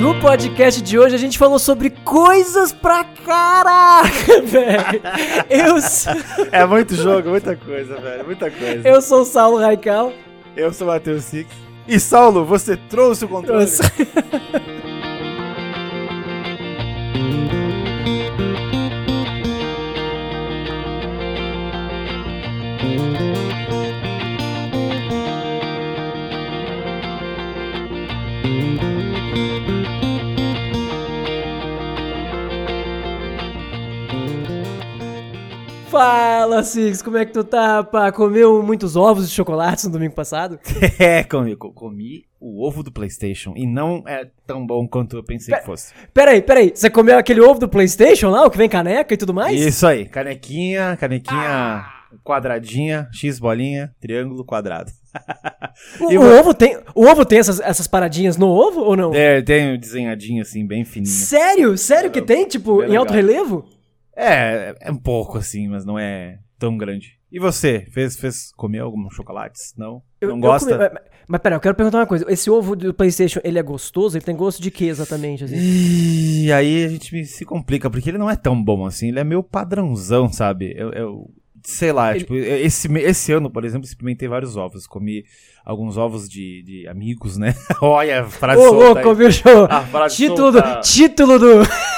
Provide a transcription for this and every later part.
No podcast de hoje a gente falou sobre coisas pra caraca, velho. Eu, sou- É muito jogo, muita coisa, velho. Muita coisa. eu sou o Saulo Raical. Eu sou o Matheus Six. E Saulo, você trouxe o controle? Trouxe. Fala, Six, como é que tu tá, rapá? Comeu muitos ovos de chocolate no domingo passado? É, comi, co- comi o ovo do PlayStation e não é tão bom quanto eu pensei que fosse. Peraí, peraí, você comeu aquele ovo do Playstation lá, o que vem caneca e tudo mais? Isso aí, canequinha, canequinha quadradinha, X bolinha, triângulo quadrado. O, E o vo- ovo tem, o ovo tem essas, essas paradinhas no ovo ou não? É, tem um desenhadinho assim, bem fininho. Sério? Sério que tem, tipo, em alto relevo? É, é um pouco assim, mas não é tão grande. E você, fez, fez, comeu alguns chocolates? Não? Eu- não gosta? comi- mas, mas pera, eu quero perguntar uma coisa. Esse ovo do Playstation, ele é gostoso? Ele tem gosto de que exatamente, assim? E aí a gente se complica, porque ele não é tão bom assim, ele é meio padrãozão, sabe? Eu, eu- sei lá, Ele- tipo, esse, esse ano, por exemplo, experimentei vários ovos. Comi alguns ovos de, de amigos, né? Olha, a frase Ô, solta louco, aí. viu, show? A frase Título solta. do, título do,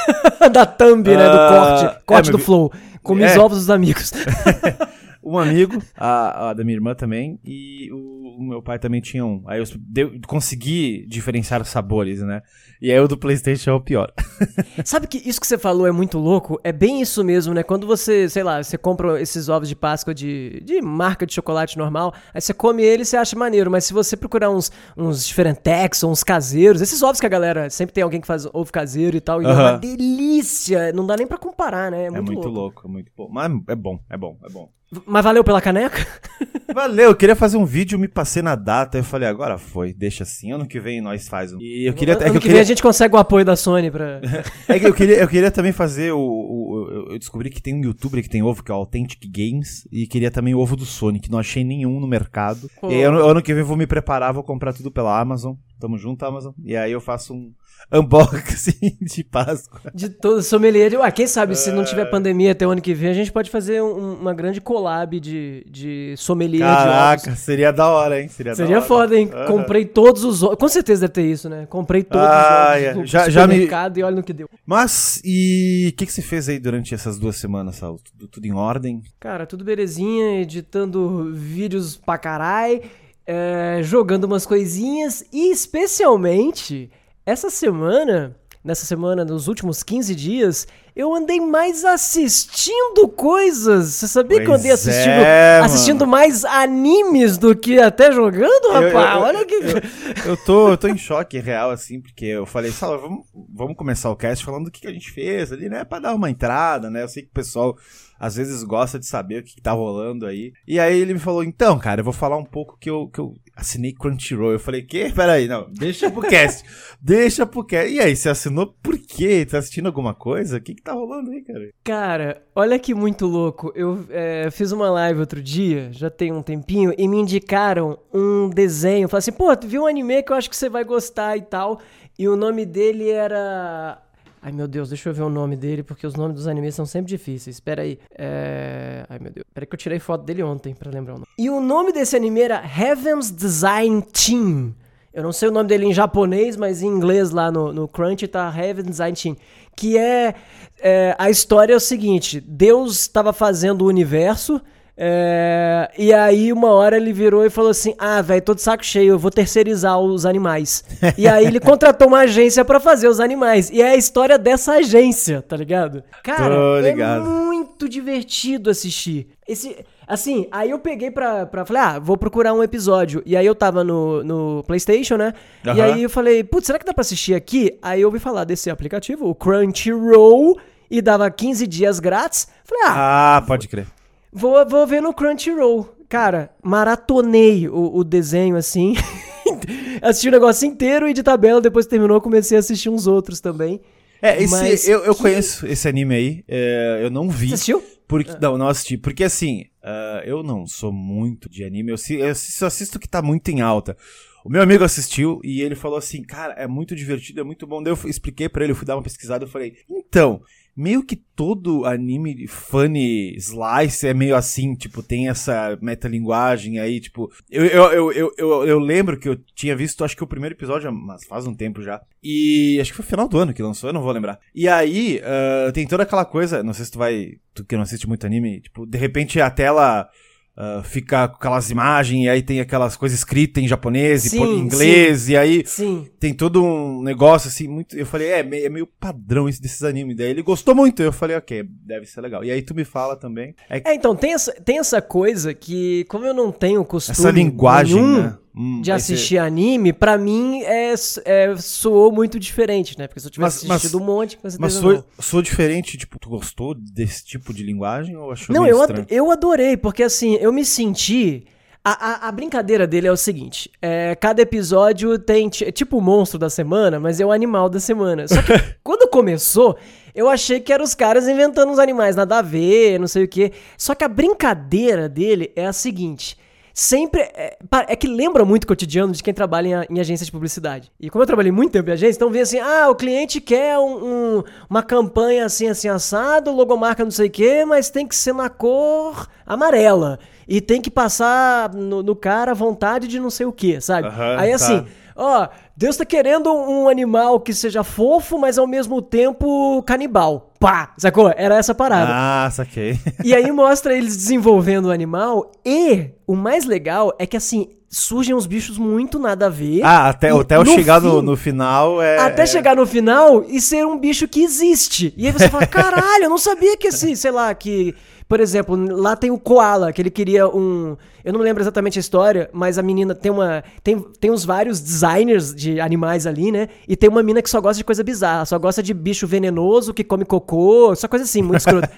da thumb, né, do Ah, corte, corte é, do flow. Comi os é. ovos dos amigos. Um amigo, a, a da minha irmã também, e o, o meu pai também tinha um. Aí eu consegui diferenciar os sabores, né? E aí o do Playstation é o pior. Sabe que isso que você falou é muito louco? É bem isso mesmo, né? Quando você, sei lá, você compra esses ovos de Páscoa de, de marca de chocolate normal, aí você come ele e você acha maneiro, mas se você procurar uns, uns diferentex ou uns caseiros, esses ovos que a galera sempre tem alguém que faz ovo caseiro e tal, e é uma delícia, não dá nem pra comparar, né? É É muito, muito louco. louco, é muito bom. Mas é bom, é bom, é bom. Mas valeu pela caneca? Valeu, eu queria fazer um vídeo, me passei na data, eu falei, agora foi, deixa assim, ano que vem nós faz um. E eu queria, é que ano eu que vem queria, a gente consegue o apoio da Sony pra... é que eu queria, eu queria também fazer o, o- eu- descobri que tem um youtuber que tem ovo, que é o Authentic Games, e queria também o ovo do Sonic, não achei nenhum no mercado. Pô. E aí, ano, ano que vem eu vou me preparar, vou comprar tudo pela Amazon, tamo junto Amazon, e aí eu faço um unboxing de Páscoa. De todo sommelier. Ué, quem sabe se não É. tiver pandemia até o ano que vem, a gente pode fazer um- uma grande collab de, de sommelier de ovos. Caraca, seria da hora, hein? Seria, da Seria foda, hein? Aham. Comprei todos os ovos. Com certeza deve ter isso, né? Comprei todos Ah, os é. ovos do Já- já me- e olha no que deu. Mas, e o que, que você fez aí durante essas duas semanas, Saulo? Tudo, tudo em ordem? Cara, tudo belezinha, editando vídeos pra carai, é, jogando umas coisinhas e especialmente essa semana, nessa semana, nos últimos 15 dias, eu andei mais assistindo coisas. Você sabia que eu andei Pois assistindo, é, assistindo mais animes do que até jogando, Eu- rapaz? eu- olha que. Eu, eu tô, eu tô em choque real, assim, porque eu falei, Saulo, vamos, vamos começar o cast falando do que, que a gente fez ali, né? Pra dar uma entrada, né? Eu sei que o pessoal às vezes gosta de saber o que, que tá rolando aí. E aí ele me falou, então, cara, eu vou falar um pouco que eu, que eu assinei Crunchyroll. Eu falei, que? Peraí, não, deixa pro cast. deixa pro cast. E aí, você assinou por quê? Tá assistindo alguma coisa? O que que tá rolando aí, cara? Cara, olha que muito louco. Eu é, fiz uma live outro dia, já tem um tempinho, e me indicaram um desenho. Falaram assim, pô, tu viu um anime que eu acho que você vai gostar e tal. E o nome dele era. Ai meu Deus, deixa eu ver o nome dele, porque os nomes dos animes são sempre difíceis. Espera aí. É... Ai meu Deus. Espera que eu tirei foto dele ontem pra lembrar o nome. E o nome desse anime era Heaven's Design Team. Eu não sei o nome dele em japonês, mas em inglês lá no, no Crunch tá Heaven Design Team. Que é, é, A história é o seguinte: Deus estava fazendo o universo. É, e aí, uma hora ele virou e falou assim: Ah, velho, tô de saco cheio, eu vou terceirizar os animais. e aí ele contratou uma agência pra fazer os animais. E é a história dessa agência, tá ligado? Cara, é ligado. muito divertido assistir. Esse, assim, aí eu peguei pra, pra. Falei, ah, vou procurar um episódio. E aí eu tava no, no PlayStation, né? E Aham. aí eu falei, putz, será que dá pra assistir aqui? Aí eu ouvi falar desse aplicativo, o Crunchyroll, e dava 15 dias grátis. Falei, ah, Ah, pode crer. Vou, vou ver no Crunchyroll. Cara, maratonei o, o desenho assim. Assisti o negócio inteiro e de tabela, depois terminou, comecei a assistir uns outros também. É, esse, Mas eu, eu que- conheço esse anime aí, é, eu não vi. Você assistiu? Porque, Não, não assisti. Porque assim, ah, eu não sou muito de anime, eu, eu só assisto o que tá muito em alta. O meu amigo assistiu e ele falou assim, cara, é muito divertido, é muito bom. Daí eu expliquei para ele, eu fui dar uma pesquisada, eu falei, então, meio que todo anime funny slice é meio assim, tipo, tem essa metalinguagem aí, tipo, eu, eu, eu, eu, eu, lembro que eu tinha visto, acho que o primeiro episódio, mas faz um tempo já, e acho que foi final do ano que lançou, eu não vou lembrar. E aí, uh, tem toda aquela coisa, não sei se tu vai, tu que não assiste muito anime, tipo, de repente a tela Uh, fica com aquelas imagens, e aí tem aquelas coisas escritas em japonês e em inglês, sim, e aí sim. tem todo um negócio assim, muito. Eu falei, é, é meio padrão isso desses animes. Daí ele gostou muito, eu falei, ok, deve ser legal. E aí tu me fala também. É, é então, tem essa, tem essa coisa que, como eu não tenho costume. Essa linguagem, nenhum, né? Hum, de assistir ser... anime, pra mim é, é, soou muito diferente, né? Porque se eu tivesse mas, assistido mas, um monte, com Mas soou, soou diferente, tipo, tu gostou desse tipo de linguagem ou achou Não, eu, ad eu adorei, porque assim, eu me senti. A, a, a, brincadeira dele é o seguinte: é, cada episódio tem. É tipo o monstro da semana, mas é o animal da semana. Só que quando começou, eu achei que eram os caras inventando uns animais nada a ver, não sei o quê. Só que a brincadeira dele é a seguinte sempre. É, é, que lembra muito o cotidiano de quem trabalha em, em, agência de publicidade. E como eu trabalhei muito tempo em agência, então vê assim: ah, o cliente quer um, um, uma campanha assim, assim, assado, logomarca não sei o quê, mas tem que ser na cor amarela. E tem que passar no, no cara a vontade de não sei o quê, sabe? Uhum, Aí assim. Tá ó, Deus tá querendo um animal que seja fofo, mas ao mesmo tempo canibal. Pá! Sacou? Era essa parada. Ah, saquei. E aí mostra eles desenvolvendo o animal e o mais legal é que assim, surgem uns bichos muito nada a ver. Ah, até, até eu chegar fim, no, no final é. Até é... chegar no final e ser um bicho que existe. E aí você fala, caralho, eu não sabia que esse, sei lá, que por exemplo, lá tem o Koala, que ele queria um. Eu não lembro exatamente a história, mas a menina tem uma. Tem, tem uns vários designers de animais ali, né? E tem uma mina que só gosta de coisa bizarra, só gosta de bicho venenoso que come cocô, só coisa assim, muito escrota.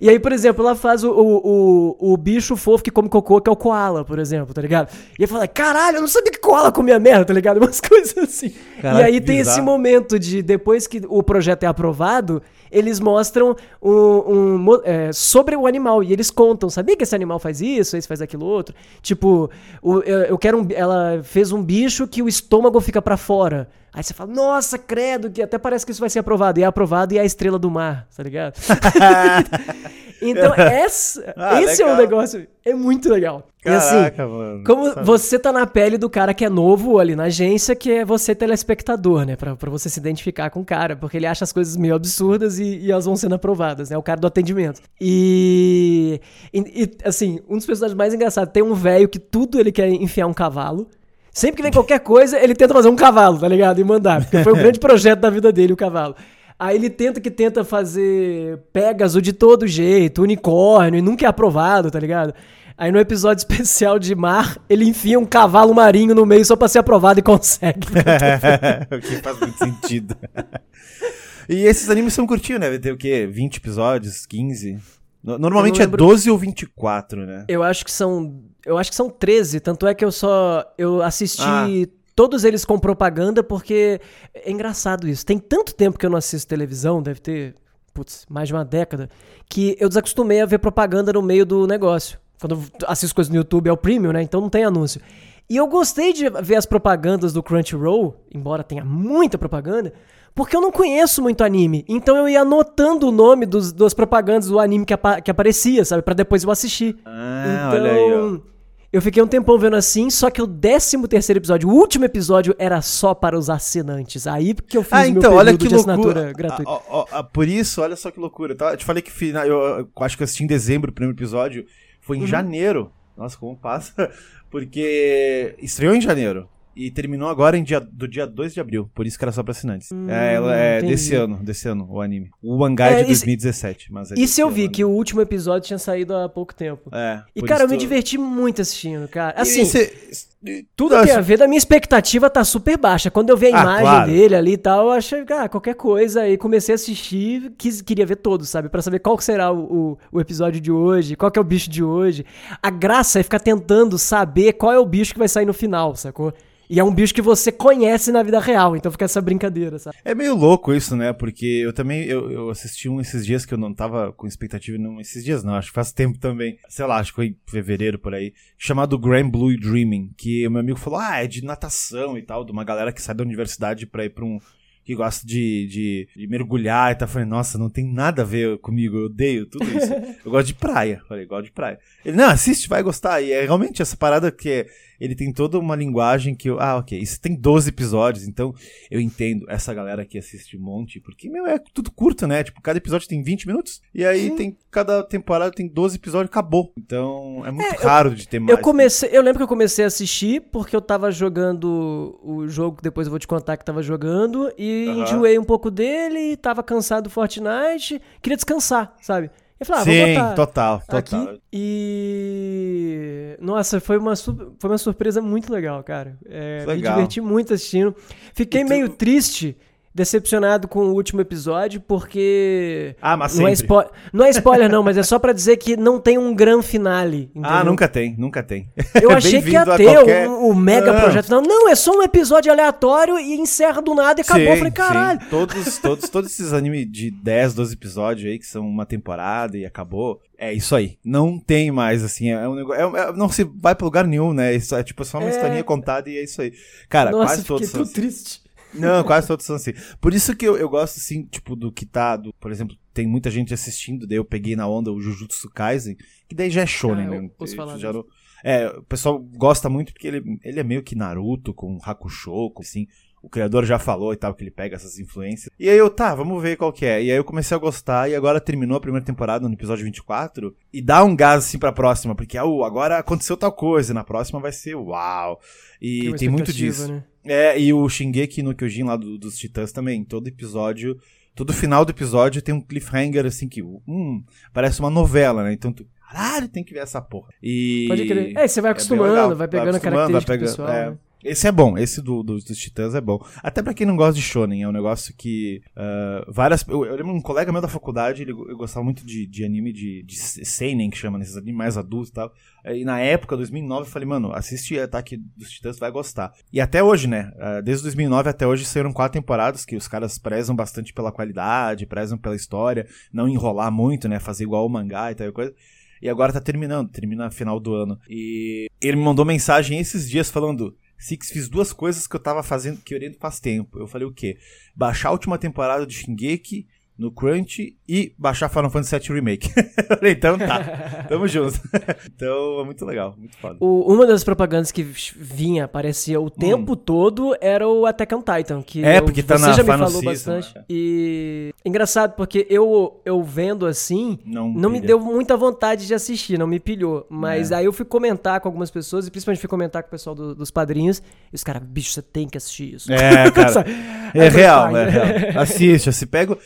E aí, por exemplo, ela faz o, o, o, o, bicho fofo que come cocô, que é o koala, por exemplo, tá ligado? E eu falo, caralho, eu não sabia que koala comia merda, tá ligado? Umas coisas assim. E aí tem bizarro. esse momento de, depois que o projeto é aprovado, eles mostram um, um é, sobre o animal. E eles contam, sabia que esse animal faz isso, esse faz aquilo outro? Tipo, o, eu, eu quero um, ela fez um bicho que o estômago fica para fora. Aí você fala, nossa, credo, que até parece que isso vai ser aprovado. E é aprovado e é a estrela do mar, tá ligado? então, essa, ah, esse legal. é um negócio. É muito legal. Caraca, e assim, mano, como sabe? você tá na pele do cara que é novo ali na agência, que é você telespectador, né? Pra, pra você se identificar com o cara, porque ele acha as coisas meio absurdas e, e elas vão sendo aprovadas, né? O cara do atendimento. E, e, e assim, um dos personagens mais engraçados, tem um velho que tudo ele quer enfiar um cavalo. Sempre que vem qualquer coisa, ele tenta fazer um cavalo, tá ligado? E mandar. Porque foi o grande projeto da vida dele, o cavalo. Aí ele tenta que tenta fazer Pégaso de todo jeito, unicórnio, e nunca é aprovado, tá ligado? Aí no episódio especial de mar, ele enfia um cavalo marinho no meio só pra ser aprovado e consegue. o que faz muito sentido. e esses animes são curtinhos, né? Vai ter o quê? 20 episódios? 15? Normalmente é 12 ou 24, né? Eu acho que são eu acho que são 13, tanto é que eu só. Eu assisti ah. todos eles com propaganda, porque é engraçado isso. Tem tanto tempo que eu não assisto televisão, deve ter, putz, mais de uma década, que eu desacostumei a ver propaganda no meio do negócio. Quando eu assisto coisas no YouTube é o premium, né? Então não tem anúncio. E eu gostei de ver as propagandas do Crunchyroll, embora tenha muita propaganda, porque eu não conheço muito anime. Então eu ia anotando o nome dos, das propagandas do anime que, apa que aparecia, sabe? para depois eu assistir. Ah, então, olha aí, ó. Eu fiquei um tempão vendo assim, só que o 13 terceiro episódio, o último episódio, era só para os assinantes. Aí que eu fiz ah, então, meu olha que de loucura. assinatura gratuita. Ah, ah, ah, por isso, olha só que loucura. Tá? Eu te falei que final, eu, eu, acho que eu assisti em dezembro o primeiro episódio. Foi em uhum. janeiro. Nossa, como passa. Porque estreou em janeiro. E terminou agora em dia, do dia 2 de abril, por isso que era só pra assinantes. Hum, é, ela é entendi. desse ano, desse ano, o anime. O mangá é, de 2017, mas é Isso eu vi, ano. que o último episódio tinha saído há pouco tempo. É. E, cara, eu me diverti muito assistindo, cara. Assim, cê, tudo tem a ver da minha expectativa tá super baixa. Quando eu vi a ah, imagem claro. dele ali e tal, eu achei, ah, qualquer coisa. Aí comecei a assistir, quis, queria ver todos, sabe? para saber qual será o, o, o, episódio de hoje, qual que é o bicho de hoje. A graça é ficar tentando saber qual é o bicho que vai sair no final, sacou? E é um bicho que você conhece na vida real, então fica essa brincadeira, sabe? É meio louco isso, né? Porque eu também eu, eu assisti um esses dias que eu não tava com expectativa não esses dias não, acho que faz tempo também. Sei lá, acho que foi em fevereiro por aí, chamado Grand Blue Dreaming, que o meu amigo falou: "Ah, é de natação e tal, de uma galera que sai da universidade para ir para um que gosta de, de, de, mergulhar e tá falando, nossa, não tem nada a ver comigo, eu odeio tudo isso. eu gosto de praia. Falei, gosto de praia. Ele, não, assiste, vai gostar. E é realmente essa parada que é, ele tem toda uma linguagem que eu. Ah, ok. Isso tem 12 episódios, então eu entendo essa galera que assiste um monte, porque, meu, é tudo curto, né? Tipo, cada episódio tem 20 minutos, e aí Sim. tem. Cada temporada tem 12 episódios, acabou. Então é muito é, raro eu, de ter mais. Eu comecei. Eu lembro que eu comecei a assistir porque eu tava jogando o jogo que depois eu vou te contar que tava jogando, e uhum. enjoei um pouco dele, tava cansado do Fortnite, queria descansar, sabe? Eu falei, ah, Sim, vou botar total, total. Aqui. E. Nossa, foi uma, foi uma surpresa muito legal, cara. É, legal. Me diverti muito assistindo. Fiquei tu... meio triste decepcionado com o último episódio, porque. Ah, mas não é, não é spoiler, não, mas é só para dizer que não tem um grande finale. Entendeu? Ah, nunca tem, nunca tem. Eu achei que ia ter qualquer... um, um, mega ah. projeto. Não, não, é só um episódio aleatório e encerra do nada e acabou. Sim, Eu falei, caralho. Sim. Todos, todos, todos esses animes de 10, 12 episódios aí, que são uma temporada e acabou. É isso aí. Não tem mais, assim, é um negócio. É, é, não se vai pra lugar nenhum, né? Isso é tipo só uma é... historinha contada e é isso aí. Cara, Nossa, quase todos. Fiquei tão triste. Não, quase todos são assim. Por isso que eu, eu gosto, assim, tipo, do que tá, do, por exemplo, tem muita gente assistindo, daí eu peguei na onda o Jujutsu Kaisen, que daí já é shonen, ah, né? Já não, é, o pessoal gosta muito porque ele, ele é meio que Naruto com Hakusho, com, assim, o criador já falou e tal, que ele pega essas influências. E aí eu, tá, vamos ver qual que é. E aí eu comecei a gostar, e agora terminou a primeira temporada no episódio 24, e dá um gás assim pra próxima, porque uh, agora aconteceu tal coisa, na próxima vai ser uau. E tem, muito disso. Né? É, e o Shingeki no Kyojin lá do, dos Titãs também, todo episódio, todo final do episódio tem um cliffhanger assim que, hum, parece uma novela, né? Então tu, caralho, tem que ver essa porra. E Pode crer. É, você vai acostumando, é vai pegando vai acostumando, a característica vai pegando, pessoal, é. né? Esse é bom, esse do, do, dos Titãs é bom. Até para quem não gosta de Shonen, é um negócio que uh, várias. Eu, eu, lembro um colega meu da faculdade, ele gostava muito de, de anime de, de Seinen, que chama, nesses animes mais adultos e tal. E na época, 2009, eu falei, mano, assiste Ataque dos Titãs, vai gostar. E até hoje, né? Uh, desde 2009 até hoje saíram quatro temporadas que os caras prezam bastante pela qualidade, prezam pela história, não enrolar muito, né? Fazer igual o mangá e tal coisa. E agora tá terminando, termina final do ano. E ele me mandou mensagem esses dias falando Six fiz duas coisas que eu tava fazendo, querendo faz tempo. Eu falei o quê? Baixar a última temporada de Shingeki no Crunch e baixar Final Fantasy VII Remake. então tá, tamo junto. então é muito legal, muito foda. O, uma das propagandas que vinha, aparecia o tempo hum. todo, era o Attack on Titan. Que é, porque tá você na já Final me falou season, bastante. Né? E engraçado, porque eu, eu vendo assim, não, não me deu muita vontade de assistir, não me pilhou. Mas é. aí eu fui comentar com algumas pessoas, e principalmente fui comentar com o pessoal do, dos padrinhos, e os caras, bicho, você tem que assistir isso. É, cara. é real, é real. Assiste, se pega.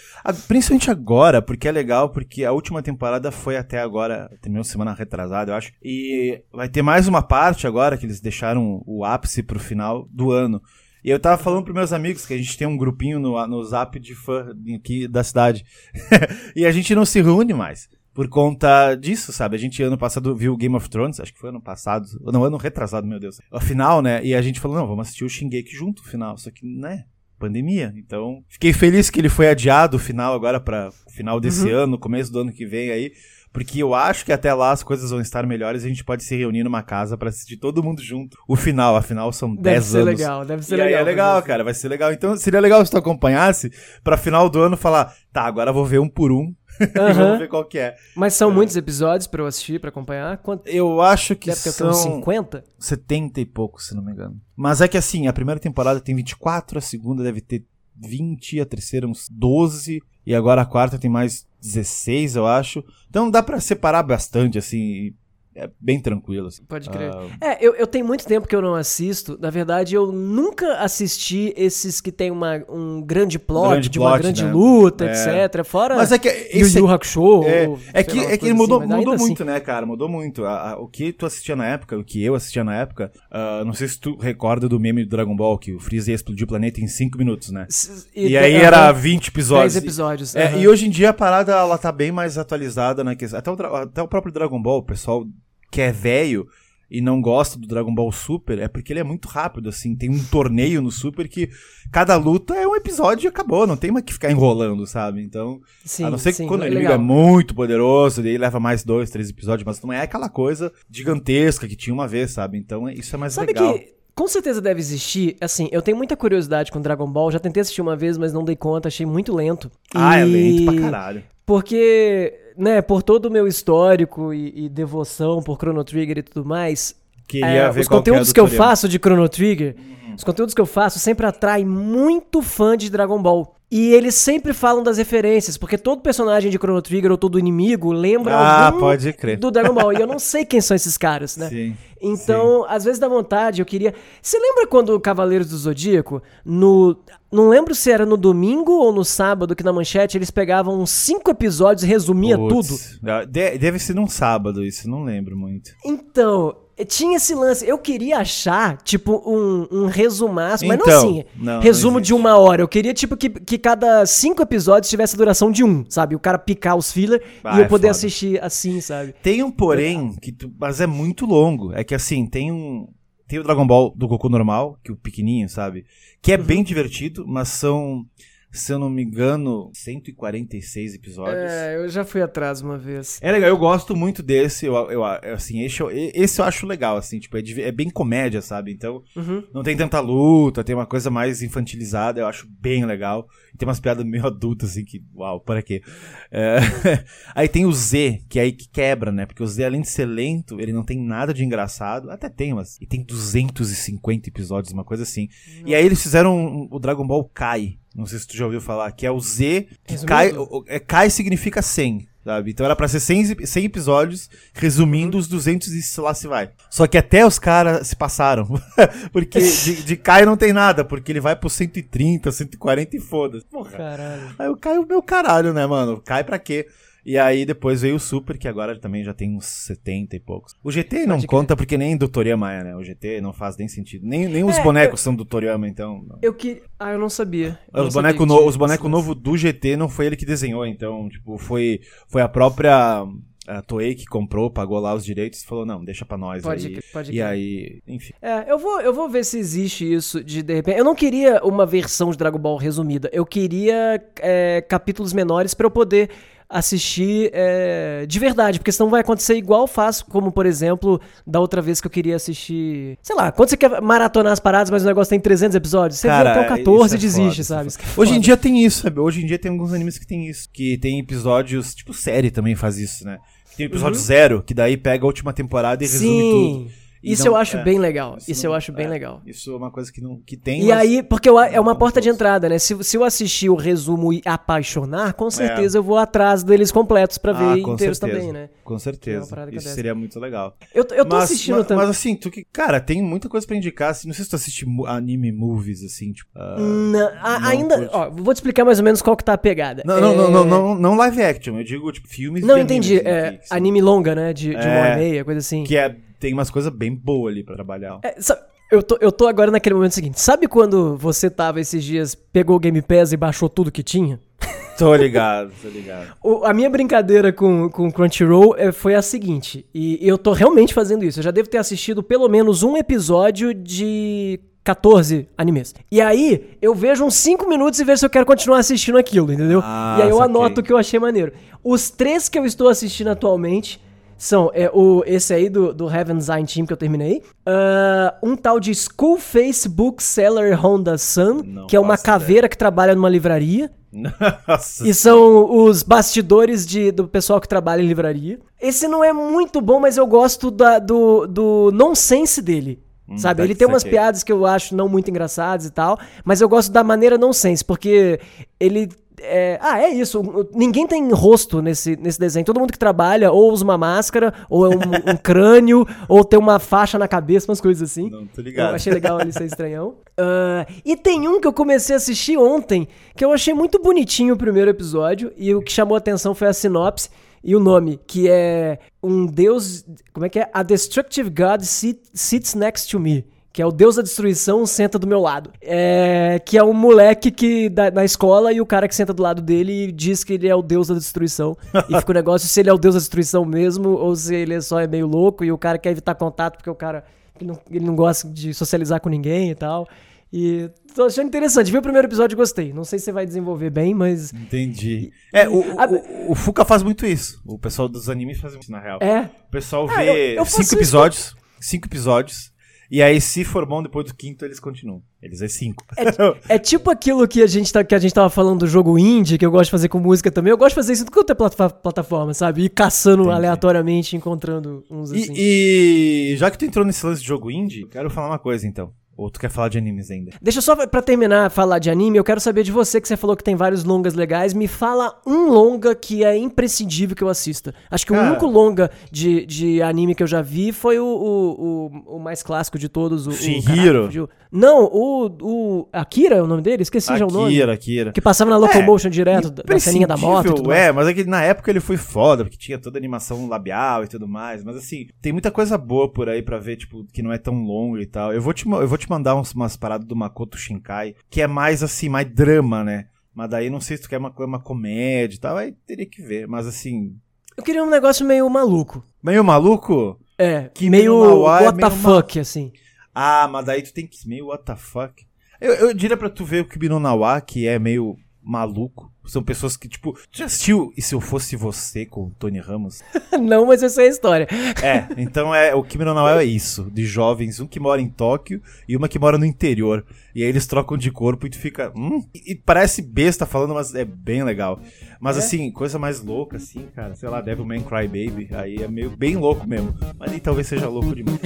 Principalmente agora, porque é legal, porque a última temporada foi até agora, terminou semana retrasada, eu acho. E vai ter mais uma parte agora, que eles deixaram o ápice pro final do ano. E eu tava falando pros meus amigos que a gente tem um grupinho no, no zap de fã aqui da cidade. e a gente não se reúne mais. Por conta disso, sabe? A gente ano passado viu Game of Thrones, acho que foi ano passado, não, ano retrasado, meu Deus. O final, né? E a gente falou, não, vamos assistir o Shingeki junto, o final. Só que, né? Pandemia. Então, fiquei feliz que ele foi adiado o final agora para final desse uhum. ano, começo do ano que vem aí. Porque eu acho que até lá as coisas vão estar melhores e a gente pode se reunir numa casa para assistir todo mundo junto. O final, afinal, são 10 anos. Deve ser legal, deve ser e legal. é legal, cara, vai ser legal. Então seria legal se tu acompanhasse pra final do ano falar, tá, agora eu vou ver um por um Uhum. vamos ver qual que é. Mas são é. muitos episódios pra eu assistir, pra acompanhar? Quanto... Eu acho que Deve ter são... 50? 70 e pouco, se não me engano. Mas é que assim, a primeira temporada tem 24, a segunda deve ter 20, a terceira uns 12, e agora a quarta tem mais 16, eu acho. Então dá para separar bastante, assim, é bem tranquilo. Assim. Pode crer. Uh... É, eu, eu tenho muito tempo que eu não assisto. Na verdade, eu nunca assisti esses que tem uma, um grande plot, grande de uma grande né? luta, é. etc. Fora Mas é que esse Yu Yu Hakusho. É, é que, é que mudou, assim, mudou muito, assim... né, cara? Mudou muito. A, a, o que tu assistia na época, o que eu assistia na época, uh, não sei se tu recorda do meme do Dragon Ball, que o Freeza ia explodir o planeta em 5 minutos, né? E, e aí uh -huh. era 20 episódios. 10 episódios. E, uh -huh. é, e hoje em dia a parada, ela tá bem mais atualizada na questão. Até o, até o próprio Dragon Ball, o pessoal que é velho e não gosta do Dragon Ball Super é porque ele é muito rápido, assim. Tem um torneio no Super que cada luta é um episódio e acabou, não tem mais que ficar enrolando, sabe? Então, Sim, a não ser sim, que quando é ele legal. é muito poderoso, daí leva mais dois, três episódios, mas não é aquela coisa gigantesca que tinha uma vez, sabe? Então é- isso é mais Sabe legal. que com certeza deve existir, assim, eu tenho muita curiosidade com Dragon Ball, já tentei assistir uma vez, mas não dei conta, achei muito lento. Ah, é E- lento pra caralho. Porque, né, por todo o meu histórico e, e devoção por Chrono Trigger e tudo mais, Queria é, ver os é conteúdos do que, eu faço de Chrono Trigger, os conteúdos que eu faço sempre atraem muito fã de Dragon Ball. E eles sempre falam das referências, porque todo personagem de Chrono Trigger ou todo inimigo lembra Ah, algum pode crer. do Dragon Ball. e eu não sei quem são esses caras, né? Sim. Então, às vezes dá vontade, eu queria. Você lembra quando o Cavaleiros do Zodíaco, no. Não lembro se era no domingo ou no sábado, que na manchete eles pegavam uns cinco episódios e resumia tudo. Ah, de- Deve ser num sábado isso, não lembro muito. Então, tinha esse lance. Eu queria achar, tipo, um, um resumaço, mas não Então, assim, não, não resumo de existe. uma hora. Eu queria, tipo, que, que cada cinco episódios tivesse a duração de um, sabe? O cara picar os filler Ah, e eu é poder foda. assistir assim, sabe? Tem um porém, que tu- mas é muito longo. É que assim, tem um. Tem o Dragon Ball do Goku normal, que é o pequenininho, sabe? Que é Uhum. bem divertido, mas são, se eu não me engano, 146 episódios. É, eu já fui atrás uma vez. É legal, eu gosto muito desse, eu, eu, assim, esse, eu- esse eu acho legal, assim, tipo, é, é bem comédia, sabe? Então, Uhum. não tem tanta luta, tem uma coisa mais infantilizada, eu acho bem legal. E tem umas piadas meio adultas, assim, que, uau, para quê? É, Aí tem o Z, que é aí que quebra, né? Porque o Z, além de ser lento, ele não tem nada de engraçado, até tem, mas... E tem 250 episódios, uma coisa assim. E aí eles fizeram o Dragon Ball Kai, não sei se tu já ouviu falar, que é o Z, que Resumindo? O- é, Kai significa 100. Sabe? Então era pra ser 100, ep- 100 episódios, resumindo os 200 e lá se vai. Só que até os caras se passaram. porque de, de Kai não tem nada, porque ele vai pro 130, 140 e foda-se. Porra. Caralho. Aí eu caio o meu caralho, né, mano? Cai pra quê? E aí depois veio o Super, que agora também já tem uns 70 e poucos. O GT não Pode conta porque nem do Toriyama é, né? O GT não faz nem sentido. Nem, nem os É, bonecos são do Toriyama, então... não. Eu que. Ah, eu não sabia. Eu Os bonecos que no, os lance. novos do GT não foi ele que desenhou, então, tipo, foi, foi a própria a Toei que comprou, pagou lá os direitos e falou, não, deixa pra nós Pode aí. crer, pode e crer. aí, enfim. É, eu vou, eu vou ver se existe isso de de repente. Eu não queria uma versão de Dragon Ball resumida. Eu queria é, capítulos menores pra eu poder assistir é, de verdade, porque senão vai acontecer igual faz, como por exemplo, da outra vez que eu queria assistir. Sei lá, quando você quer maratonar as paradas, mas o negócio tem 300 episódios, você Cara, vê até o 14 isso e é desiste, foda, sabe? é é. Hoje em dia tem isso, sabe? Hoje em dia tem alguns animes que tem isso. Que tem episódios, tipo série também faz isso, né? Tem episódio zero, que daí pega a última temporada e resume Sim. tudo. Isso não- eu acho é, bem legal. Isso, eu não- acho bem é, legal. Isso é uma coisa que, não, que tem. E mas- aí, porque eu- é uma porta de entrada, né? Se, se eu assistir o resumo e apaixonar, É. com certeza eu vou atrás deles completos pra ver Ah, inteiros certeza. também, né? Com É certeza. que Isso seria muito legal. Eu, tô- eu tô mas, assistindo mas, também. Mas assim, tu que. Cara, tem muita coisa pra indicar. Assim, não sei se tu assiste anime movies, assim, tipo. a- não ainda. Ó, vou te explicar mais ou menos qual que tá a pegada. Não, não, não, É, não, não, não live action. Eu digo, tipo, filmes Não, de entendi. anime, assim, É, que- que, anime longa, né? De, de uma É. hora e meia, coisa assim. que é, tem umas coisas bem boas ali pra trabalhar. É, sa- eu, tô, eu tô agora naquele momento seguinte. Sabe quando você tava esses dias, pegou o Game Pass e baixou tudo que tinha? Tô ligado, tô ligado. O- a minha brincadeira com, com Crunchyroll é, foi a seguinte, e eu tô realmente fazendo isso. Eu já devo ter assistido pelo menos um episódio de 14 animes. E aí, eu vejo uns 5 minutos e vejo se eu quero continuar assistindo aquilo, entendeu? Ah, e aí eu saquei. anoto o que eu achei maneiro. Os três que eu estou assistindo atualmente são é, o, esse aí do, do Heaven's Eye Team que eu terminei. ah, um tal de School Face Bookseller Honda Sun, Não que é uma faço ideia. caveira que trabalha numa livraria. Nossa. E são os bastidores de, do pessoal que trabalha em livraria. Esse não é muito bom, mas eu gosto da- do, do nonsense dele. Sabe? tá Ele tem umas piadas que eu acho não muito engraçadas e tal, mas eu gosto da maneira nonsense, porque ele. É- ah, é isso. Ninguém tem rosto nesse, nesse desenho. Todo mundo que trabalha ou usa uma máscara, ou é um, um crânio, ou tem uma faixa na cabeça, umas coisas assim. Não, tô ligado. Eu achei legal ele ser estranhão. Ah, e tem um que eu comecei a assistir ontem, que eu achei muito bonitinho o primeiro episódio, e o que chamou a atenção foi a sinopse e o nome, que é um deus. Como é que é? A Destructive God sit- Sits Next to Me. Que é o Deus da Destruição senta do meu lado. É, que é um moleque que da, na escola e o cara que senta do lado dele diz que ele é o Deus da Destruição. e fica o negócio se ele é o Deus da Destruição mesmo ou se ele só é meio louco e o cara quer evitar contato porque o cara ele não, ele não gosta de socializar com ninguém e tal. E tô achando interessante. Vi o primeiro episódio e gostei. Não sei se você vai desenvolver bem, mas. Entendi. É, o, o, o, Fuka faz muito isso. O pessoal dos animes faz isso, na real. É. O pessoal ah, vê eu, eu cinco episódios. Cinco episódios. E aí, se for bom depois do quinto, eles continuam. Eles é cinco. É, é, tipo aquilo que a, gente tá, que a gente tava falando do jogo indie, que eu gosto de fazer com música também. Eu gosto de fazer isso com outra plataforma, sabe? Ir caçando Entendi. aleatoriamente, encontrando uns assim. E, e já que tu entrou nesse lance de jogo indie, quero falar uma coisa então. Ou tu quer falar de animes ainda? Deixa só pra terminar falar de anime, eu quero saber de você, que você falou que tem vários longas legais. Me fala um longa que é imprescindível que eu assista. Acho que Cara. o único longa de, de anime que eu já vi foi o, o, o, o mais clássico de todos. O, Shinhiro? O, não, o, o. Akira é o nome dele? Esqueci Akira, já o nome. Akira, Akira. Que passava na Locomotion é, direto, da ceninha da moto. É, mas é que na época ele foi foda, porque tinha toda a animação labial e tudo mais. Mas assim, tem muita coisa boa por aí pra ver, tipo, que não é tão longo e tal. Eu vou te, eu vou te mandar uns, umas paradas do Makoto Shinkai, que é mais assim, mais drama, né? Mas daí não sei se tu quer uma, uma comédia e tal, aí teria que ver. Mas assim. Eu queria um negócio meio maluco. Meio maluco? É, que meio what é the fuck, assim. Ah, mas daí tu tem que. Meio what the fuck. Eu, eu diria pra tu ver o Kimi no Nawa, que é meio maluco. São pessoas que, tipo, já assistiu E Se Eu Fosse Você com o Tony Ramos? Não, mas essa é a história. É, então é o Kimi no Nawa é isso, de jovens, um que mora em Tóquio e uma que mora no interior. E aí eles trocam de corpo e tu fica, hum, e, e parece besta falando, mas é bem legal. Mas é? assim, coisa mais louca assim, cara, sei lá, Devilman Cry Baby, aí é meio bem louco mesmo. Mas aí talvez seja louco demais.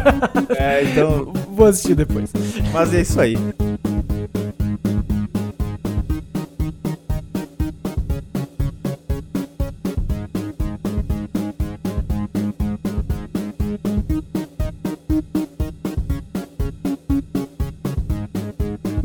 é, então, vou assistir depois. Mas é isso aí.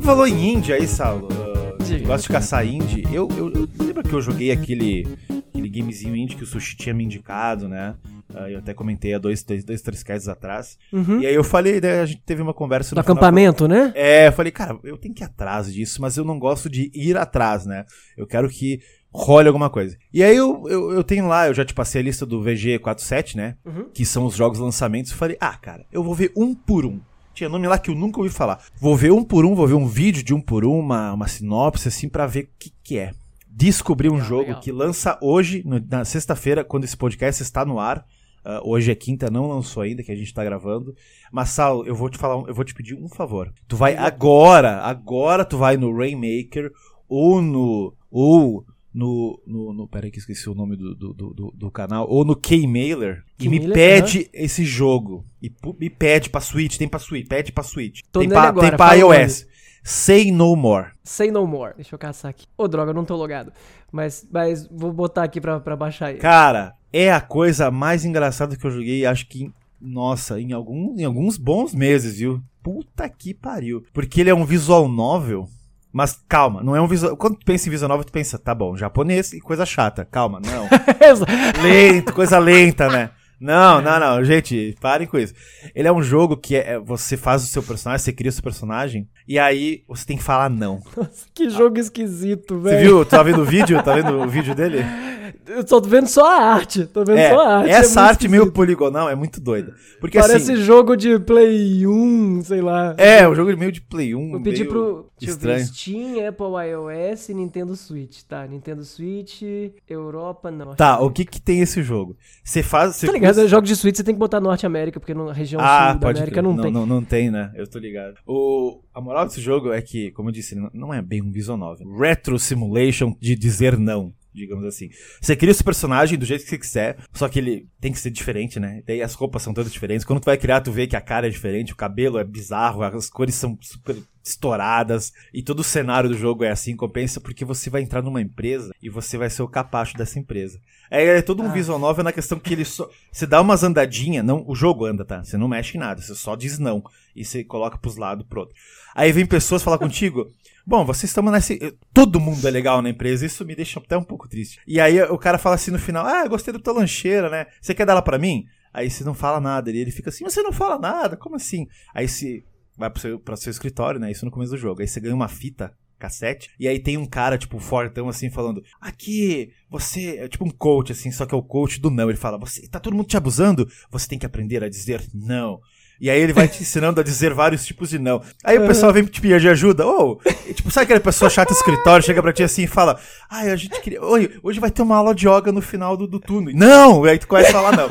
Falou em indie aí, Saulo. Uh, gosta de caçar indie. Eu, eu, eu lembro que eu joguei aquele, aquele gamezinho indie que o Sushi tinha me indicado, né? Uh, eu até comentei há dois, dois, dois três casos atrás. Uhum. E aí eu falei, né, a gente teve uma conversa no acampamento, final, né? É, eu falei, cara, eu tenho que ir atrás disso, mas eu não gosto de ir atrás, né? Eu quero que role alguma coisa. E aí eu, eu, eu, tenho lá, eu já te passei a lista do VG47, né? Uhum. Que são os jogos lançamentos. Eu falei, ah, cara, eu vou ver um por um. Tinha nome lá que eu nunca ouvi falar. Vou ver um por um, vou ver um vídeo de um por um, uma, uma sinopse, assim, para ver o que, que é. Descobri um legal, jogo legal. que lança hoje, no, na sexta-feira, quando esse podcast está no ar. Uh, hoje é quinta, não lançou ainda, que a gente tá gravando. Mas, Sal, eu vou te falar, eu vou te pedir um favor. Tu vai agora, agora tu vai no Rainmaker ou no. ou no, no, no peraí que esqueci o nome do, do, do, do canal, ou no K-Mailer, e me pede uhum. esse jogo. E me pede pra Switch, tem pra Switch, pede pra Switch. Tô tem, pra, agora, tem pra iOS. Say No More. Say No More. Deixa eu caçar aqui. Ô, oh, droga, eu não tô logado. Mas, mas vou botar aqui pra, pra baixar ele. Cara, é a coisa mais engraçada que eu joguei, acho que, nossa, em, algum, em alguns bons meses, viu? Puta que pariu. Porque ele é um visual novel mas calma, não é um visual. Quando tu pensa em visual nova, tu pensa, tá bom, japonês e coisa chata. Calma, não. Lento, coisa lenta, né? Não, não, não, gente, parem com isso. Ele é um jogo que é, você faz o seu personagem, você cria o seu personagem, e aí você tem que falar não. Nossa, que jogo ah. esquisito, velho. Você viu? Tá vendo o vídeo? Tá vendo o vídeo dele? Eu tô vendo só a arte. Tô vendo é, só a arte. Essa é arte meio poligonal é muito doida. Porque, Parece assim, jogo de Play 1, sei lá. É, um jogo meio de Play 1. Eu pedi pro. Estranho. Steam, Apple iOS e Nintendo Switch. Tá, Nintendo Switch, Europa, não. Tá, o que que tem esse jogo? Você faz. Você tá ligado? Custa... Jogo de Switch você tem que botar Norte América, porque na região ah, sul da América não, não tem. Não, não tem, né? Eu tô ligado. O, a moral desse jogo é que, como eu disse, não é bem um visual novel. Retro simulation de dizer não digamos assim. Você cria esse personagem do jeito que você quiser, só que ele tem que ser diferente, né? Daí as roupas são todas diferentes. Quando tu vai criar, tu vê que a cara é diferente, o cabelo é bizarro, as cores são super estouradas e todo o cenário do jogo é assim, compensa porque você vai entrar numa empresa e você vai ser o capacho dessa empresa. É, é todo um ah. visual novel na questão que ele só você dá umas andadinhas, não, o jogo anda, tá? Você não mexe em nada, você só diz não e você coloca pros lados, pro outro. Aí vem pessoas falar contigo, Bom, vocês estão nesse. Todo mundo é legal na empresa, isso me deixa até um pouco triste. E aí o cara fala assim no final: Ah, gostei da tua lancheira, né? Você quer dar ela pra mim? Aí você não fala nada. E ele fica assim, você não fala nada? Como assim? Aí você vai pro seu, pro seu escritório, né? Isso no começo do jogo. Aí você ganha uma fita cassete. E aí tem um cara, tipo, fortão, assim, falando: Aqui, você. É tipo um coach, assim, só que é o coach do não. Ele fala: Você tá todo mundo te abusando? Você tem que aprender a dizer não. E aí ele vai te ensinando a dizer vários tipos de não. Aí o pessoal vem te pedir ajuda. Ou, oh, tipo, sabe aquela pessoa chata do escritório, chega pra ti assim e fala: Ai, a gente queria. Oi, hoje vai ter uma aula de yoga no final do, do turno. Não! E aí tu começa a falar não.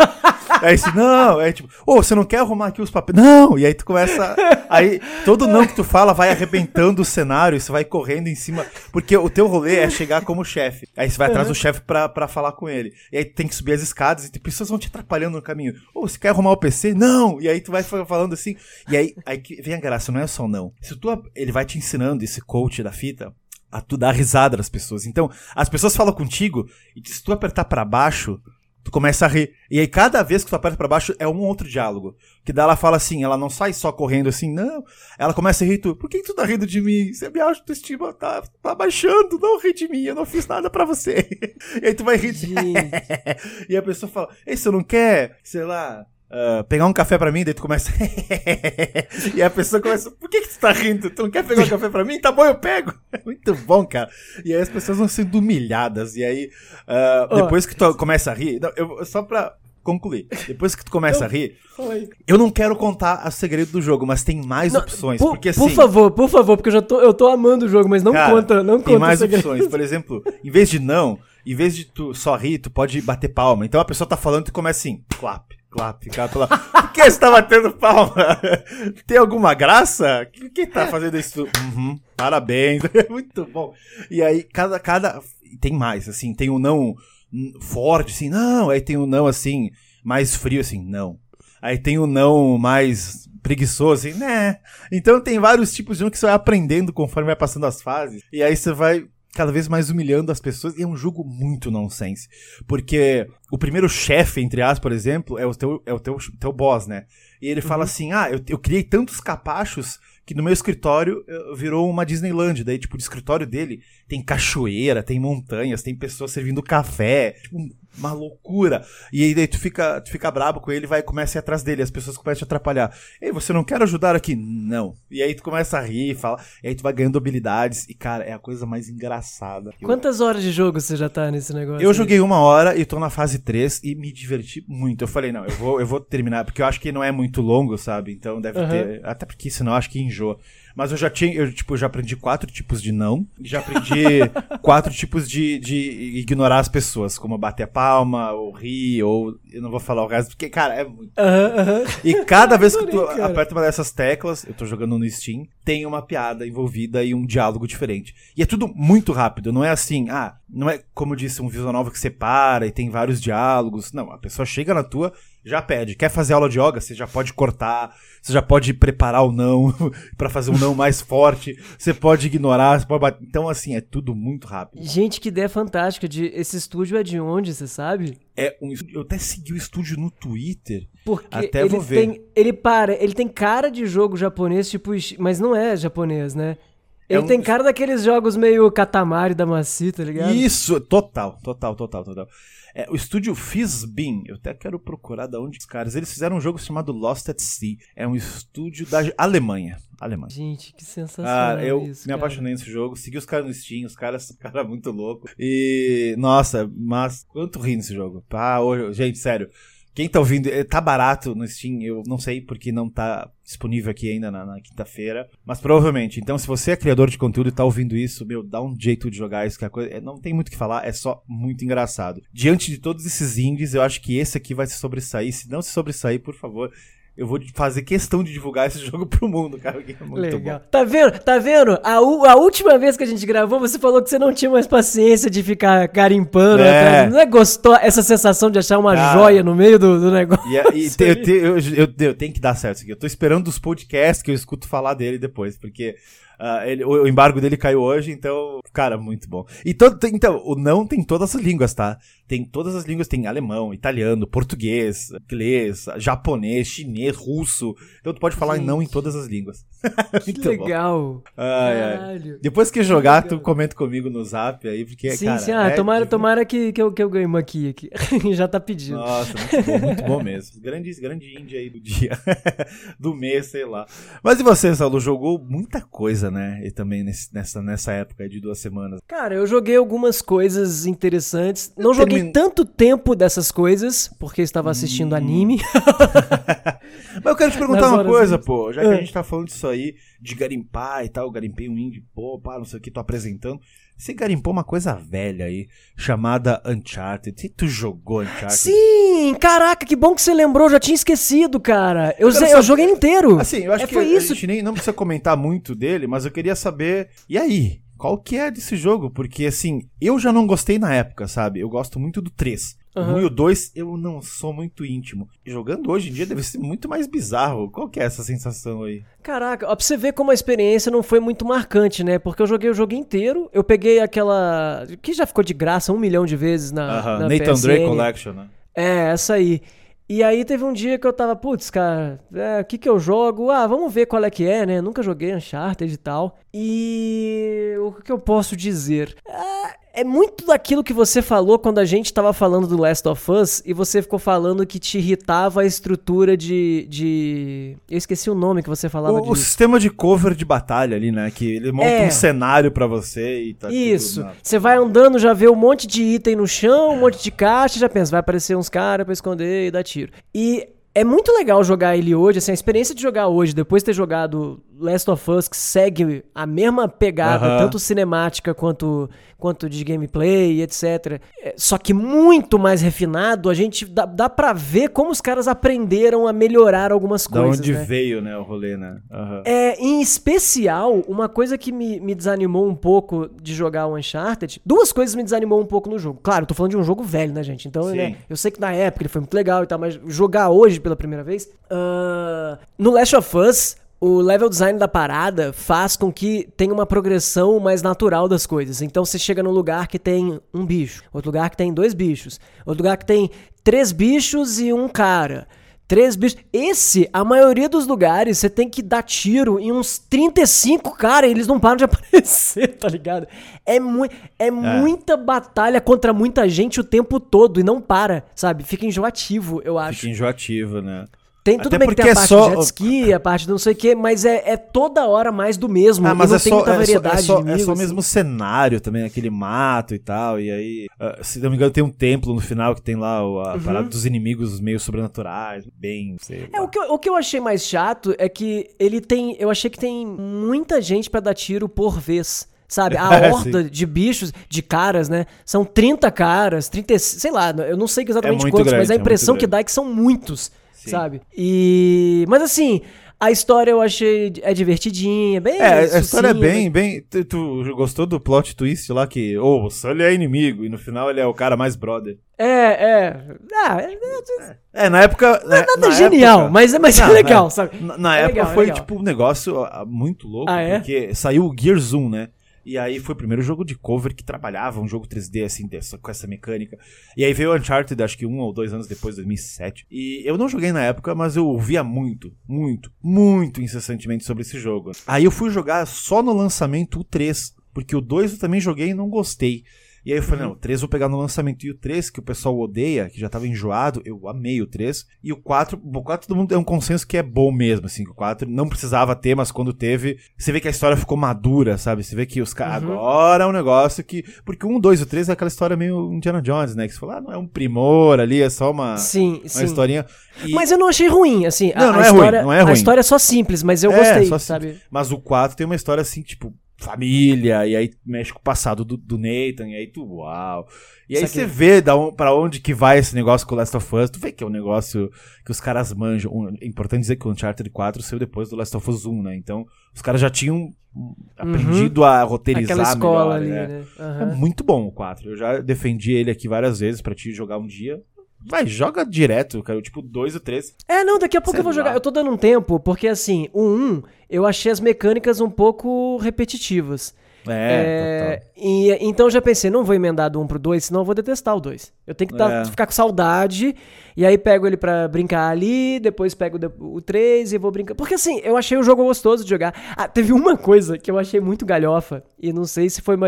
Aí assim, não, é tipo, ô, oh, você não quer arrumar aqui os papéis? Não! E aí tu começa. Aí todo não que tu fala vai arrebentando o cenário, você vai correndo em cima. Porque o teu rolê é chegar como chefe. Aí você vai atrás do chefe pra, pra falar com ele. E aí tem que subir as escadas e tem pessoas vão te atrapalhando no caminho. Ô, oh, você quer arrumar o PC? Não! E aí tu vai falando assim. E aí, aí vem a graça, não é só não. Se tu, ele vai te ensinando esse coach da fita a tu dar risada das pessoas. Então, as pessoas falam contigo e se tu apertar para baixo, tu começa a rir. E aí, cada vez que tu aperta para baixo, é um outro diálogo. Que daí ela fala assim, ela não sai só correndo assim, não. Ela começa a rir tu, por que, que tu tá rindo de mim? Você me acha autoestima tá, tá baixando, não ri de mim, eu não fiz nada para você. e aí tu vai rir. e a pessoa fala, ei, você não quer, sei lá, Uh, pegar um café pra mim, daí tu começa. e a pessoa começa. Por que, que tu tá rindo? Tu não quer pegar um café pra mim? Tá bom, eu pego. Muito bom, cara. E aí as pessoas vão sendo humilhadas. E aí, uh, depois que tu começa a rir. Não, eu, só pra concluir. Depois que tu começa eu, a rir, eu não quero contar o segredo do jogo, mas tem mais não, opções. Por, porque, por assim, favor, por favor, porque eu já tô, eu tô amando o jogo, mas não cara, conta, não tem conta. Tem mais opções. Por exemplo, em vez de não, em vez de tu só rir, tu pode bater palma. Então a pessoa tá falando e tu começa assim, clap clap, ficar pela. Por que você tá batendo palma? Tem alguma graça? Quem tá fazendo isso? Uhum, parabéns, muito bom. E aí, cada, cada. Tem mais, assim, tem um não forte, assim, não. Aí tem um não, assim, mais frio, assim, não. Aí tem um não mais preguiçoso, assim, né? Então tem vários tipos de um que você vai aprendendo conforme vai passando as fases. E aí você vai cada vez mais humilhando as pessoas. E é um jogo muito nonsense. Porque o primeiro chefe, entre aspas, por exemplo, é o teu, é o teu, teu boss, né? E ele uhum. fala assim: Ah, eu, eu criei tantos capachos que no meu escritório eh, virou uma Disneyland. Daí, tipo, o escritório dele tem cachoeira, tem montanhas, tem pessoas servindo café. Tipo, uma loucura. E aí daí tu fica, tu fica brabo com ele e vai começa a ir atrás dele. As pessoas começam a te atrapalhar. Ei, você não quer ajudar aqui? Não. E aí tu começa a rir, fala. E aí tu vai ganhando habilidades. E, cara, é a coisa mais engraçada. Quantas horas de jogo você já tá nesse negócio? Eu aí? joguei uma hora e tô na fase 3 e me diverti muito. Eu falei, não, eu vou, eu vou terminar, porque eu acho que não é muito longo, sabe? Então deve uhum. ter. Até porque senão eu acho que enjoa. Mas eu já tinha, eu, tipo, já aprendi quatro tipos de não. Já aprendi quatro tipos de, de ignorar as pessoas, como bater a palma, ou rir, ou. Eu não vou falar o resto, porque, cara, é muito. E cada vez que tu aperta uma dessas teclas, eu tô jogando no Steam, tem uma piada envolvida e um diálogo diferente. E é tudo muito rápido, não é assim, ah, não é como disse um visual novel que separa e tem vários diálogos. Não, a pessoa chega na tua já pede. Quer fazer aula de yoga? Você já pode cortar, você já pode preparar o não para fazer um não mais forte, você pode ignorar, você pode bater. Então, assim, é tudo muito rápido. Gente, que ideia fantástica. De... Esse estúdio é de onde, você sabe? É um Eu até segui o estúdio no Twitter. Porque até ele vou ver. Tem... Ele para, ele tem cara de jogo japonês, tipo, mas não é japonês, né? É ele é um... tem cara daqueles jogos meio Katamari da Maci, tá ligado? Isso, total, total, total, total. É, o estúdio Fizbin, eu até quero procurar da onde os caras. Eles fizeram um jogo chamado Lost at Sea. É um estúdio da Alemanha. Alemanha. Gente, que sensacional. Ah, eu isso, me cara. apaixonei nesse jogo. Segui os caras no Steam, os caras são cara muito louco. E, nossa, mas quanto ri nesse jogo. Ah, hoje, gente, sério. Quem tá ouvindo, eh, tá barato no Steam, eu não sei porque não tá disponível aqui ainda na, na quinta-feira, mas provavelmente. Então, se você é criador de conteúdo e tá ouvindo isso, meu, dá um jeito de jogar isso, que a coisa é, não tem muito o que falar, é só muito engraçado. Diante de todos esses indies, eu acho que esse aqui vai se sobressair. Se não se sobressair, por favor, eu vou fazer questão de divulgar esse jogo pro mundo, cara. É muito Legal. Bom. Tá vendo? Tá vendo? A, a última vez que a gente gravou, você falou que você não tinha mais paciência de ficar garimpando. É. Não é gostou essa sensação de achar uma cara, joia no meio do, do negócio? E, e te, eu, te, eu, eu, eu, tenho que dar certo isso aqui. Eu tô esperando os podcasts que eu escuto falar dele depois, porque Uh, ele, o embargo dele caiu hoje, então, cara, muito bom. E todo, então, o não tem todas as línguas, tá? Tem todas as línguas, tem alemão, italiano, português, inglês, japonês, chinês, russo. Então tu pode falar Gente. não em todas as línguas. que legal. Ai, ai. Depois que jogar, tu comenta comigo no zap aí, porque, sim, cara... Sim, ah, é tomara, tomara que, que, eu, que eu ganhe uma aqui. aqui. Já tá pedindo. Nossa, muito bom, muito bom mesmo. Grande, grande índia aí do dia. do mês, sei lá. Mas e você, Saulo? Jogou muita coisa, né? E também nesse, nessa, nessa época de duas semanas. Cara, eu joguei algumas coisas interessantes. Não joguei termin... tanto tempo dessas coisas, porque estava assistindo hum... anime. Mas eu quero te perguntar uma coisa, pô. Já que a ah. gente tá falando disso aí, de garimpar e tal, garimpei um indie, pô, pá, não sei o que, tô apresentando. Você garimpou uma coisa velha aí, chamada Uncharted. E tu jogou Uncharted? Sim! Caraca, que bom que você lembrou, já tinha esquecido, cara. Eu, eu, eu joguei inteiro. Assim, eu acho é, que foi a, isso. a gente nem não precisa comentar muito dele, mas eu queria saber. E aí? Qual que é desse jogo? Porque, assim, eu já não gostei na época, sabe? Eu gosto muito do 3. Uhum. O 1 e o 2 eu não sou muito íntimo. Jogando hoje em dia deve ser muito mais bizarro. Qual que é essa sensação aí? Caraca, ó, pra você ver como a experiência não foi muito marcante, né? Porque eu joguei o jogo inteiro, eu peguei aquela. que já ficou de graça um milhão de vezes na. Uhum. na Nathan PSN. Drake Collection, né? É, essa aí. E aí teve um dia que eu tava, putz, cara, é, o que que eu jogo? Ah, vamos ver qual é que é, né? Nunca joguei Uncharted e tal. E o que eu posso dizer? É, é muito daquilo que você falou quando a gente estava falando do Last of Us e você ficou falando que te irritava a estrutura de. de... Eu esqueci o nome que você falava o, disso. O sistema de cover de batalha ali, né? Que ele monta é. um cenário para você e tá Isso. Você vai andando, já vê um monte de item no chão, um monte de caixa, já pensa, vai aparecer uns caras pra esconder e dar tiro. E é muito legal jogar ele hoje, assim, a experiência de jogar hoje, depois de ter jogado Last of Us, que segue a mesma pegada, uhum. tanto cinemática quanto, quanto de gameplay, etc. É, só que muito mais refinado, a gente dá, dá pra ver como os caras aprenderam a melhorar algumas coisas. Da onde né? veio, né, o rolê, né? Uhum. É, em especial, uma coisa que me, me desanimou um pouco de jogar o Uncharted, duas coisas me desanimou um pouco no jogo. Claro, tô falando de um jogo velho, né, gente? Então, né, eu sei que na época ele foi muito legal e tal, mas jogar hoje pela primeira vez. Uh, no Last of Us, o level design da parada faz com que tenha uma progressão mais natural das coisas. Então você chega num lugar que tem um bicho, outro lugar que tem dois bichos, outro lugar que tem três bichos e um cara. Três bichos. Esse, a maioria dos lugares, você tem que dar tiro em uns 35 caras e eles não param de aparecer, tá ligado? É, mu é, é, muita batalha contra muita gente o tempo todo e não para, sabe? Fica enjoativo, eu acho. Fica enjoativo, né? Tem tudo Até bem que tem a é parte só... de jet ski, a parte do não sei o que, mas é, é, toda hora mais do mesmo. Ah, mas não é tem só, muita variedade. É só, é só, é só assim. mesmo cenário também, aquele mato e tal. E aí, uh, se não me engano, tem um templo no final que tem lá a uhum. parada dos inimigos meio sobrenaturais, bem. Sei é, o que, eu, o que eu achei mais chato é que ele tem. Eu achei que tem muita gente para dar tiro por vez. Sabe? A horda de bichos, de caras, né? São 30 caras, 30, sei lá, eu não sei exatamente é quantos, grande, mas a impressão que dá é que são muitos. Sim. sabe? E. Mas assim. A história eu achei é divertidinha, bem. É, a história é bem, bem. Tu, tu, gostou do plot twist lá que, oh, o Sully é inimigo e no final ele é o cara mais brother. É, é. Ah, é, é, é na época. Não é nada genial, época, mas, mas não, é legal, sabe? Na, na é época legal, foi, tipo, um negócio ah, muito louco, ah, é? porque saiu o Gear Zoom, né? E aí foi o primeiro jogo de cover que trabalhava um jogo 3D assim, dessa, com essa mecânica. E aí veio o Uncharted, acho que um ou dois anos depois, 2007. E eu não joguei na época, mas eu ouvia muito, muito, muito incessantemente sobre esse jogo. Aí eu fui jogar só no lançamento o 3, porque o 2 eu também joguei e não gostei. E aí eu falei, uhum. não, o 3 vou pegar no lançamento. E o 3, que o pessoal odeia, que já tava enjoado, eu amei o 3. E o 4, o 4 todo mundo é um consenso que é bom mesmo, assim. O 4 não precisava ter, mas quando teve, você vê que a história ficou madura, sabe? Você vê que os caras. Uhum. Agora é um negócio que. Porque o 1, 2 e o 3 é aquela história meio Indiana Jones, né? Que você fala, ah, não é um primor ali, é só uma, sim, uma sim. historinha. E... Mas eu não achei ruim, assim. Não, a, não a é história, ruim, não é ruim. A história é só simples, mas eu é, gostei, sabe? Mas o 4 tem uma história assim, tipo, família, e aí mexe com o passado do, do Nathan, e aí tu, uau. E aí você vê da on, pra onde que vai esse negócio com o Last of Us, tu vê que é um negócio que os caras manjam. É importante dizer que o Uncharted 4 saiu depois do Last of Us 1, né? Então, os caras já tinham aprendido uhum. a roteirizar Aquela escola melhor, ali, né? né? Uhum. É muito bom o 4. Eu já defendi ele aqui várias vezes para te jogar um dia. Vai, joga direto, cara. Tipo, 2 ou 3. É, não, daqui a pouco Sei eu vou jogar. lá. Eu tô dando um tempo, porque assim, o 1, eu achei as mecânicas um pouco repetitivas. É, total. e, então eu já pensei, não vou emendar do 1 pro 2, senão eu vou detestar o 2. Eu tenho que dar- É. ficar com saudade, e aí pego ele pra brincar ali, depois pego o 3 e vou brincar. Porque assim, eu achei o jogo gostoso de jogar. Ah, teve uma coisa que eu achei muito galhofa, e não sei se foi uma,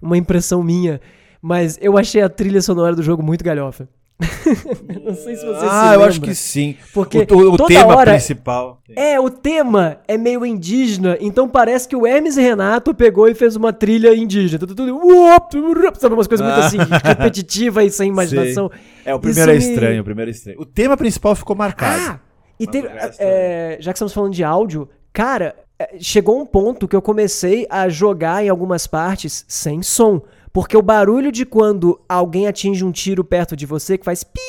uma impressão minha, mas eu achei a trilha sonora do jogo muito galhofa. não sei se você se Ah, eu acho lembra. que sim. Porque o, o- tema hora- principal. É, o tema é meio indígena, então parece que o Hermes Renato pegou e fez uma trilha indígena. Tudo, tudo, sabe, umas coisas muito Ah. assim, repetitiva e sem imaginação. É, o primeiro é Isso me- estranho, o primeiro é estranho. O tema principal ficou marcado. Ah! E teve. o resto é, já que estamos falando de áudio, cara, é, chegou um ponto que eu comecei a jogar em algumas partes sem som. Porque o barulho de quando alguém atinge um tiro perto de você que faz pi.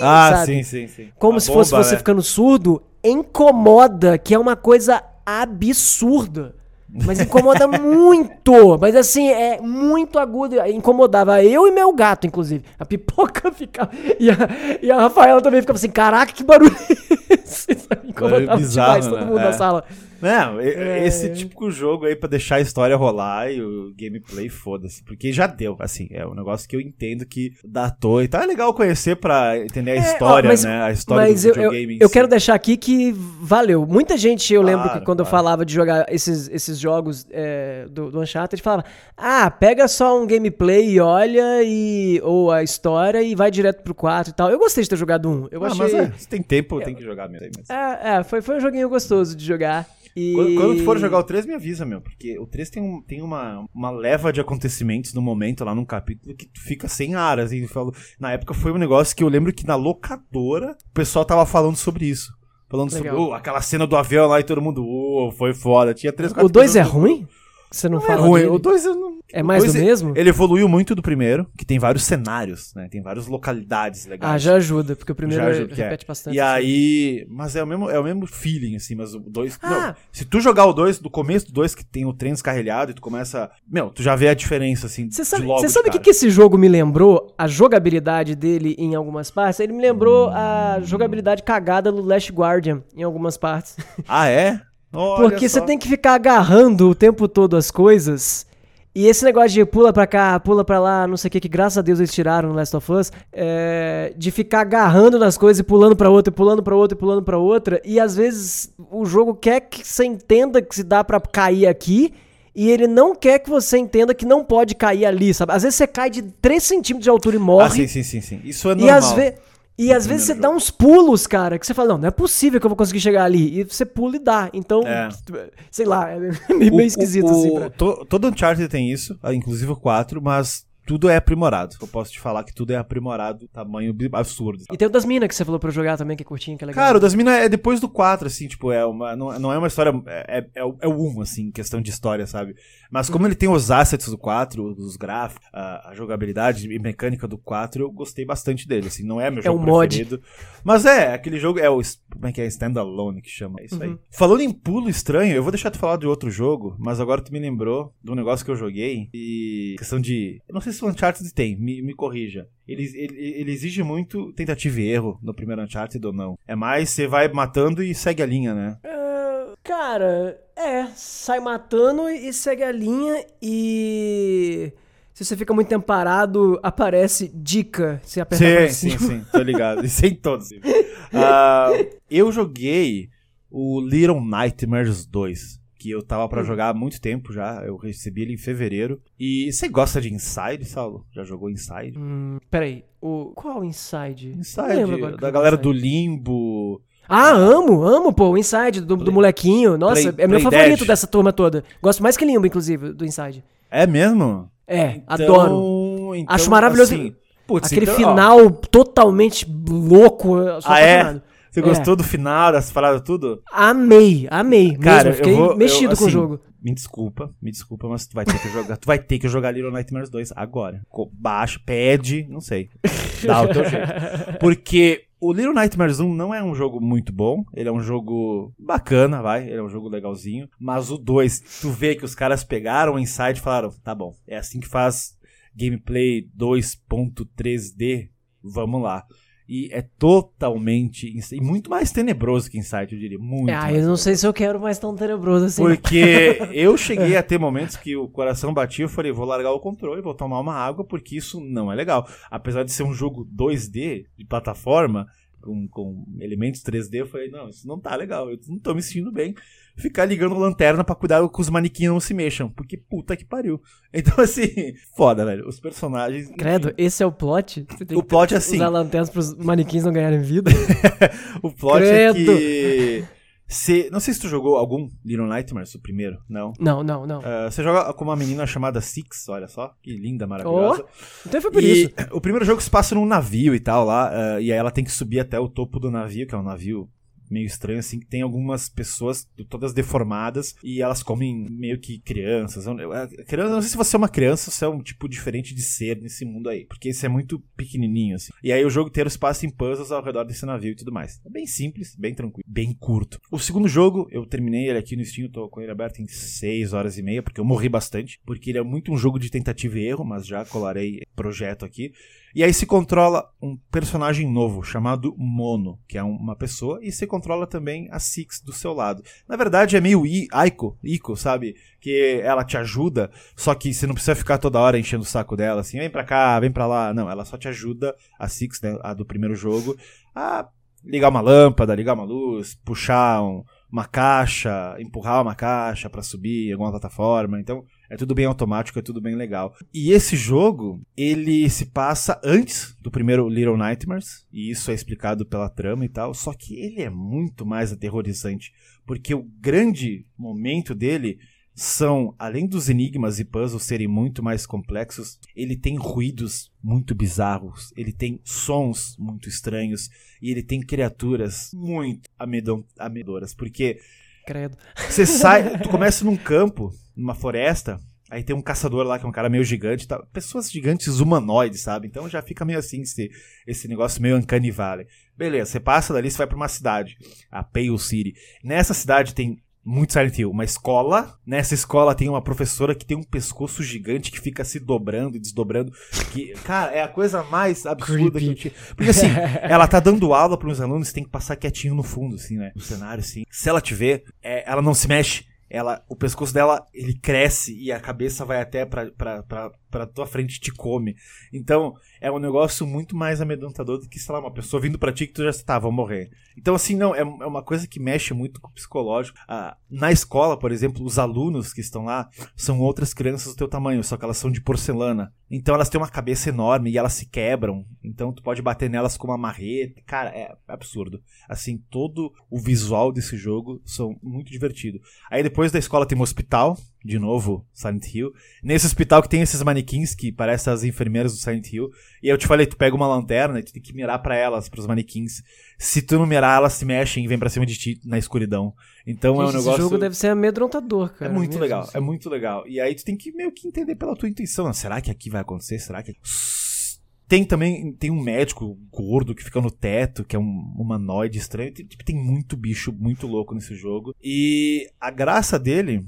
Ah, sabe? sim, sim, sim. Como A se fosse bomba, você né? ficando surdo, incomoda, que é uma coisa absurda. Mas incomoda muito. Mas assim, é muito agudo. Incomodava eu e meu gato, inclusive. A pipoca ficava. E a, e a Rafaela também ficava assim: caraca, que barulho é esse? Sabe? Incomodava bizarro, demais todo né? mundo É. na sala. Não, É. esse típico jogo aí pra deixar a história rolar e o gameplay foda-se. Porque já deu, assim, é um negócio que eu entendo que datou e tal. É legal conhecer pra entender a É, história, ó, mas- né? A história Mas do eu, eu, videogame. em eu si. quero deixar aqui que valeu. Muita gente, eu lembro Claro, que quando eu claro. falava de jogar esses, esses jogos é, do, do Uncharted, falava: Ah, pega só um gameplay e olha, e, ou a história e vai direto pro 4 e tal. Eu gostei de ter jogado um. Eu Ah, achei. mas é, se tem tempo, tem que jogar mesmo. Mas... É, é, foi, foi um joguinho gostoso de jogar. E... Quando, quando tu for jogar o 3, me avisa, meu. Porque o 3 tem, um, tem uma, uma leva de acontecimentos no momento, lá num capítulo, que tu fica sem ar, assim. falo- na época foi um negócio que eu lembro que na locadora o pessoal tava falando sobre isso. Falando Legal. sobre "Oh, aquela cena do avião lá e todo mundo, oh, foi foda. Tinha três, O 2 é ruim? Você não, Não é fala ruim. dele? O 2 eu não. É mais o dois do mesmo? Ele evoluiu muito do primeiro, que tem vários cenários, né? Tem várias localidades legais. Ah, já ajuda, porque o primeiro Já ajuda, que é. repete bastante. E assim. aí. Mas é o mesmo, é o mesmo feeling, assim, mas o 2. Ah. Se tu jogar o 2, do começo do 2, que tem o trem descarrilhado, e tu começa. Meu, tu já vê a diferença, assim. Você de sabe, logo você de sabe o que, que esse jogo me lembrou? A jogabilidade dele em algumas partes? Ele me lembrou a jogabilidade cagada do Last Guardian em algumas partes. Ah, é? Olha Porque você só. tem que ficar agarrando o tempo todo as coisas. E esse negócio de pula pra cá, pula pra lá, não sei o que, que graças a Deus eles tiraram no Last of Us, é, de ficar agarrando nas coisas e pulando pra outra, e pulando pra outra, e pulando pra outra. E às vezes o jogo quer que você entenda que se dá pra cair aqui, e ele não quer que você entenda que não pode cair ali, sabe? Às vezes você cai de 3 centímetros de altura e morre. Ah, sim, sim, sim, sim. Isso é E normal. às, ve- e às vezes você primeiro dá uns pulos, cara, que você fala, não, não é possível que eu vou conseguir chegar ali. E você pula e dá. Então, É. sei lá, é meio, meio esquisito, o, assim. o- Pra... to- todo Uncharted tem isso, ah, inclusive o 4, mas tudo é aprimorado. Eu posso te falar que tudo é aprimorado, tamanho absurdo. E tem o das minas que você falou pra eu jogar também, que é curtinho, que é legal. Cara, o das minas é depois do 4, assim, tipo, é uma, não, não é uma história. É, é, é o é o 1, assim, em questão de história, sabe? Mas como ele tem os assets do 4, os gráficos, a, a jogabilidade e mecânica do 4, eu gostei bastante dele, assim, não é meu É jogo um mod. preferido. Mas é, aquele jogo é o. Como é que é? Standalone que chama. É isso aí. Falando em pulo estranho, eu vou deixar tu falar de outro jogo, mas agora tu me lembrou de um negócio que eu joguei e. Questão de. Não sei se o Uncharted tem, me, me corrija. Ele, ele, ele exige muito tentativa e erro no primeiro Uncharted ou não. É mais, você vai matando e segue a linha, né? Ah, cara, é, sai matando e segue a linha e. Se você fica muito tempo parado, aparece dica. Você aperta Sim, sim, sim, tô ligado. Isso em todos. Ah, eu joguei o Little Nightmares 2, que eu tava Hum. pra jogar há muito tempo já. Eu recebi ele em fevereiro. E você gosta de Inside, Saulo? Já jogou Inside? Hum, peraí, o... qual Inside? Inside, da galera do Limbo. Ah, amo, amo, pô, o Inside do, do molequinho. Nossa, Play- é meu Play favorito Dead. dessa turma toda. Gosto mais que Limbo, inclusive, do Inside. É mesmo? É, Então- adoro. então, Acho maravilhoso. assim, putz, Aquele então, ó, final totalmente louco. Ah, é? apaixonado. Você É. gostou do final, das paradas, tudo? Amei, amei. Cara, mesmo, fiquei eu vou. mexido eu, com o assim, jogo. Me desculpa, me desculpa, mas tu vai ter que jogar. tu vai ter que jogar Little Nightmares 2 agora. Baixa, pede, não sei. Dá o teu jeito. Porque o Little Nightmares 1 não é um jogo muito bom. Ele é um jogo bacana, vai. Ele é um jogo legalzinho. Mas o 2, tu vê que os caras pegaram o Inside e falaram: tá bom, é assim que faz gameplay 2.3D. Vamos lá. E é totalmente. E muito mais tenebroso que Insight, eu diria. Muito. Ah, eu não sei se eu quero mais tão tenebroso assim. Porque eu cheguei a ter momentos que o coração batia eu falei, vou largar o controle, vou tomar uma água, porque isso não é legal. Apesar de ser um jogo 2D de plataforma, com, com elementos 3D, eu falei, não, isso não tá legal, eu não tô me sentindo bem. Ficar ligando lanterna para cuidar que os manequins não se mexam, porque puta que pariu. Então, assim, foda, velho. Os personagens. Credo, esse é o plot? o plot é assim. Usar lanternas pros manequins não ganharem vida? o plot Credo. é que. Se, não sei se tu jogou algum Little Nightmares, o primeiro, não? Não, não, não. Uh, você joga com uma menina chamada Six, olha só, que linda, maravilhosa. Oh, então foi por e isso. O primeiro jogo se passa num navio e tal lá, uh, e aí ela tem que subir até o topo do navio, que é um navio meio estranho, assim, que tem algumas pessoas todas deformadas e elas comem meio que crianças. Criança, não sei se você é uma criança se é um tipo diferente de ser nesse mundo aí, porque esse é muito pequenininho, assim. E aí o jogo inteiro se passa em puzzles ao redor desse navio e tudo mais. É bem simples, bem tranquilo, bem curto. O segundo jogo, eu terminei ele aqui no Steam, tô com ele aberto em 6 horas e meia, porque eu morri bastante, porque ele é muito um jogo de tentativa e erro, mas já colarei projeto aqui. E aí se controla um personagem novo chamado Mono, que é uma pessoa, e se controla também a Six do seu lado. Na verdade é meio Ico, Ico, sabe? Que ela te ajuda, só que você não precisa ficar toda hora enchendo o saco dela, assim, vem pra cá, vem pra lá. Não, ela só te ajuda, a Six, né, a do primeiro jogo, a ligar uma lâmpada, ligar uma luz, puxar um, uma caixa, empurrar uma caixa para subir alguma plataforma. Então, é tudo bem automático, é tudo bem legal. E esse jogo, ele se passa antes do primeiro Little Nightmares, e isso é explicado pela trama e tal, só que ele é muito mais aterrorizante, porque o grande momento dele são, além dos enigmas e puzzles serem muito mais complexos, ele tem ruídos muito bizarros, ele tem sons muito estranhos e ele tem criaturas muito amedoras, porque Credo. Você sai, tu começa num campo, numa floresta, aí tem um caçador lá que é um cara meio gigante, tá? pessoas gigantes humanoides, sabe? Então já fica meio assim esse, esse negócio meio uncanny valley. Beleza, você passa dali, você vai para uma cidade, a Pale City. Nessa cidade tem muito Silent Hill. Uma escola, nessa escola tem uma professora que tem um pescoço gigante que fica se dobrando e desdobrando. Que, cara, é a coisa mais absurda Creepy. que eu tinha. Porque assim, ela tá dando aula para os alunos, tem que passar quietinho no fundo, assim, né? No cenário, assim. Se ela te vê, é, ela não se mexe ela, o pescoço dela, ele cresce e a cabeça vai até pra, pra, pra, pra tua frente te come. Então, é um negócio muito mais amedrontador do que, sei lá, uma pessoa vindo pra ti que tu já está, vão morrer. Então, assim, não, é, é uma coisa que mexe muito com o psicológico. Ah, na escola, por exemplo, os alunos que estão lá são outras crianças do teu tamanho, só que elas são de porcelana. Então, elas têm uma cabeça enorme e elas se quebram. Então, tu pode bater nelas com uma marreta. Cara, é absurdo. Assim, todo o visual desse jogo são muito divertido. Aí, depois da escola tem um hospital, de novo, Silent Hill. Nesse hospital que tem esses manequins que parecem as enfermeiras do Silent Hill. E eu te falei, tu pega uma lanterna e tu tem que mirar para elas, pros manequins. Se tu não mirar, elas se mexem e vêm pra cima de ti na escuridão. Então Gente, é um negócio. Esse jogo deve ser amedrontador, cara. É muito legal, assim. é muito legal. E aí tu tem que meio que entender pela tua intuição. Será que aqui vai acontecer? Será que. Tem também, tem um médico gordo que fica no teto, que é um humanoide estranho. Tem, tipo, tem muito bicho muito louco nesse jogo. E a graça dele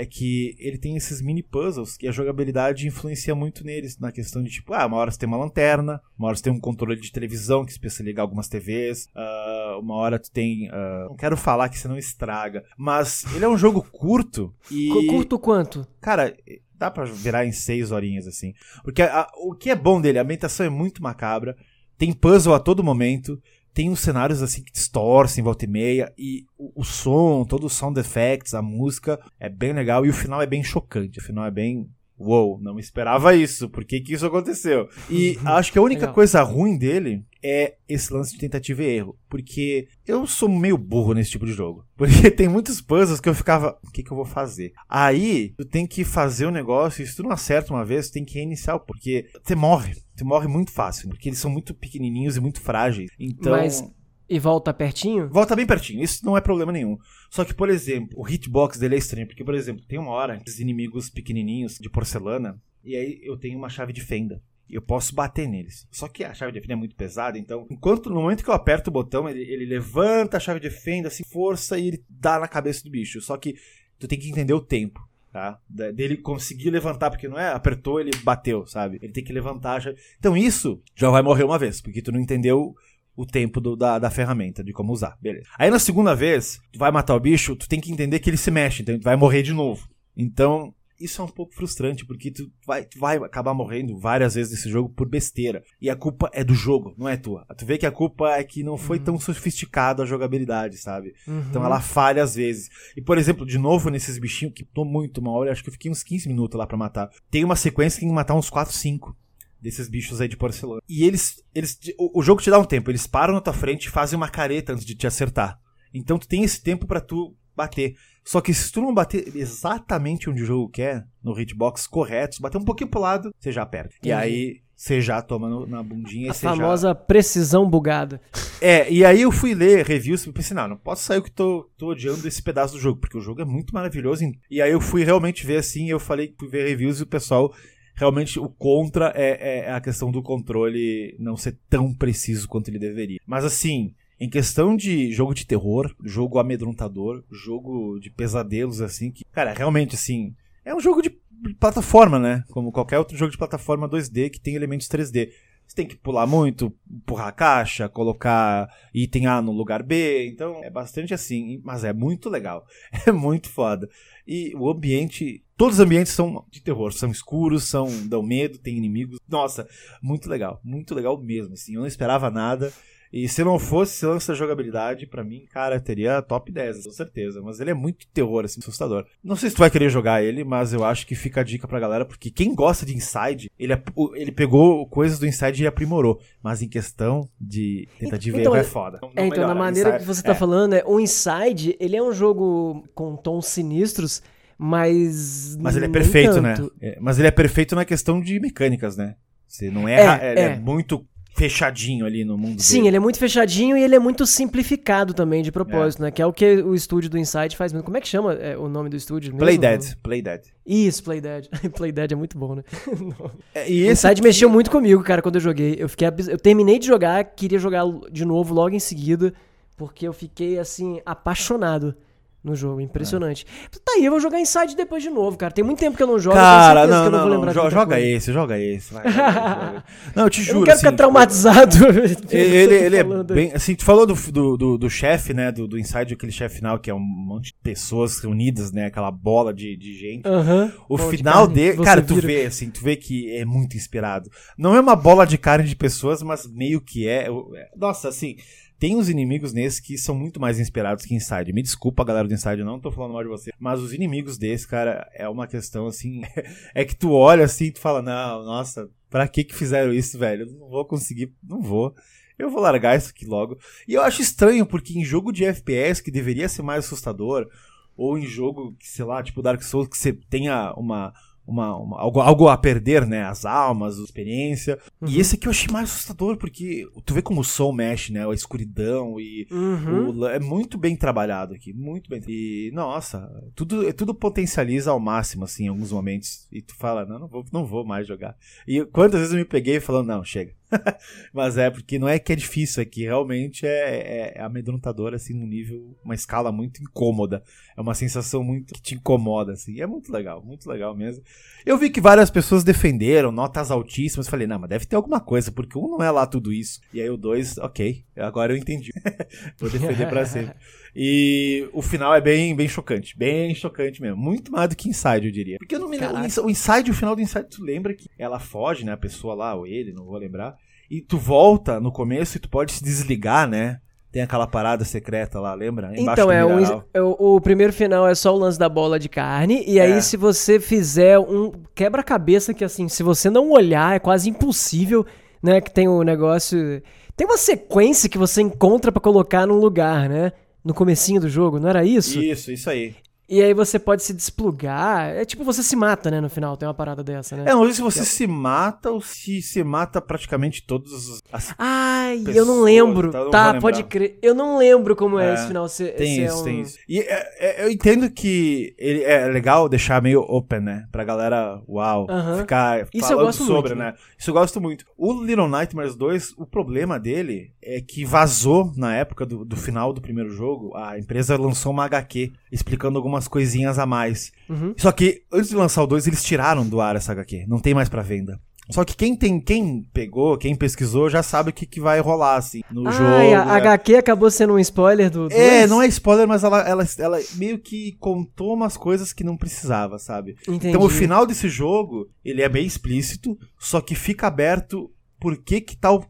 é que ele tem esses mini puzzles que a jogabilidade influencia muito neles, na questão de tipo, ah, uma hora você tem uma lanterna, uma hora você tem um controle de televisão que você ligar algumas TVs, uh, ah, uma hora tu tem. Uh, não quero falar que você não estraga, mas ele é um jogo curto e. Curto quanto? Cara, dá pra virar em seis horinhas assim. Porque a, o que é bom dele, a ambientação é muito macabra, tem puzzle a todo momento tem uns cenários assim que distorcem volta e meia e o, o, som, todo o sound effects, a música é bem legal e o final é bem chocante. O final é bem Uou, não esperava isso. Por que, que isso aconteceu? E acho que a única Legal. coisa ruim dele é esse lance de tentativa e erro. Porque eu sou meio burro nesse tipo de jogo. Porque tem muitos puzzles que eu ficava, o que, que eu vou fazer? Aí, tu tem que fazer o negócio, e se tu não acerta uma vez, tu tem que reiniciar, porque você morre. Você morre muito fácil, porque eles são muito pequenininhos e muito frágeis. Então. Mas e volta pertinho? Volta bem pertinho, isso não é problema nenhum. Só que, por exemplo, o hitbox dele é estranho, porque, por exemplo, tem uma hora, esses inimigos pequenininhos de porcelana, e aí eu tenho uma chave de fenda. E eu posso bater neles. Só que a chave de fenda é muito pesada, então, enquanto no momento que eu aperto o botão, ele, ele levanta a chave de fenda, assim, força, e ele dá na cabeça do bicho. Só que tu tem que entender o tempo tá? Dele conseguir levantar, porque não é apertou, ele bateu, sabe? Ele tem que levantar. Já... Então isso já vai morrer uma vez, porque tu não entendeu o tempo do, da, da ferramenta, de como usar. Beleza. Aí na segunda vez, tu vai matar o bicho, tu tem que entender que ele se mexe, então tu vai morrer de novo. Então, isso é um pouco frustrante, porque tu vai, tu vai acabar morrendo várias vezes nesse jogo por besteira. E a culpa é do jogo, não é tua. Tu vê que a culpa é que não foi uhum. tão sofisticada a jogabilidade, sabe? Uhum. Então ela falha às vezes. E, por exemplo, de novo nesses bichinhos, que tô muito uma hora, acho que eu fiquei uns 15 minutos lá para matar. Tem uma sequência que tem que matar uns 4, 5 desses bichos aí de porcelana. E eles, eles o, o, jogo te dá um tempo, eles param na tua frente e fazem uma careta antes de te acertar. Então tu tem esse tempo para tu bater. Só que se tu não bater exatamente onde o jogo quer, no hitbox correto, se bater um pouquinho pro lado, você já perde. E aí você já toma no, na bundinha. A famosa já... precisão bugada. É, e aí eu fui ler reviews e pensei, não, não posso sair que tô, tô odiando esse pedaço do jogo, porque o jogo é muito maravilhoso. E aí eu fui realmente ver assim, eu falei, fui ver reviews e o pessoal realmente o contra é, é, a questão do controle não ser tão preciso quanto ele deveria. Mas assim, em questão de jogo de terror, jogo amedrontador, jogo de pesadelos, assim, que, cara, realmente, assim, é um jogo de plataforma, né? Como qualquer outro jogo de plataforma 2D que tem elementos 3D. Você tem que pular muito, empurrar a caixa, colocar item A no lugar B. Então é bastante assim, mas é muito legal. É muito foda. E o ambiente. Todos os ambientes são de terror, são escuros, são dão medo, tem inimigos. Nossa, muito legal, muito legal mesmo. Assim, eu não esperava nada. E se não fosse lance da jogabilidade, para mim, cara, teria top 10, com certeza. Mas ele é muito terror, assim, assustador. Não sei se tu vai querer jogar ele, mas eu acho que fica a dica pra galera, porque quem gosta de Inside, ele, ele pegou coisas do Inside e aprimorou. Mas em questão de tentativa então, é foda. é, então, na maneira Inside, que você tá é. falando, é, o Inside, ele é um jogo com tons sinistros, mas. Mas ele é perfeito, né? É, mas ele é perfeito na questão de mecânicas, né? Você não erra, é, é, é muito fechadinho ali no mundo Sim, dele. ele é muito fechadinho e ele é muito simplificado também de propósito, é. né? Que é o que o estúdio do Inside faz mesmo. Como é que chama é, o nome do estúdio mesmo? Playdead. Playdead. Isso, Playdead. Playdead é muito bom, né? é, e Inside aqui... mexeu muito comigo, cara, quando eu joguei. Eu fiquei eu terminei de jogar, queria jogar de novo logo em seguida, porque eu fiquei assim apaixonado no jogo. Impressionante. É. Tá aí, eu vou jogar Inside depois de novo, cara. Tem muito tempo que eu não jogo. Cara, não, não, não, não joga, joga esse, joga esse. Vai, não, eu te juro. Eu não quero assim, ficar traumatizado. ele, ele é bem. Assim, tu falou do, do, do, do chefe, né? Do, do Inside, aquele chefe final, que é um monte de pessoas reunidas, né? Aquela bola de, de gente. Uh -huh. O Bom, final de dele. Cara, tu vira. vê, assim, tu vê que é muito inspirado. Não é uma bola de carne de pessoas, mas meio que é. Nossa, assim. Tem uns inimigos nesse que são muito mais inspirados que Inside. Me desculpa, galera do Inside, eu não tô falando mal de você. Mas os inimigos desse, cara, é uma questão assim. é que tu olha assim e tu fala, não, nossa, pra que que fizeram isso, velho? Não vou conseguir, não vou. Eu vou largar isso aqui logo. E eu acho estranho, porque em jogo de FPS, que deveria ser mais assustador, ou em jogo, sei lá, tipo Dark Souls, que você tenha uma uma, uma, algo, algo a perder, né? As almas, a experiência. Uhum. E esse aqui eu achei mais assustador, porque tu vê como o som mexe, né? A escuridão e uhum. o, é muito bem trabalhado aqui, muito bem. E, nossa, tudo, tudo potencializa ao máximo, assim, em alguns momentos. E tu fala, não, não vou, não vou mais jogar. E quantas vezes eu me peguei falando, não, chega. Mas é, porque não é que é difícil, é que realmente é, é, é amedrontador, assim, num nível, uma escala muito incômoda. É uma sensação muito que te incomoda, assim. É muito legal, muito legal mesmo. Eu vi que várias pessoas defenderam, notas altíssimas. Falei, não, mas deve ter alguma coisa, porque um não é lá tudo isso. E aí o dois, ok, agora eu entendi. Vou defender pra sempre. E o final é bem, bem chocante. Bem chocante mesmo. Muito mais do que Inside, eu diria. Porque eu não me lembro. O Inside, o final do Inside, tu lembra que ela foge, né? A pessoa lá, ou ele, não vou lembrar. E tu volta no começo e tu pode se desligar, né? Tem aquela parada secreta lá, lembra? Embaixo então, é, um, é o, o, primeiro final é só o lance da bola de carne. E é. aí, se você fizer um quebra-cabeça, que assim, se você não olhar, é quase impossível, né? Que tem o um negócio. Tem uma sequência que você encontra para colocar num lugar, né? No comecinho do jogo, não era isso? Isso, isso aí. E aí você pode se desplugar. É tipo você se mata, né, no final. Tem uma parada dessa, né? É, não sei se você se mata ou se se mata praticamente todos as. Ai, pessoas, eu não lembro. Tá, não tá pode crer. Eu não lembro como é, é esse final. Se, tem se é isso, é um... tem isso. E é, é, eu entendo que ele é legal deixar meio open, né? Pra galera, uau, uh -huh. ficar isso falando eu gosto sobre, muito, né? Isso eu gosto muito. O Little Nightmares 2, o problema dele é que vazou na época do, do final do primeiro jogo. A empresa lançou uma HQ explicando algumas coisinhas a mais. Uhum. Só que antes de lançar o 2, eles tiraram do ar essa HQ. Não tem mais para venda. Só que quem tem, quem pegou, quem pesquisou, já sabe o que, que vai rolar, assim, no Ah, jogo. a né? HQ acabou sendo um spoiler do. É, dois? não é spoiler, mas ela, ela, ela meio que contou umas coisas que não precisava, sabe? Entendi. Então o final desse jogo, ele é bem explícito, só que fica aberto por que que tal,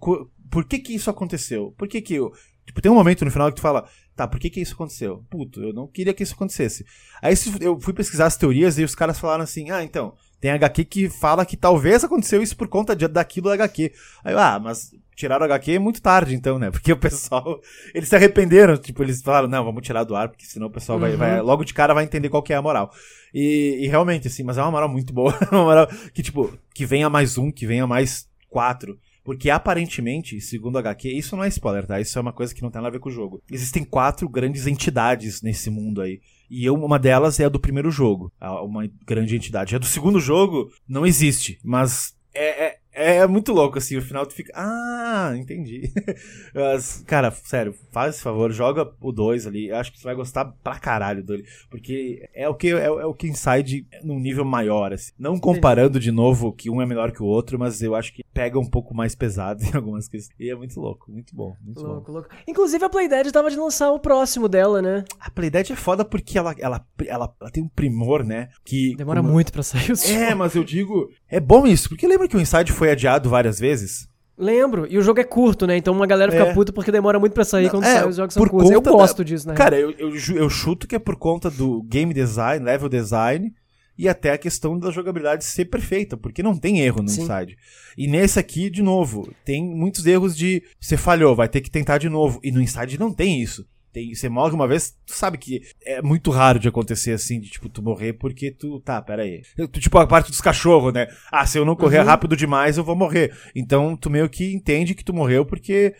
por que que isso aconteceu? Por que que eu, tipo, tem um momento no final que tu fala, tá, por que que isso aconteceu? Puto, eu não queria que isso acontecesse. Aí eu fui pesquisar as teorias e os caras falaram assim, ah, então, tem HQ que fala que talvez aconteceu isso por conta de, daquilo da HQ. Aí eu, ah, mas tiraram o HQ muito tarde, então, né? Porque o pessoal, eles se arrependeram, tipo, eles falaram, não, vamos tirar do ar, porque senão o pessoal vai, Uhum. vai- logo de cara vai entender qual que é a moral. E, e realmente, assim, mas é uma moral muito boa. Uma moral que, tipo, que venha mais um, que venha mais quatro. Porque aparentemente, segundo a HQ, isso não é spoiler, tá? Isso é uma coisa que não tem nada a ver com o jogo. Existem quatro grandes entidades nesse mundo aí. E uma delas é a do primeiro jogo. Uma grande entidade. A do segundo jogo não existe, mas é, é, é muito louco, assim. O final tu fica. Ah, entendi. Mas, cara, sério, faz esse favor, joga o 2 ali. Eu acho que você vai gostar pra caralho dele. Porque é o que é, é o que Inside num nível maior, assim. Não comparando de novo que um é melhor que o outro, mas eu acho que pega um pouco mais pesado em algumas questões. E é muito louco, muito bom, muito bom. Louco, louco. Inclusive a Playdead tava de lançar o próximo dela, né? A Playdead é foda porque ela, ela, ela, ela tem um primor, né? Que Demora muito pra sair os É, mas eu digo. É bom isso, porque lembra que o Inside foi adiado várias vezes? Lembro. E o jogo é curto, né? Então uma galera fica É. puta porque demora muito pra sair quando é, sai os jogos são curtos. Eu conta da- gosto disso, né? Cara, eu, eu, eu chuto que é por conta do game design, level design e até a questão da jogabilidade ser perfeita, porque não tem erro no Sim. Inside. E nesse aqui, de novo, tem muitos erros de você falhou, vai ter que tentar de novo. E no Inside não tem isso. Tem, você morre uma vez, tu sabe que é muito raro de acontecer assim, de tipo, tu morrer porque tu. Tá, pera aí. Tu, tipo, a parte dos cachorros, né? Ah, se eu não correr Uhum. rápido demais, eu vou morrer. Então tu meio que entende que tu morreu porque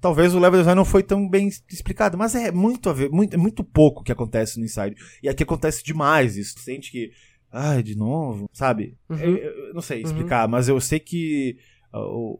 talvez o level design não foi tão bem explicado, mas é muito a ver, muito, é muito pouco que acontece no Inside. E aqui acontece demais isso. Tu sente que, ai, de novo, sabe? Uhum. Eu, eu não sei explicar, mas eu sei que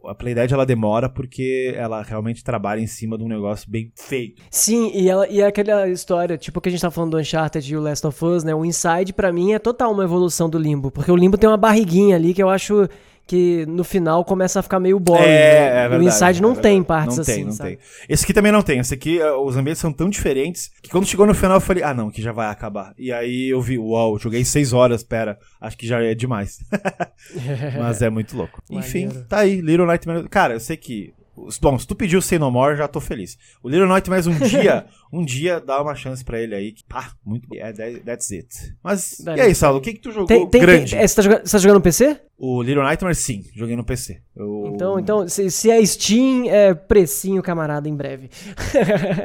a, Playdead ela demora porque ela realmente trabalha em cima de um negócio bem feito. Sim, e, ela, e é aquela história, tipo que a gente tá falando do Uncharted e o Last of Us, né? O Inside, pra mim, é total uma evolução do Limbo. Porque o Limbo tem uma barriguinha ali que eu acho que no final começa a ficar meio boring. né? o Inside não é tem verdade. partes não assim, Tem, não sabe? tem. Esse aqui também não tem. Esse aqui, eh, os ambientes são tão diferentes que quando chegou no final eu falei, ah não, que já vai acabar. E aí eu vi, uau, joguei seis horas, pera, acho que já é demais. Mas é muito louco. Enfim, Maneiro. tá aí, Little Nightmares. Cara, eu sei que. Bom, se tu pediu Say No More, já tô feliz. O Little Nightmares um dia, um dia dá uma chance pra ele aí. que, Pá, muito bom. É, that- that's it. Mas, e aí. Saulo, o que que tu jogou Tem, tem, grande? tem- é, você, tá jogando, você tá jogando no PC? O Little Nightmares, sim, joguei no PC. Eu- Então, então se, se é Steam, é precinho, camarada, em breve.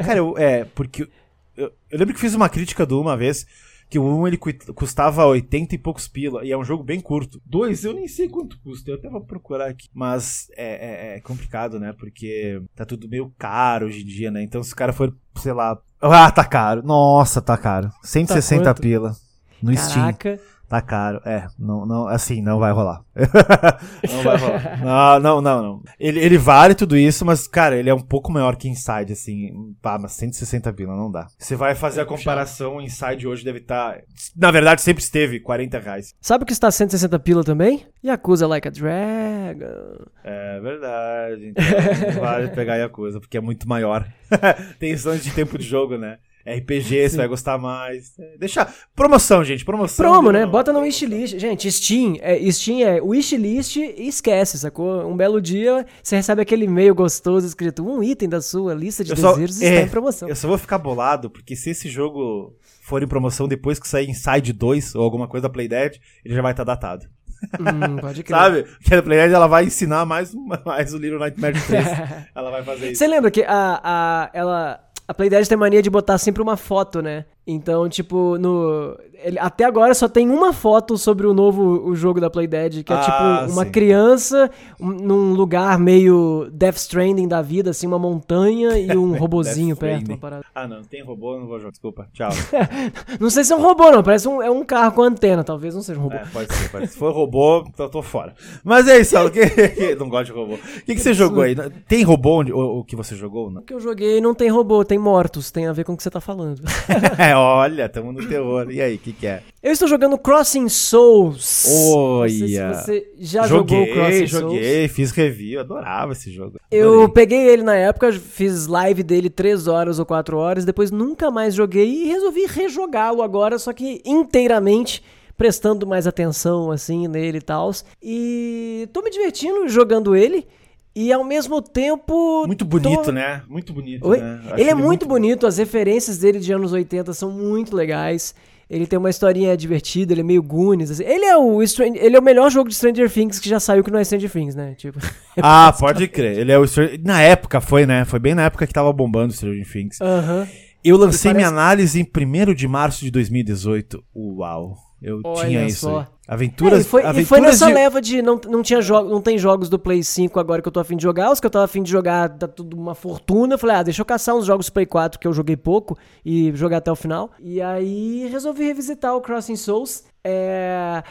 Cara, eu, é, porque. Eu, eu lembro que fiz uma crítica do uma vez. Que o 1 ele cu- custava 80 e poucos pila. E é um jogo bem curto. Dois, eu nem sei quanto custa. Eu até vou procurar aqui. Mas é, é- é complicado, né? Porque tá tudo meio caro hoje em dia, né? Então se o cara for, sei lá. Ah, tá caro. Nossa, tá caro. 160 quanto? pila. No Steam. Tá caro. É, não, não, assim, não vai rolar. não vai rolar. Não, não, não, não. Ele, ele vale tudo isso, mas, cara, ele é um pouco maior que Inside, assim. Pá, mas 160 pila não dá. Você vai fazer a comparação, Inside hoje deve estar. Na verdade, sempre esteve 40 reais. Sabe o que está 160 pila também? Yakuza Like a Dragon. É verdade. Então, vale pegar Yakuza, porque é muito maior. Tem de tempo de jogo, né? RPG, você vai gostar mais. É, Deixa. Promoção, gente. Promoção. Promo, né? Não, Bota no wishlist. Gente, Steam é, Steam é wishlist e esquece, sacou? Um belo dia você recebe aquele e-mail gostoso escrito um item da sua lista de Eu só- desejos é, está em promoção. Eu só vou ficar bolado, porque se esse jogo for em promoção depois que sair Inside 2 ou alguma coisa da Playdead, ele já vai estar datado. Hum, pode crer. Sabe? Porque a Playdead ela vai ensinar mais, mais o Little Nightmare 3. ela vai fazer isso. Você lembra que a, a, ela, a Playdead tem mania de botar sempre uma foto, né? Então, tipo, no. ele- até agora só tem uma foto sobre o novo o jogo da Playdead, que é Ah, tipo uma sim. criança um- num lugar meio Death Stranding da vida, assim, uma montanha e um robozinho perto. Ah, não. Tem robô, não vou jogar. Desculpa. Tchau. Não sei se é um robô, não. Parece um, é um carro com antena, talvez não seja um robô. É, pode ser, pode ser. Se for robô, eu tô fora. Mas é isso, que- não gosto de robô. O que, que você jogou aí? Tem robô onde, o, o que você jogou? Não? O que eu joguei não tem robô, tem mortos, tem a ver com o que você tá falando. Olha, tamo no terror. E aí, o que, que é? Eu estou jogando Crossing Souls. Sei se Olha. você já joguei, jogou Crossing joguei, Souls. fiz review, adorava esse jogo. Eu Adorei. peguei ele na época, fiz live dele 3 horas ou 4 horas, depois nunca mais joguei e resolvi rejogá-lo agora, só que inteiramente, prestando mais atenção assim nele e tal. E tô me divertindo jogando ele e ao mesmo tempo. Muito bonito, tô- né? Muito bonito, Oi? né? Acho Ele é muito bonito, as referências dele de anos 80 são muito legais. Ele tem uma historinha divertida, ele é meio Goonies. assim. Ele é o Stran- ele é o melhor jogo de Stranger Things que já saiu que não é Stranger Things, né? Tipo, Ah, pode crer. Ele é o Na época foi, né? Foi bem na época que tava bombando o Stranger Things. aham. Eu lancei Parece- minha análise em 1 de março de 2018. Uau. Eu Olha tinha isso só. Aventuras, É, e, foi, e aventuras foi nessa de... leva de não, não tinha jogo, não tem jogos do Play 5 agora que eu tô afim de jogar. Os que eu tava afim de jogar tá tudo uma fortuna. Eu falei, ah, deixa eu caçar uns jogos Play 4 que eu joguei pouco e jogar até o final. E aí resolvi revisitar o Crossing Souls. É.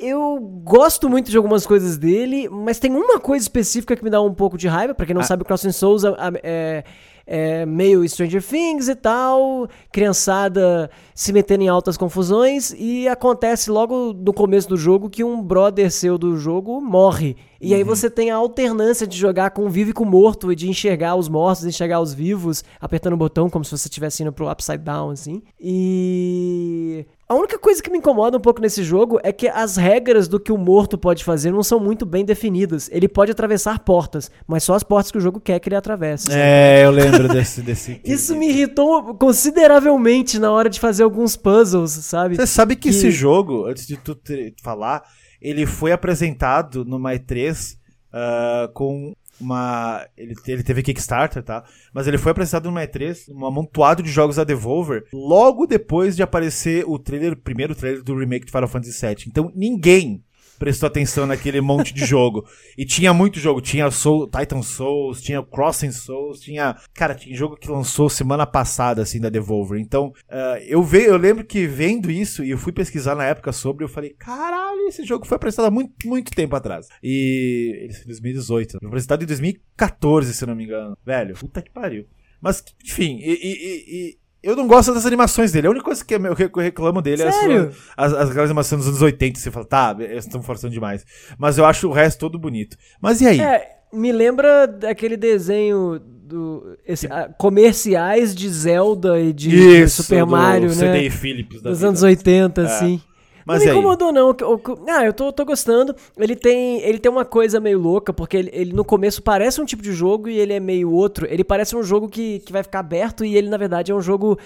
Eu gosto muito de algumas coisas dele, mas tem uma coisa específica que me dá um pouco de raiva. Pra quem não Ah. sabe, Crossing Souls é, é- meio Stranger Things e tal, criançada se metendo em altas confusões, e acontece logo no começo do jogo que um brother seu do jogo morre. E aí você tem a alternância de jogar com vivo e com morto, e de enxergar os mortos, enxergar os vivos, apertando o botão como se você estivesse indo pro upside down, assim. E. A única coisa que me incomoda um pouco nesse jogo é que as regras do que o morto pode fazer não são muito bem definidas. Ele pode atravessar portas, mas só as portas que o jogo quer que ele atravesse. É, eu lembro desse... desse Isso me irritou consideravelmente na hora de fazer alguns puzzles, sabe? Você sabe que, Que- esse jogo, antes de tu falar, ele foi apresentado numa E3 ah, com uma. Ele, ele teve Kickstarter, tá? Mas ele foi apresentado numa E3, um amontoado de jogos da Devolver, logo depois de aparecer o trailer, o primeiro trailer do remake de Final Fantasy VII. Então ninguém prestou atenção naquele monte de jogo. E tinha muito jogo. Tinha Soul, Titan Souls, tinha Crossing Souls, tinha. Cara, tinha jogo que lançou semana passada, assim, da Devolver. Então, ah, eu, ve, eu lembro que vendo isso, e eu fui pesquisar na época sobre, eu falei, caralho, esse jogo foi apresentado há muito, muito tempo atrás. E. Em 2018. Foi apresentado em 2014, se não me engano. Velho, puta que pariu. Mas, enfim, e- e- e eu não gosto das animações dele. A única coisa que eu reclamo dele é a Sério? sua, as, as aquelas animações dos anos 80. Você fala, tá, eles estão forçando demais. Mas eu acho o resto todo bonito. Mas e aí? É, me lembra daquele desenho do esse, ah, comerciais de Zelda e de, de Super do Mario, CD né? Philips da Dos vida. anos 80, assim. Mas não me incomodou, não. Ah, eu tô, tô gostando. Ele tem, ele tem uma coisa meio louca, porque ele, ele no começo parece um tipo de jogo e ele é meio outro. Ele parece um jogo que, que vai ficar aberto e ele, na verdade, é um jogo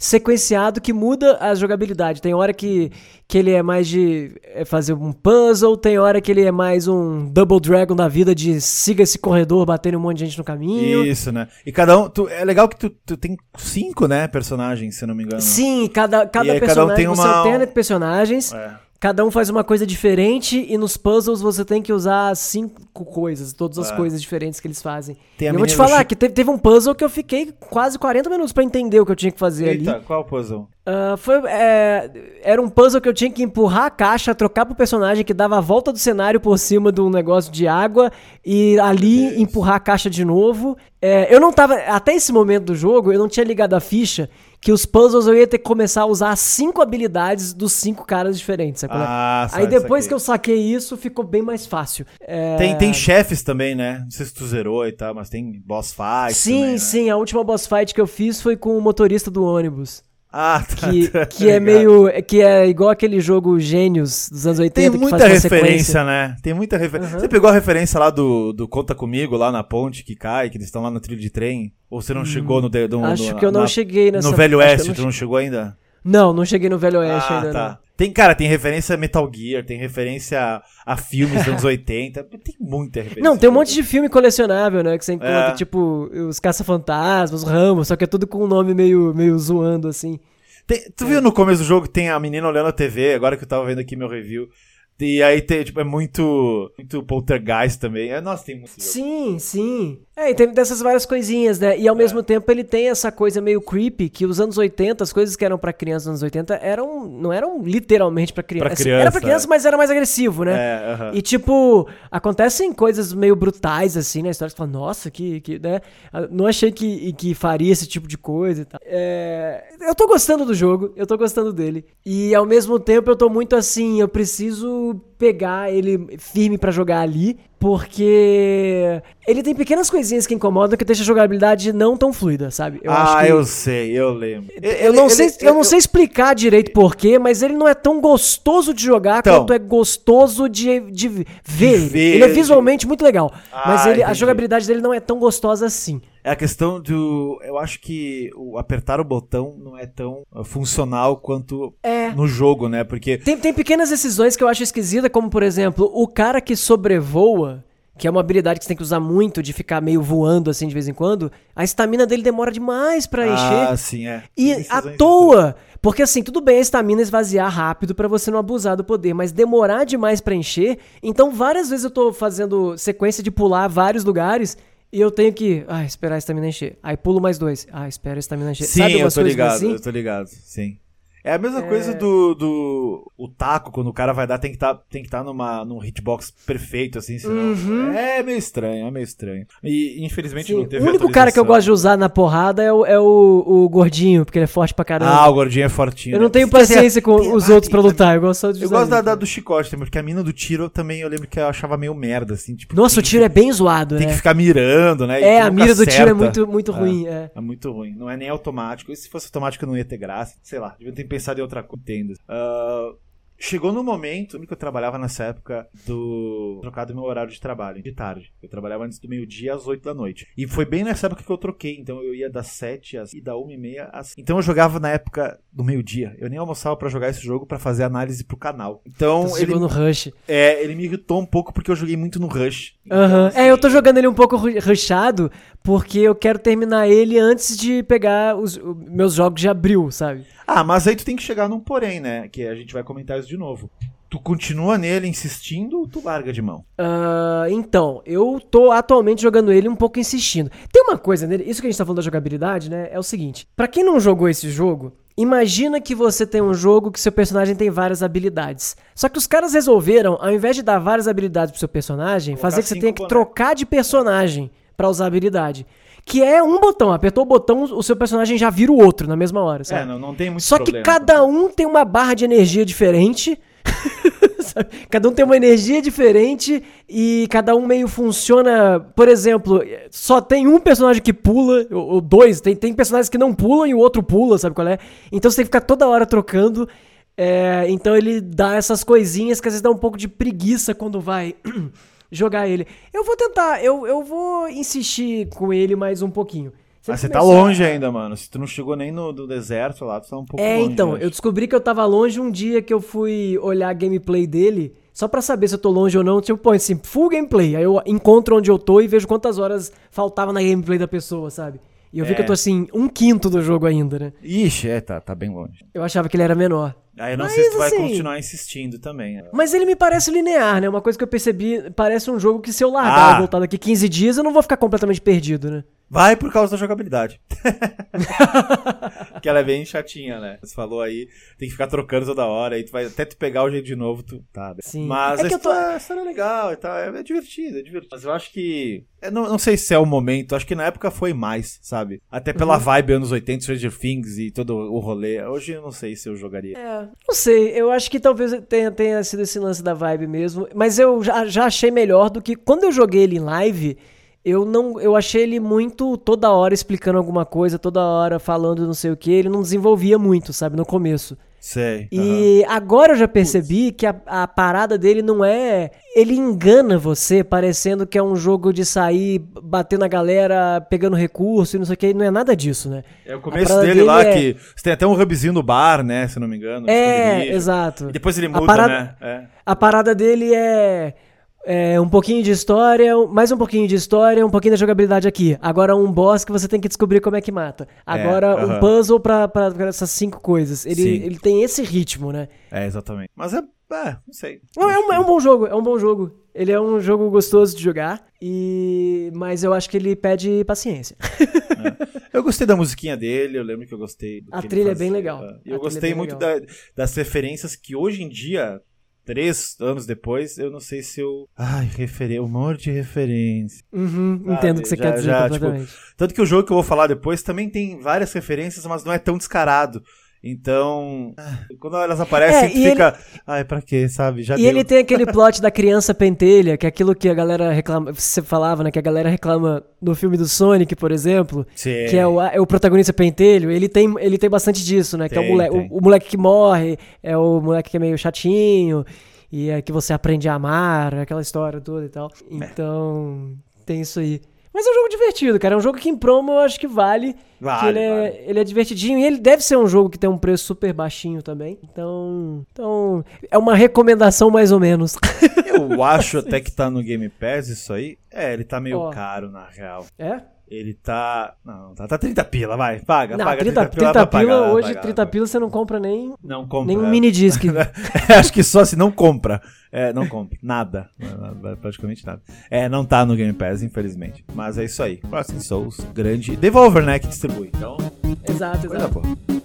sequenciado que muda a jogabilidade. Tem hora que, que ele é mais de é, fazer um puzzle, tem hora que ele é mais um Double Dragon da vida de siga esse corredor batendo um monte de gente no caminho. Isso, né? E cada um. tu- é legal que tu, tu tem cinco, né, personagens, se não me engano. Sim, cada, cada aí cada um personagem tem você uma- alterna de personagens. É. Cada um faz uma coisa diferente e nos puzzles você tem que usar cinco coisas, todas as É. coisas diferentes que eles fazem. Eu vou te falar que teve, teve um puzzle que eu fiquei quase 40 minutos pra entender o que eu tinha que fazer ali. Eita, qual puzzle? Ah, foi, é, era um puzzle que eu tinha que empurrar a caixa, trocar pro personagem que dava a volta do cenário por cima de um negócio de água e ali empurrar a caixa de novo. É, eu não tava. Até esse momento do jogo, eu não tinha ligado a ficha que os puzzles eu ia ter que começar a usar cinco habilidades dos cinco caras diferentes. Sabe? Ah, Aí sabe, depois saquei. que eu saquei isso, ficou bem mais fácil. É, Tem, tem chefes também, né? Não sei se tu zerou e tal, mas tem boss fight. Sim, também, né? sim. A última boss fight que eu fiz foi com o motorista do ônibus. Ah, tá. que, tá que é ligado. meio. Que é igual aquele jogo Gênios dos anos 80 Tem muita referência, né? Tem muita referência. Você pegou a referência lá do, do Conta Comigo, lá na ponte que cai, que eles estão lá no trilho de trem? Ou você não chegou no, no- Hum, Acho no- que eu não na- cheguei nessa No Velho Oeste, não tu não chegou ainda? Não, não cheguei no Velho Oeste ah, ainda. tá. Tem, cara, tem referência a Metal Gear, tem referência a, a filmes dos anos 80. Tem muita referência. Não. tem um monte de filme colecionável, né? Que você encontra, É. tipo, os Caça-Fantasmas, os Ramos, só que é tudo com um nome meio, meio zoando, assim. Tem- tu viu no começo do jogo que tem a menina olhando a TV, agora que eu tava vendo aqui meu review. E aí tem, tipo, é muito, muito poltergeist também. É, nossa, tem muito. Sim, sim. É, e tem dessas várias coisinhas, né? E ao É. mesmo tempo ele tem essa coisa meio creepy, que os anos 80, as coisas que eram pra criança nos anos 80 eram, não eram literalmente pra criança. Pra criança, era pra criança, é. mas era mais agressivo, né? É, aham. E tipo, acontecem coisas meio brutais assim na história. Você fala, nossa, que, que né? Não achei que, que faria esse tipo de coisa e tal. É, eu tô gostando do jogo, eu tô gostando dele. E ao mesmo tempo eu tô muito assim, eu preciso pegar ele firme pra jogar ali, porque ele tem pequenas coisinhas que incomodam que deixa a jogabilidade não tão fluida, sabe? Eu ah, que eu sei, eu lembro. eu não, sei, eu não sei explicar direito porquê, mas ele não é tão gostoso de jogar Então. quanto é gostoso de, de ver. ele. ver, ele é de- visualmente muito legal, mas Ah, ele, a jogabilidade dele não é tão gostosa assim. É a questão do. Eu acho que o apertar o botão não é tão uh, funcional quanto É. no jogo, né? Porque. Tem, tem pequenas decisões que eu acho esquisita, como por exemplo, o cara que sobrevoa, que é uma habilidade que você tem que usar muito, de ficar meio voando assim de vez em quando, a estamina dele demora demais pra encher. Ah, sim, é. E à toa! Porque assim, tudo bem a estamina esvaziar rápido pra você não abusar do poder, mas demorar demais pra encher. Então, várias vezes eu tô fazendo sequência de pular vários lugares e eu tenho que, ah, esperar a estamina encher. Aí pulo mais dois. Ah, espera a estamina encher. Sim, Sabe eu tô ligado, assim? eu tô ligado, sim. É a mesma coisa do, do o taco, quando o cara vai dar, tem que tá, tem que estar numa num hitbox perfeito, assim, senão. É meio estranho, é meio estranho. E infelizmente Uhum. Sim, não teve O único cara que eu gosto de usar na porrada é o, é o, o gordinho, porque ele é forte pra caramba. Ah, o gordinho é fortinho. eu né? não tenho paciência com os outros pra tem- lutar, eu gosto só de Eu gosto da, da do chicote também, porque a mina do tiro também eu lembro que eu achava meio merda, assim, tipo. Nossa, o tem tiro é bem zoado, Tem né? que ficar mirando, né? É, a mira do tiro é muito, muito ruim. É. É muito ruim. Não é nem automático. E se fosse automático não ia ter graça. Sei lá, devia ter pensado em outra coisa. Entendo. Ah, chegou no momento que eu trabalhava nessa época do. trocado meu horário de trabalho, de tarde. Eu trabalhava antes do meio-dia às 8 da noite. E foi bem nessa época que eu troquei. Então eu ia das 7 às, e da 1 e meia às. Então eu jogava na época do meio-dia. Eu nem almoçava pra jogar esse jogo pra fazer análise pro canal. Então Você ele, jogou no Rush. é, ele me irritou um pouco porque eu joguei muito no Rush. Aham. Então, É, eu tô assim, jogando ele um pouco ru- rushado, porque eu quero terminar ele antes de pegar os meus jogos de abril, sabe? Ah, mas aí tu tem que chegar num porém, né? Que a gente vai comentar isso de novo. Tu continua nele insistindo ou tu larga de mão? Ah, então, eu tô atualmente jogando ele um pouco insistindo. Tem uma coisa nele, isso que a gente tá falando da jogabilidade, né? É o seguinte: pra quem não jogou esse jogo, imagina que você tem um jogo que seu personagem tem várias habilidades. Só que os caras resolveram, ao invés de dar várias habilidades pro seu personagem, Colocar fazer que você tenha que bonecos. trocar de personagem pra usar a habilidade. Que é um botão, apertou o botão, o seu personagem já vira o outro na mesma hora, sabe? É, não, não tem muito Só que problema. cada um tem uma barra de energia diferente. Cada um tem uma energia diferente e cada um meio funciona. Por exemplo, só tem um personagem que pula, ou, ou dois, tem, tem personagens que não pulam e o outro pula, sabe qual é? Então você tem que ficar toda hora trocando. É, então ele dá essas coisinhas que às vezes dá um pouco de preguiça quando vai jogar ele. Eu vou tentar, eu, eu vou insistir com ele mais um pouquinho. Se Ah, você tá longe ainda, mano. Se tu não chegou nem no do deserto lá, tu tá um pouco É, longe. então, acho. eu descobri que eu tava longe um dia que eu fui olhar a gameplay dele, só pra saber se eu tô longe ou não, tipo, põe assim, full gameplay, aí eu encontro onde eu tô e vejo quantas horas faltava na gameplay da pessoa, sabe? E eu vi É. que eu tô assim, um quinto do jogo ainda, né? Ixi, é, tá, tá bem longe. Eu achava que ele era menor. Aí eu não Mas, sei se tu vai assim- continuar insistindo também. Mas ele me parece linear, né? Uma coisa que eu percebi, parece um jogo que se eu largar Ah. e voltar daqui 15 dias, eu não vou ficar completamente perdido, né? Vai por causa da jogabilidade. que ela é bem chatinha, né? Você falou aí, tem que ficar trocando toda hora, aí tu vai até tu pegar o jeito de novo, tu tá. Sim. Mas É a que tô- história, a história é legal e tal, é, é divertido, é divertido. Mas eu acho que. Eu não, não sei se é o momento, acho que na época foi mais, sabe? Até pela Uhum. vibe anos 80, Stranger Things e todo o rolê. Hoje eu não sei se eu jogaria. É, não sei, eu acho que talvez tenha, tenha sido esse lance da vibe mesmo, mas eu já, já achei melhor do que quando eu joguei ele em live, eu não, eu achei ele muito toda hora explicando alguma coisa, toda hora falando não sei o que, ele não desenvolvia muito, sabe, no começo. Sei. E agora eu já percebi que a, a parada dele não é. Ele engana você, parecendo que é um jogo de sair batendo a galera, pegando recurso e não sei o que, não é nada disso, né? É o A começo parada dele, lá é- que. Você tem até um hubzinho no bar, né? Se eu não me engano. É, exato. E depois ele A muda, parada- né? É. A parada dele é, é um pouquinho de história, mais um pouquinho de história, um pouquinho da jogabilidade aqui. Agora um boss que você tem que descobrir como é que mata. Agora um aham. puzzle pra, pra, pra essas cinco coisas. Ele, Sim. ele tem esse ritmo, né? É, exatamente. Mas é, É, não sei. Não, é, um, é um bom jogo, é um bom jogo. Ele é um jogo gostoso de jogar, e mas eu acho que ele pede paciência. É. Eu gostei da musiquinha dele, eu lembro que eu gostei. a trilha é bem legal. Eu gostei é muito da, das referências que hoje em dia, três anos depois, eu não sei se eu. Ai, referência, humor de referência. Uhum, entendo o que você já, quer dizer já. Tipo, tanto que o jogo que eu vou falar depois também tem várias referências, mas não é tão descarado. Então, quando elas aparecem, é, fica. Ele... Ai, pra quê, sabe? Já e deu. ele tem aquele plot da criança pentelha, que é aquilo que a galera reclama. Você falava, né? Que a galera reclama no filme do Sonic, por exemplo. Sim. Que é o, é o protagonista pentelho. Ele tem, ele tem bastante disso, né? Tem, que é o moleque, o, o moleque que morre, é o moleque que é meio chatinho. E é que você aprende a amar, aquela história toda e tal. É. Então, é. tem isso aí. Mas é um jogo divertido, cara. É um jogo que em promo eu acho que vale. Vale, ele, é, vale. ele é divertidinho e ele deve ser um jogo que tem um preço super baixinho também. Então, então é uma recomendação mais ou menos. Eu acho até que tá no Game Pass isso aí. É, ele tá meio caro na real. É? Ele tá. Não, tá, tá 30 pila, vai. Paga, não, paga 30, 30 pila. 30 pila hoje, 30 pila você não compra nem. Não compra. Nem um é. mini disc. Acho que só se não compra. É, não compra. Nada. Praticamente nada. É, não tá no Game Pass, infelizmente. Mas é isso aí. Próximo Souls, grande. Devolver, né? Que distribui. Então. Exato, exato. Boa.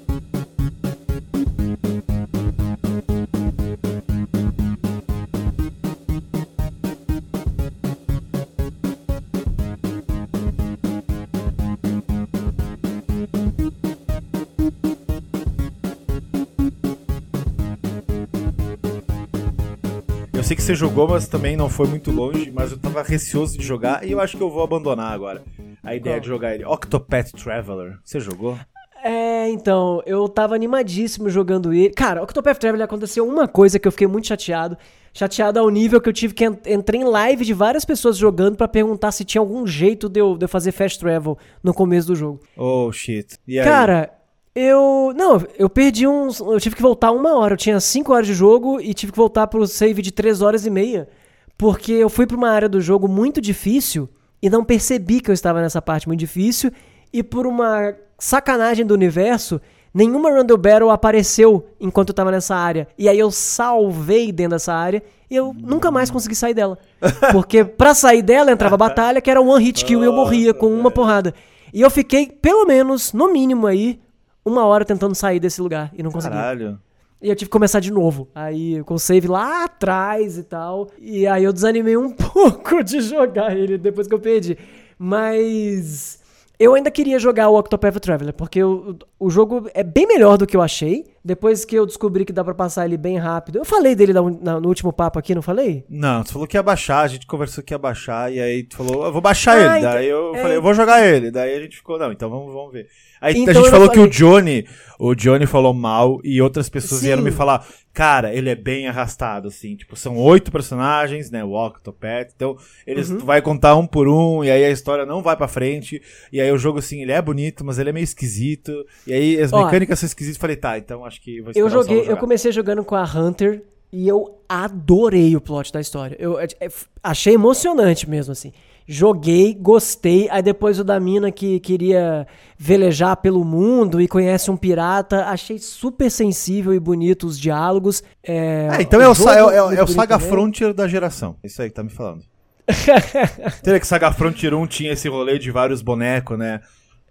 Sei que você jogou, mas também não foi muito longe, mas eu tava receoso de jogar e eu acho que eu vou abandonar agora a ideia Qual? de jogar ele. Octopath Traveler. Você jogou? É, então, eu tava animadíssimo jogando ele. Cara, Octopath Traveler aconteceu uma coisa que eu fiquei muito chateado. Chateado ao nível que eu tive que entrar em live de várias pessoas jogando para perguntar se tinha algum jeito de eu, de eu fazer fast travel no começo do jogo. Oh, shit. Cara, eu. Não, eu perdi uns. Eu tive que voltar uma hora. Eu tinha 5 horas de jogo e tive que voltar pro save de 3 horas e meia. Porque eu fui pra uma área do jogo muito difícil e não percebi que eu estava nessa parte muito difícil. E por uma sacanagem do universo, nenhuma Randall Battle apareceu enquanto eu tava nessa área. E aí eu salvei dentro dessa área e eu nunca mais consegui sair dela. Porque pra sair dela entrava a batalha, que era one hit kill e eu morria com uma porrada. E eu fiquei, pelo menos, no mínimo aí, uma hora tentando sair desse lugar e não consegui. Caralho. E eu tive que começar de novo. Aí com o save lá atrás e tal. E aí eu desanimei um pouco de jogar ele depois que eu perdi. Mas eu ainda queria jogar o Octopath Traveler, porque o, o jogo é bem melhor do que eu achei. Depois que eu descobri que dá para passar ele bem rápido. Eu falei dele no, no último papo aqui, não falei? Não, tu falou que ia baixar, a gente conversou que ia baixar, e aí tu falou, eu vou baixar ah, ele. Então, daí eu é... falei, eu vou jogar ele. Daí a gente ficou, não, então vamos, vamos ver. Aí então a gente falou que o Johnny, o Johnny falou mal e outras pessoas Sim. vieram me falar, cara, ele é bem arrastado, assim, tipo, são oito personagens, né, o Octopath, então eles uhum. vai contar um por um, e aí a história não vai pra frente, e aí o jogo, assim, ele é bonito, mas ele é meio esquisito, e aí as Ó, mecânicas são esquisitas, falei, tá, então acho que vou Eu joguei, eu comecei jogando com a Hunter, e eu adorei o plot da história, eu é, é, achei emocionante mesmo, assim. Joguei, gostei. Aí depois o da mina que queria velejar pelo mundo e conhece um pirata. Achei super sensível e bonito os diálogos. É, é então é o, é, é, é o Saga Frontier da geração. Isso aí que tá me falando. Teria que Saga Frontier 1 tinha esse rolê de vários bonecos, né?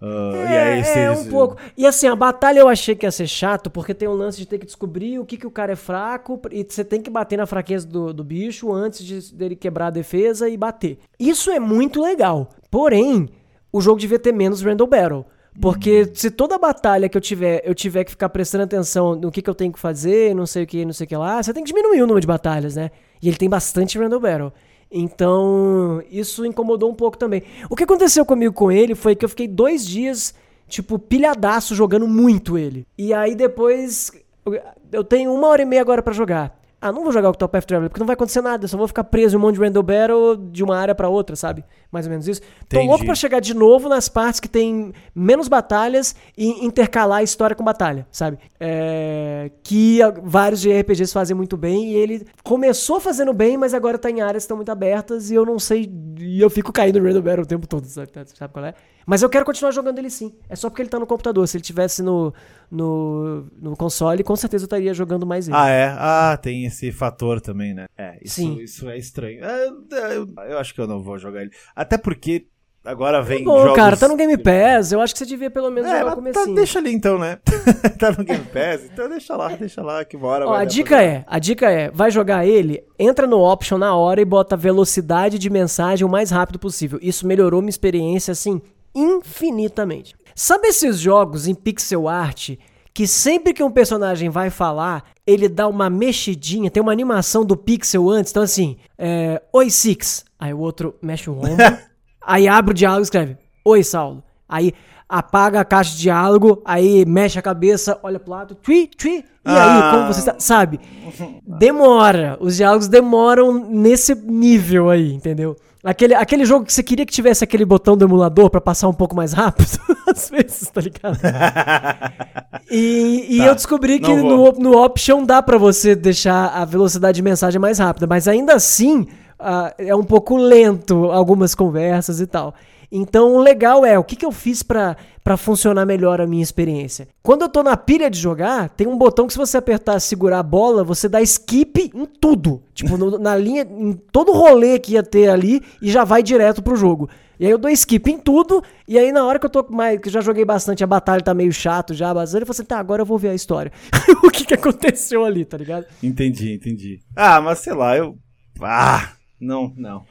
Uh, é, e aí, é, um pouco. E assim, a batalha eu achei que ia ser chato, porque tem um lance de ter que descobrir o que, que o cara é fraco, e você tem que bater na fraqueza do, do bicho antes de, dele quebrar a defesa e bater. Isso é muito legal. Porém, o jogo devia ter menos Randall Battle. Porque hum. se toda batalha que eu tiver, eu tiver que ficar prestando atenção no que, que eu tenho que fazer, não sei o que, não sei o que lá, você tem que diminuir o número de batalhas, né? E ele tem bastante Randall Battle. Então, isso incomodou um pouco também. O que aconteceu comigo com ele foi que eu fiquei dois dias, tipo, pilhadaço jogando muito ele. E aí depois. Eu tenho uma hora e meia agora para jogar ah, não vou jogar o Octopath Traveler, porque não vai acontecer nada, eu só vou ficar preso em um monte de random battle de uma área para outra, sabe? Mais ou menos isso. Entendi. Tô louco pra chegar de novo nas partes que tem menos batalhas e intercalar história com batalha, sabe? É... Que vários RPGs fazem muito bem e ele começou fazendo bem, mas agora tá em áreas que estão muito abertas e eu não sei, e eu fico caindo no random battle o tempo todo, sabe, sabe qual é? Mas eu quero continuar jogando ele sim. É só porque ele tá no computador. Se ele tivesse no, no, no console, com certeza eu estaria jogando mais ele. Ah, é? Ah, tem esse fator também, né? É, isso, Sim. isso é estranho. É, eu, eu acho que eu não vou jogar ele. Até porque agora vem Bom, jogos... cara, tá no Game Pass. Eu acho que você devia pelo menos É, jogar o tá, comecinho. deixa ali então, né? tá no Game Pass, então deixa lá, deixa lá, que uma hora Ó, vai a dica é, a dica é, vai jogar ele, entra no option na hora e bota velocidade de mensagem o mais rápido possível. Isso melhorou minha experiência, assim, infinitamente. Sabe esses jogos em pixel art que sempre que um personagem vai falar, ele dá uma mexidinha, tem uma animação do pixel antes, então assim, é, Oi Six, aí o outro mexe o ombro, aí abre o diálogo e escreve, Oi Saulo, aí apaga a caixa de diálogo, aí mexe a cabeça, olha pro lado, twi, twi, e Ah. aí, como você está, sabe? Demora, os diálogos demoram nesse nível aí, entendeu? Aquele, aquele jogo que você queria que tivesse aquele botão do emulador pra passar um pouco mais rápido, às vezes, tá ligado? E, e Tá, eu descobri que no, no option dá pra você deixar a velocidade de mensagem mais rápida, mas ainda assim ah, é um pouco lento algumas conversas e tal. Então o legal é, o que, que eu fiz pra pra funcionar melhor a minha experiência? Quando eu tô na pilha de jogar, tem um botão que se você apertar segurar a bola, você dá skip em tudo. Tipo, no- na linha, em todo rolê que ia ter ali e já vai direto pro jogo. E aí eu dou skip em tudo, e aí na hora que eu tô mais, que eu já joguei bastante, a batalha tá meio chato já, bastante, eu falei assim, tá, agora eu vou ver a história. o que que aconteceu ali, tá ligado? Entendi, entendi. Ah, mas sei lá, eu... Ah, não, não.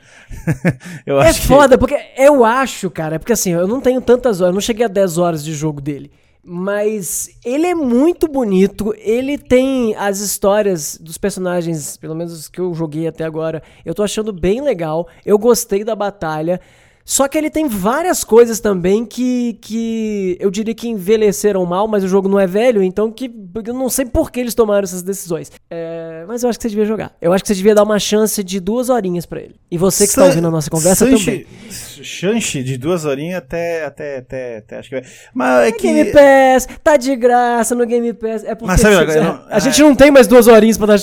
eu É acho que- foda, porque eu acho, cara, porque assim, eu não tenho tantas horas, eu não cheguei a 10 horas de jogo dele. Mas ele é muito bonito, ele tem as histórias dos personagens, pelo menos os que eu joguei até agora, eu tô achando bem legal, eu gostei da batalha. Só que ele tem várias coisas também que, que eu diria que envelheceram mal, mas o jogo não é velho, então que eu não sei por que eles tomaram essas decisões. É, mas eu acho que você devia jogar. Eu acho que você devia dar uma chance de duas horinhas pra ele. E você que tá San- ouvindo a nossa conversa Sanche- também. Chance de duas horinhas até, até, até, até, acho que vai. Mas é que... Game Pass, tá de graça no Game Pass. É porque Mas sabe, eu não- a gente não tem mais duas horinhas pra dar.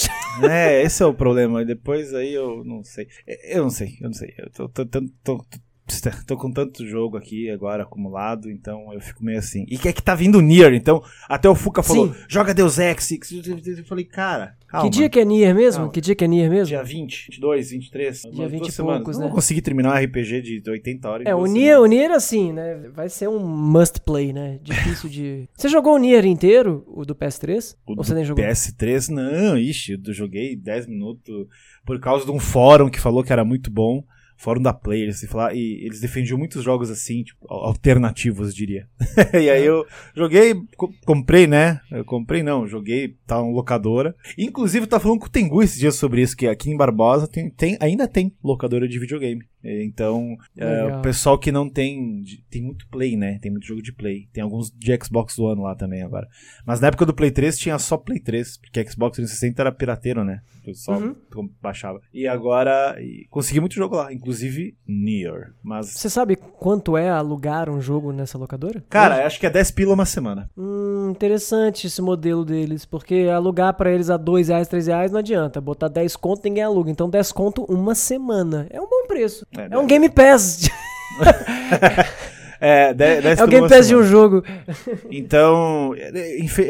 É, esse é o problema. Depois aí eu não sei. Eu não sei, eu não sei. Eu tô, tô, tô, tô- tô com tanto jogo aqui agora acumulado, então eu fico meio assim. E que é que tá vindo Nier, então até o Fuca falou, Sim. joga Deus Ex. Eu falei, cara, calma. Que dia que é Nier mesmo? Calma. Que dia que é Nier mesmo? Dia 20, 22, 23. Dia umas 20 duas e semanas. poucos, Eu né? Não consegui terminar um RPG de 80 horas. É, o Nier, o Nier assim, né? Vai ser um must play, né? Difícil de. Você jogou o Nier inteiro, o do PS3? O Ou você nem jogou? PS3, não, ixi, eu joguei 10 minutos por causa de um fórum que falou que era muito bom. Fórum da Player, se falar, e eles defendiam muitos jogos assim, tipo, al- alternativos, diria. e aí eu joguei, co- comprei, né? Eu comprei não, joguei, tá uma locadora. Inclusive, tá falando com o Tengu esses dias sobre isso, que aqui em Barbosa tem, tem- ainda tem locadora de videogame. Então, é, o pessoal que não tem. Tem muito Play, né? Tem muito jogo de Play. Tem alguns de Xbox One lá também agora. Mas na época do Play 3 tinha só Play 3, porque Xbox 360 era pirateiro, né? Eu só Uhum. baixava. E agora. e consegui muito jogo lá, inclusive Nier. Mas. Você sabe quanto é alugar um jogo nessa locadora? Cara, acho que é 10 pila uma semana. Hum, interessante esse modelo deles, porque alugar pra eles a 2 reais, 3 reais não adianta. Botar 10 conto ninguém aluga. Então 10 conto uma semana. É um bom preço. É, É, um Game Pass. É, 10, 10 é o Game Pass de um jogo. Então,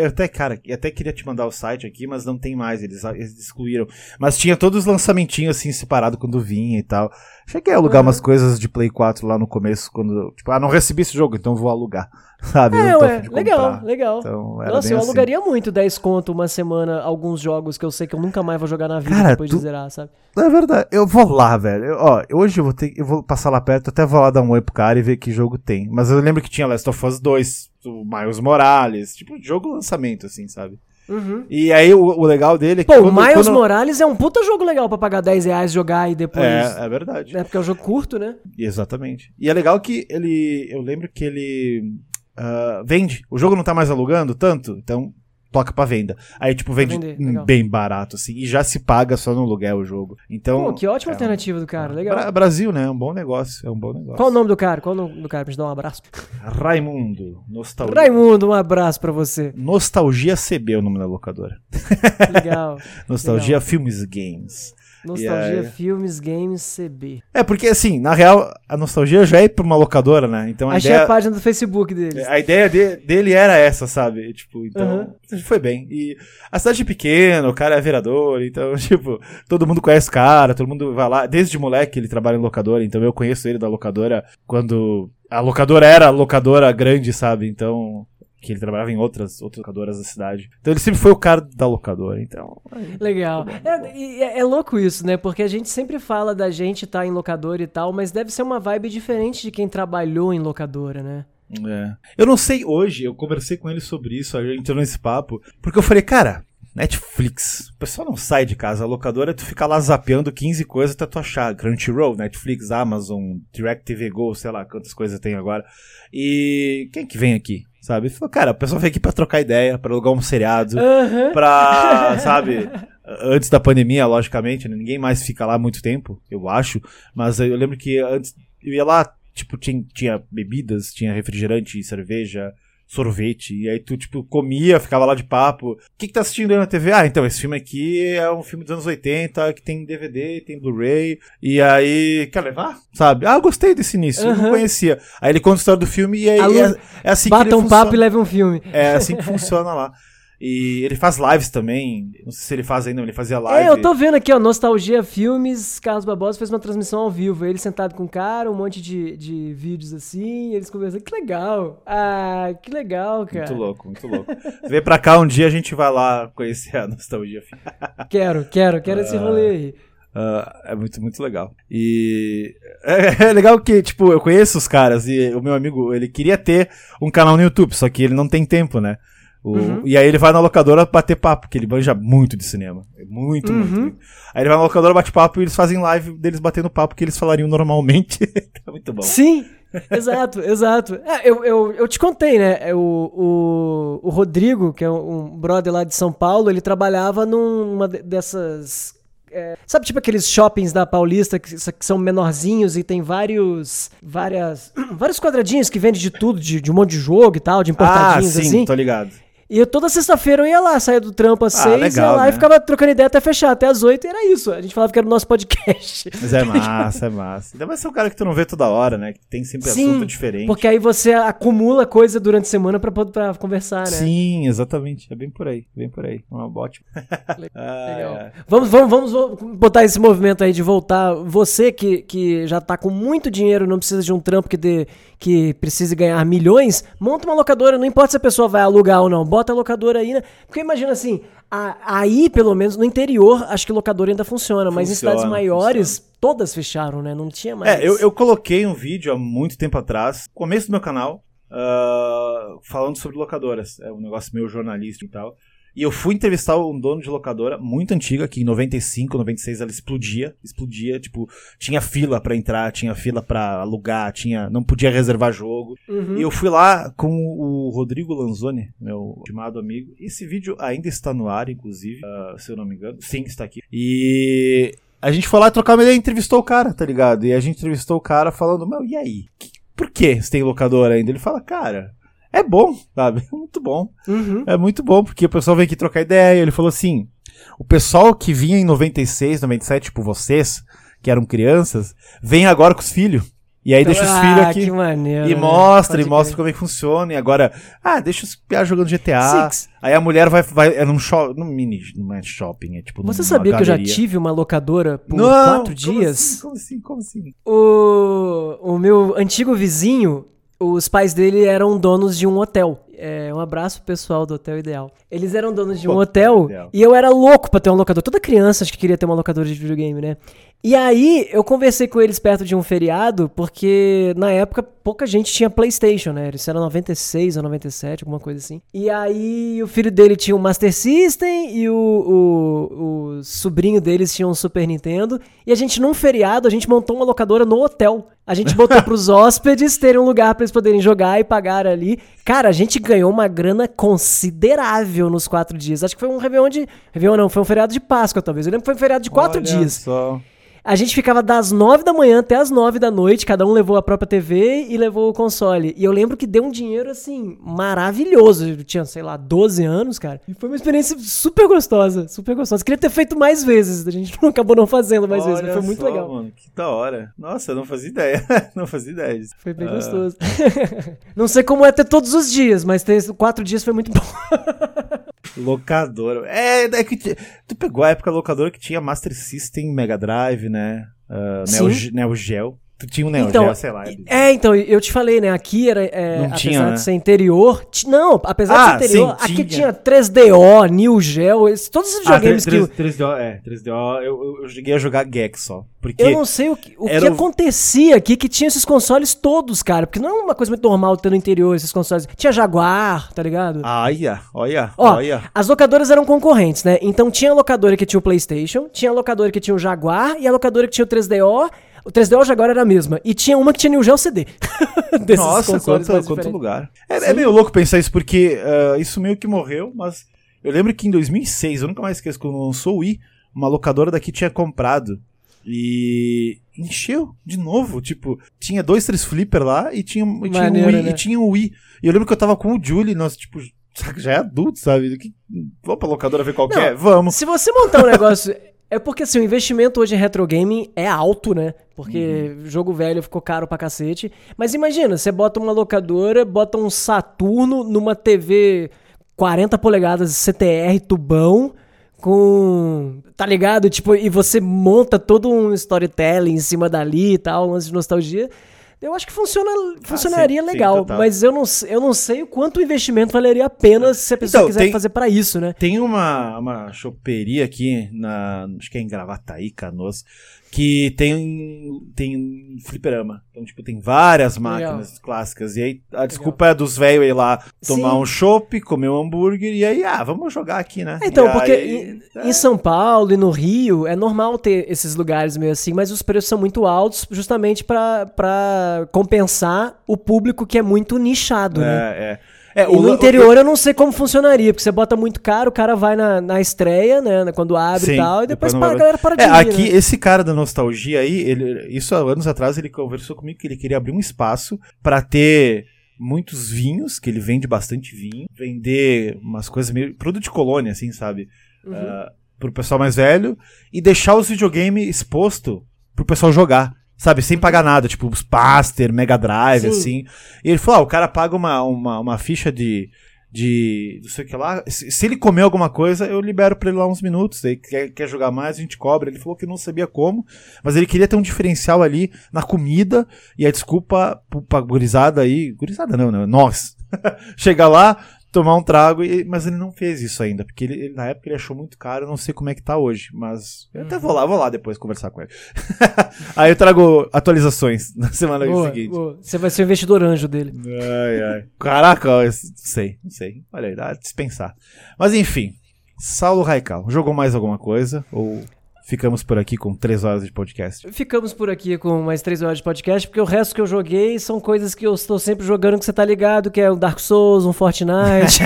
até, cara, eu até queria te mandar o site aqui, mas não tem mais, eles, eles excluíram. Mas tinha todos os lançamentinhos assim, separado quando vinha e tal. Cheguei a alugar Uhum. umas coisas de Play 4 lá no começo, quando, tipo, ah, não recebi esse jogo, então vou alugar, sabe? É, ué, legal, legal. Então, Nossa, eu assim. alugaria muito 10 conto uma semana alguns jogos que eu sei que eu nunca mais vou jogar na vida Cara, depois tu- de zerar, sabe? É verdade, eu vou lá, velho. Eu- ó, hoje eu vou ter, eu vou passar lá perto, até vou lá dar um oi pro cara e ver que jogo tem. Mas eu lembro que tinha Last of Us 2, o Miles Morales, tipo, jogo lançamento, assim, sabe? Uhum. E aí o, o legal dele é que Pô, o quando- Miles quando- Morales é um puta jogo legal pra pagar 10 reais, jogar e depois. É, é verdade. É porque é um jogo curto, né? Exatamente. E é legal que ele. Eu lembro que ele. ah, vende. O jogo não tá mais alugando tanto, então toca pra venda. Aí, tipo, vende vender, legal. bem barato, assim. E já se paga só no aluguel o jogo. Então. Pô, que ótima é um- alternativa do cara, legal. Bra- Brasil, né? É um bom negócio. É um bom negócio. Qual o nome do cara? Qual o nome do cara pra gente dar um abraço? Raimundo. Nostalgia. Raimundo, um abraço pra você. Nostalgia CB é o nome da locadora. Legal. Nostalgia Filmes Games. Nostalgia, aí... filmes, games, CB. É, porque assim, na real, a nostalgia já é pra uma locadora, né? Então a Achei ideia... a página do Facebook deles. A ideia de, dele era essa, sabe? Tipo, então, uhum. foi bem. E a cidade é pequena, o cara é vereador, então, tipo, todo mundo conhece o cara, todo mundo vai lá. Desde moleque ele trabalha em locadora, então eu conheço ele da locadora quando a locadora era locadora grande, sabe? Então, que ele trabalhava em outras, outras locadoras da cidade. Então ele sempre foi o cara da locadora, então... Legal. É, é, é, louco isso, né? Porque a gente sempre fala da gente estar tá em locadora e tal, mas deve ser uma vibe diferente de quem trabalhou em locadora, né? É. Eu não sei hoje, eu conversei com ele sobre isso, a gente entrou nesse papo, porque eu falei, cara, Netflix. O pessoal não sai de casa. A locadora, tu fica lá zapeando 15 coisas até tu achar. Crunchyroll, Netflix, Amazon, DirecTV Go, sei lá quantas coisas tem agora. E quem que vem aqui? Sabe? Falou, cara, o pessoal vem aqui pra trocar ideia, pra alugar um seriado, uhum. pra, sabe? Antes da pandemia, logicamente, né? ninguém mais fica lá muito tempo, eu acho. Mas eu lembro que antes eu ia lá, tipo, tinha, tinha bebidas, tinha refrigerante, cerveja, sorvete. E aí tu, tipo, comia, ficava lá de papo. O que, que tá assistindo aí na TV? Ah, então, esse filme aqui é um filme dos anos 80, que tem DVD, tem Blu-ray. E aí, quer levar? Sabe? Ah, gostei desse início, uhum. eu não conhecia. Aí ele conta a história do filme e aí é, é, assim Bata que um papo e leva um filme. É assim que funciona lá. E ele faz lives também. Não sei se ele faz ainda, ele fazia live. É, eu tô vendo aqui, ó, Nostalgia Filmes, Carlos Barbosa fez uma transmissão ao vivo. Ele sentado com o cara, um monte de, de vídeos assim, eles conversando. Que legal! Ah, que legal, cara. Muito louco, muito louco. Vem pra cá um dia, a gente vai lá conhecer a Nostalgia Filmes. quero, quero, quero esse rolê aí. Uh, é muito, muito legal. E é, é, legal que, tipo, eu conheço os caras e o meu amigo, ele queria ter um canal no YouTube, só que ele não tem tempo, né? O, uhum. E aí ele vai na locadora bater papo, porque ele manja muito de cinema. Muito, uhum. muito. Aí ele vai na locadora, bate papo e eles fazem live deles batendo papo que eles falariam normalmente. tá muito bom. Sim, exato, exato. É, eu, eu, eu te contei, né? É, o, o, o Rodrigo, que é um brother lá de São Paulo, ele trabalhava numa dessas é, sabe, tipo aqueles shoppings da Paulista que, que, são menorzinhos e tem vários. várias. vários quadradinhos que vendem de tudo, de, de um monte de jogo e tal, de importadinhos ah, sim, assim. tô ligado. E eu, toda sexta-feira eu ia lá, saía do trampo às ah, seis, legal, ia lá né? e ficava trocando ideia até fechar, até às oito, e era isso. A gente falava que era o nosso podcast. Mas é massa, é massa. Ainda mais ser um cara que tu não vê toda hora, né? Que tem sempre Sim, assunto diferente. Porque aí você acumula coisa durante a semana pra, pra conversar, né? Sim, exatamente. É bem por aí, bem por aí. Uma ótimo. Legal. ah, é. vamos, vamos, vamos botar esse movimento aí de voltar. Você que, que já tá com muito dinheiro, não precisa de um trampo que dê que precise ganhar milhões, monta uma locadora, não importa se a pessoa vai alugar ou não, bota a locadora aí, né? Porque imagina assim, a, aí, pelo menos no interior, acho que locadora ainda funciona, mas em cidades maiores, funciona. todas fecharam, né? Não tinha mais. É, eu, eu coloquei um vídeo há muito tempo atrás, começo do meu canal, uh, falando sobre locadoras. É um negócio meio jornalista e tal. E eu fui entrevistar um dono de locadora muito antiga, que em 95, 96 ela explodia, explodia, tipo, tinha fila para entrar, tinha fila para alugar, tinha, não podia reservar jogo. Uhum. E eu fui lá com o Rodrigo Lanzoni, meu estimado amigo. Esse vídeo ainda está no ar, inclusive, uh, se eu não me engano. Sim, está aqui. E a gente foi lá trocar uma ideia e entrevistou o cara, tá ligado? E a gente entrevistou o cara falando, meu, e aí? Por que você tem locadora ainda? Ele fala, cara, é bom, sabe? É muito bom. Uhum. É muito bom, porque o pessoal vem aqui trocar ideia. Ele falou assim: o pessoal que vinha em 96, 97, tipo vocês, que eram crianças, vem agora com os filhos. E aí deixa os ah, filhos aqui. Maneiro, e mostra, né? e mostra como é que funciona. E agora, ah, deixa os piás jogando GTA. Six. Aí a mulher vai, vai é num shopping, num mini, não é shopping, é tipo Você sabia que eu já tive uma locadora por não, quatro dias? Como assim, como assim, como assim? O, o meu antigo vizinho, os pais dele eram donos de um hotel. É, um abraço pessoal do Hotel Ideal. Eles eram donos de um hotel e eu era louco pra ter um locador. Toda criança acho que queria ter uma locadora de videogame, né? E aí, eu conversei com eles perto de um feriado, porque na época pouca gente tinha PlayStation, né? Isso era 96 ou 97, alguma coisa assim. E aí, o filho dele tinha um Master System e o, o, o sobrinho deles tinha um Super Nintendo. E a gente, num feriado, a gente montou uma locadora no hotel. A gente botou pros hóspedes terem um lugar para eles poderem jogar e pagar ali. Cara, a gente ganhou uma grana considerável nos quatro dias. Acho que foi um Réveillon de. Réveillon não, foi um feriado de Páscoa, talvez. Eu lembro que foi um feriado de quatro Olha dias. Só. A gente ficava das 9 da manhã até as 9 da noite, cada um levou a própria TV e levou o console. E eu lembro que deu um dinheiro, assim, maravilhoso. Eu tinha, sei lá, 12 anos, cara. E foi uma experiência super gostosa, super gostosa. Queria ter feito mais vezes, a gente acabou não fazendo mais Olha vezes, mas foi muito só, legal. Mano, que da hora. Nossa, eu não fazia ideia. não fazia ideia disso. Foi bem Ah. gostoso. não sei como é ter todos os dias, mas ter quatro dias foi muito bom. Locadora. É, é que tu pegou a época locadora que tinha Master System, Mega Drive, né? Uh. Neo, Neo Geo. Tu tinha um Neo Então, Geo, sei lá. É, então, eu te falei, né? Aqui era. é, Não apesar tinha, né? de ser interior. ti- Não, apesar Ah, de ser interior, sim, aqui tinha. tinha 3DO, New Geo, esse- todos esses Ah, videogames que. eu- 3DO, é, 3DO, eu, eu, eu cheguei a jogar Gex só. Porque Eu não sei o que, o que o- acontecia aqui que tinha esses consoles todos, cara. Porque não é uma coisa muito normal ter no interior esses consoles. Tinha Jaguar, tá ligado? Olha, olha, Ó, olha. as locadoras eram concorrentes, né? Então tinha a locadora que tinha o PlayStation, tinha a locadora que tinha o Jaguar e a locadora que tinha o 3DO. O 3DO e o Jaguar era a mesma. E tinha uma que tinha New Geo CD. Nossa, quanto, quanto lugar. É, é meio louco pensar isso, porque ah, isso meio que morreu, mas eu lembro que em 2006, eu nunca mais esqueço, quando lançou o Wii, uma locadora daqui tinha comprado. E encheu de novo, tipo, tinha dois, três flipper lá e tinha, e tinha, um, Maneiro, Wii, né? e tinha um Wii. E eu lembro que eu tava com o Julie, nós, tipo, já é adulto, sabe? Que, vamos pra locadora ver qual que é? Vamos. Se você montar um negócio. É porque assim, o investimento hoje em retro gaming é alto, né? Porque Uhum. jogo velho ficou caro pra cacete. Mas imagina, você bota uma locadora, bota um Saturno numa TV 40 polegadas CTR tubão com. Tá ligado? Tipo, e você monta todo um storytelling em cima dali e tal, um lance de nostalgia. Eu acho que funciona, funcionaria sim, sim, legal, total. mas eu não, eu não sei o quanto o investimento valeria a pena se a pessoa Então, quiser tem- fazer pra isso, né? Tem uma, uma choperia aqui, na, acho que é em Gravataí, Canoas, que tem, tem fliperama. Então, tipo, tem várias Legal. máquinas clássicas. E aí a desculpa é dos velhos ir lá tomar Sim. um chopp, comer um hambúrguer, e aí, ah, vamos jogar aqui, né? Então, E porque aí- em, em São Paulo e no Rio é normal ter esses lugares meio assim, mas os preços são muito altos justamente pra compensar o público que é muito nichado, né? É, é. E no la- interior eu não sei como funcionaria, porque você bota muito caro, o cara vai na, na estreia, né, quando abre Sim, e tal, e depois depois para, a galera para de É, ir, aqui, né? esse cara da nostalgia aí, ele, isso há anos atrás, ele conversou comigo que ele queria abrir um espaço pra ter muitos vinhos, que ele vende bastante vinho, vender umas coisas meio. produto de colônia, assim, sabe? Uhum. Ah, pro pessoal mais velho, e deixar os videogames exposto pro pessoal jogar. Sabe, sem pagar nada, tipo os Paster, Mega Drive, Sim. assim. E ele falou: ah, o cara paga uma, uma, uma ficha de. De. não sei o que lá. Se, se ele comer alguma coisa, eu libero pra ele lá uns minutos. Aí quer, quer jogar mais, a gente cobra. Ele falou que não sabia como, mas ele queria ter um diferencial ali na comida. E a desculpa pra gurizada aí. Gurizada não, né? Nós. Chegar lá, tomar um trago, e- mas ele não fez isso ainda, porque ele, ele- na época ele achou muito caro, eu não sei como é que tá hoje, mas eu até vou lá, vou lá depois conversar com ele. Aí eu trago atualizações na semana Boa, seguinte. boa. Você vai ser o investidor anjo dele. Ai, ai. Caraca, eu não sei, não sei. Olha, dá de dispensar. Mas enfim, Saulo Raical, jogou mais alguma coisa? Ou ficamos por aqui com três horas de podcast? Ficamos por aqui com mais três horas de podcast, porque o resto que eu joguei são coisas que eu estou sempre jogando que você tá ligado, que é um Dark Souls, um Fortnite.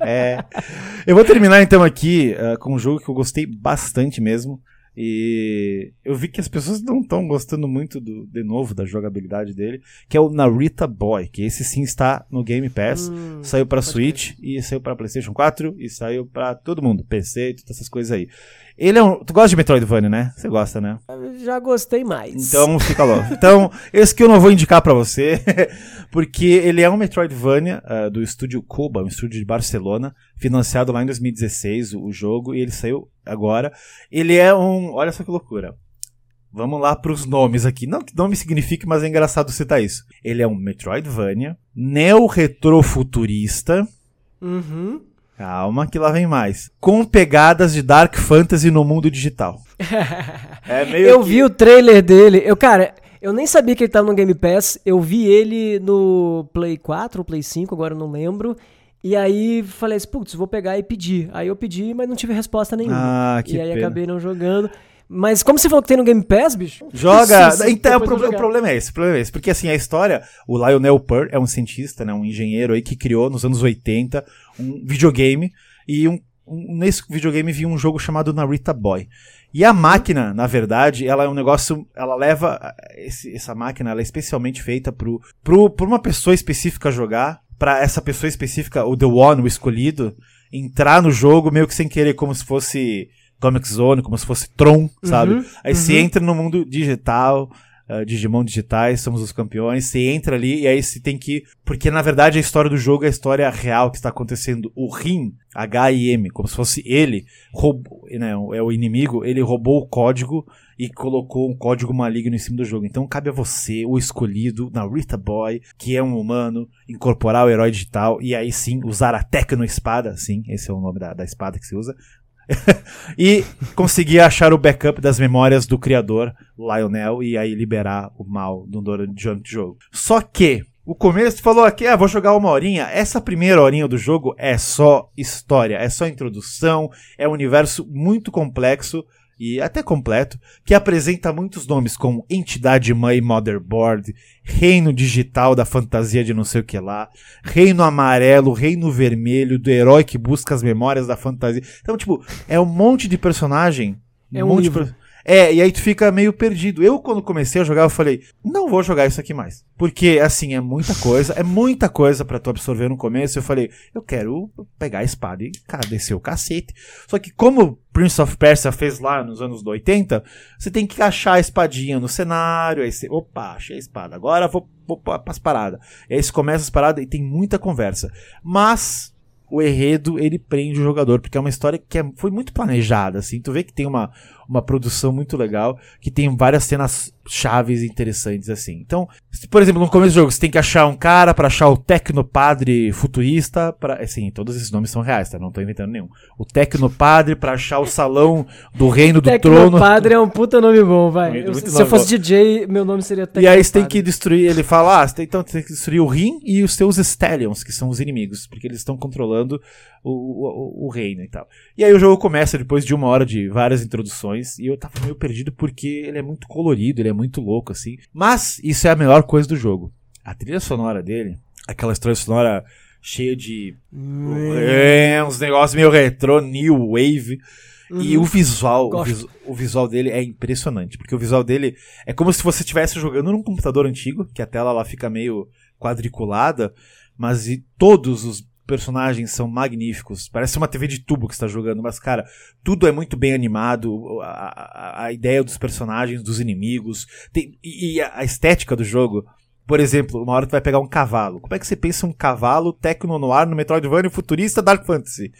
É. Eu vou terminar então aqui ah, com um jogo que eu gostei bastante mesmo. E eu vi que as pessoas não estão gostando muito do, de novo da jogabilidade dele, que é o Narita Boy, que esse sim está no Game Pass. Hum, saiu pra pode Switch e saiu pra PlayStation 4 e saiu pra todo mundo, PC e todas essas coisas aí. Ele é um. Tu gosta de Metroidvania, né? Você gosta, né? Já gostei mais. Então fica logo. Então, esse que eu não vou indicar pra você, porque ele é um Metroidvania ah, do estúdio Kuba, um estúdio de Barcelona, financiado lá em 2016 o, o jogo, e ele saiu agora. Ele é um. Olha só que loucura. Vamos lá pros nomes aqui. Não que nome signifique, mas é engraçado citar isso. Ele é um Metroidvania, neo-retrofuturista. Uhum. Calma, que lá vem mais. Com pegadas de Dark Fantasy no mundo digital. É meio eu que- vi o trailer dele. Eu, cara, eu nem sabia que ele tava no Game Pass. Eu vi ele no Play 4 ou Play 5, agora eu não lembro. E aí falei assim, putz, vou pegar e pedir. Aí eu pedi, mas não tive resposta nenhuma. Ah, que e aí pena. acabei não jogando. Mas como você falou que tem no Game Pass, bicho? Joga! Sim, então, o, depois pro- o problema é esse, o problema é esse. Porque assim, a história, o Lionel Purr é um cientista, né, um engenheiro aí que criou nos anos 80 um videogame e um, um- nesse videogame vinha um jogo chamado Narita Boy. E a máquina, na verdade, ela é um negócio. Ela leva. Esse, essa máquina ela é especialmente feita pro, pro, por uma pessoa específica jogar. Pra essa pessoa específica, o The One, o escolhido, entrar no jogo meio que sem querer, como se fosse Comic Zone, como se fosse Tron, sabe? Uhum, aí uhum. você entra no mundo digital, uh, Digimon digitais, somos os campeões, você entra ali e aí você tem que. Porque na verdade a história do jogo é a história real que está acontecendo. O Rim, H-I-M, como se fosse ele, roubou, né, é o inimigo, ele roubou o código e colocou um código maligno em cima do jogo. Então cabe a você, o escolhido, na Rita Boy, que é um humano, incorporar o herói digital e aí sim usar a Tecno Espada, sim, esse é o nome da, da espada que se usa, e conseguir achar o backup das memórias do criador, Lionel, e aí liberar o mal do durante o jogo. Só que, o começo falou aqui, ah, vou jogar uma horinha. Essa primeira horinha do jogo é só história, é só introdução, é um universo muito complexo e até completo, que apresenta muitos nomes como Entidade Mãe Motherboard, Reino Digital da Fantasia de não sei o que lá, Reino Amarelo, Reino Vermelho, do herói que busca as memórias da fantasia. Então, tipo, é um monte de personagem. É um monte livro. de É, e aí tu fica meio perdido. Eu, quando comecei a jogar, eu falei, não vou jogar isso aqui mais. Porque, assim, é muita coisa, é muita coisa pra tu absorver no começo. Eu falei, eu quero pegar a espada e, cara, descer o cacete. Só que como Prince of Persia fez lá nos anos 80, você tem que achar a espadinha no cenário, aí você, opa, achei a espada, agora vou, vou para as paradas. E aí você começa as paradas e tem muita conversa. Mas o enredo, ele prende o jogador, porque é uma história que é- foi muito planejada, assim, tu vê que tem uma, uma produção muito legal, que tem várias cenas chaves e interessantes, assim. Então, se, por exemplo, no começo do jogo, você tem que achar um cara pra achar o Tecnopadre futurista, para assim, todos esses nomes são reais, tá? Não tô inventando nenhum. O Tecnopadre pra achar o salão do reino do trono. Tecnopadre é um puta nome bom, vai. Muito, Eu- muito se nome eu fosse bom. DJ, meu nome seria E aí você tem Tecnopadre. que destruir, ele fala, ah, você tem, então você tem que destruir o Rim e os seus Stallions, que são os inimigos, porque eles estão controlando o, o, o reino e tal. E aí o jogo começa depois de uma hora de várias introduções, e eu tava meio perdido porque ele é muito colorido, ele é muito louco, assim. Mas isso é a melhor coisa do jogo. A trilha sonora dele, aquela trilha sonora cheia de é, uns negócios meio retrô, new wave. E o visual, o, Gosto. visu- o visual dele é impressionante, porque o visual dele é como se você estivesse jogando num computador antigo, que a tela lá fica meio quadriculada, mas e todos os personagens são magníficos. Parece uma TV de tubo que está jogando, mas cara, tudo é muito bem animado, a, a- a ideia dos personagens, dos inimigos, tem- e, e a a estética do jogo. Por exemplo, uma hora tu vai pegar um cavalo. Como é que você pensa um cavalo tecno noir no Metroidvania futurista Dark Fantasy?